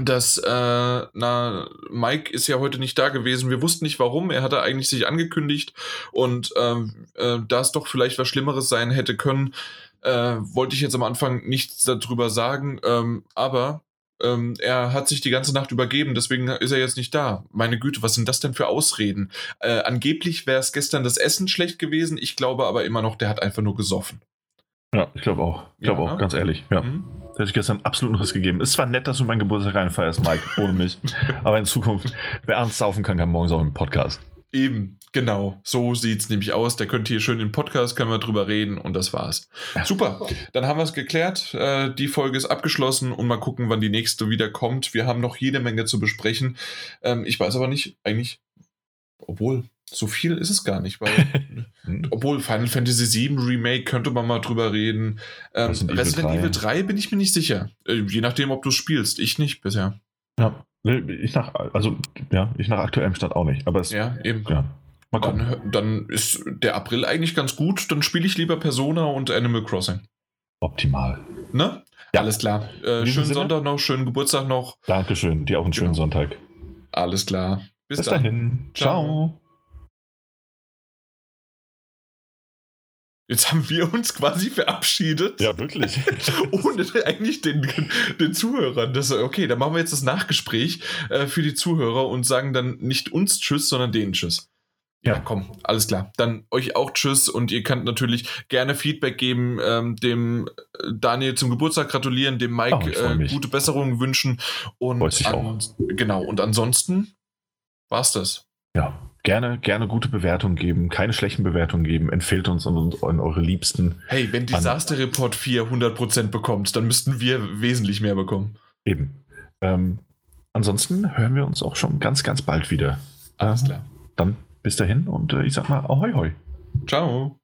Dass, äh, na, Mike ist ja heute nicht da gewesen. Wir wussten nicht warum. Er hatte eigentlich sich angekündigt und ähm, äh, da es doch vielleicht was Schlimmeres sein hätte können, äh, wollte ich jetzt am Anfang nichts darüber sagen. Ähm, aber ähm, er hat sich die ganze Nacht übergeben, deswegen ist er jetzt nicht da. Meine Güte, was sind das denn für Ausreden? Äh, angeblich wäre es gestern das Essen schlecht gewesen. Ich glaube aber immer noch, der hat einfach nur gesoffen. Ja, ich glaube auch. Ich glaube ja, auch, ne? ganz ehrlich. Ja. Mhm. Da hätte ich gestern absolut noch was gegeben. Es war nett, dass du meinen Geburtstag reinfeierst, Mike, ohne mich. aber in Zukunft, wer ernst saufen kann, kann morgens auch im Podcast. Eben, genau. So sieht es nämlich aus. Der könnte hier schön im Podcast, können wir drüber reden und das war's. Super. Dann haben wir es geklärt. Äh, die Folge ist abgeschlossen und mal gucken, wann die nächste wieder kommt. Wir haben noch jede Menge zu besprechen. Ähm, ich weiß aber nicht, eigentlich, obwohl, so viel ist es gar nicht, weil, <laughs> obwohl Final Fantasy VII Remake könnte man mal drüber reden. Ähm, Resident Evil 3 bin ich mir nicht sicher. Äh, je nachdem, ob du es spielst. Ich nicht bisher. Ja. Ich nach, also, ja, ich nach aktuellem Stand auch nicht. Aber es, ja, eben. Ja. Mal Dann, dann ist der April eigentlich ganz gut. Dann spiele ich lieber Persona und Animal Crossing. Optimal. Ne? Ja. Alles klar. Äh, schönen Sinne? Sonntag noch, schönen Geburtstag noch. Dankeschön. Dir auch einen schönen genau. Sonntag. Alles klar. Bis, Bis dahin. Ciao. Ciao. Jetzt haben wir uns quasi verabschiedet. Ja, wirklich. <laughs> Ohne eigentlich den, den Zuhörern. Das, okay, dann machen wir jetzt das Nachgespräch äh, für die Zuhörer und sagen dann nicht uns Tschüss, sondern denen Tschüss. Ja, komm, alles klar. Dann euch auch Tschüss und ihr könnt natürlich gerne Feedback geben, ähm, dem äh, Daniel zum Geburtstag gratulieren, dem Mike oh, äh, gute Besserungen wünschen und an, genau. Und ansonsten war's das. Ja, gerne, gerne gute Bewertungen geben, keine schlechten Bewertungen geben, empfehlt uns an, an eure Liebsten. Hey, wenn Disaster Report 4 100% bekommt, dann müssten wir wesentlich mehr bekommen. Eben. Ähm, ansonsten hören wir uns auch schon ganz, ganz bald wieder. Alles klar. Dann bis dahin und äh, ich sag mal, ahoi, hoi. Ciao.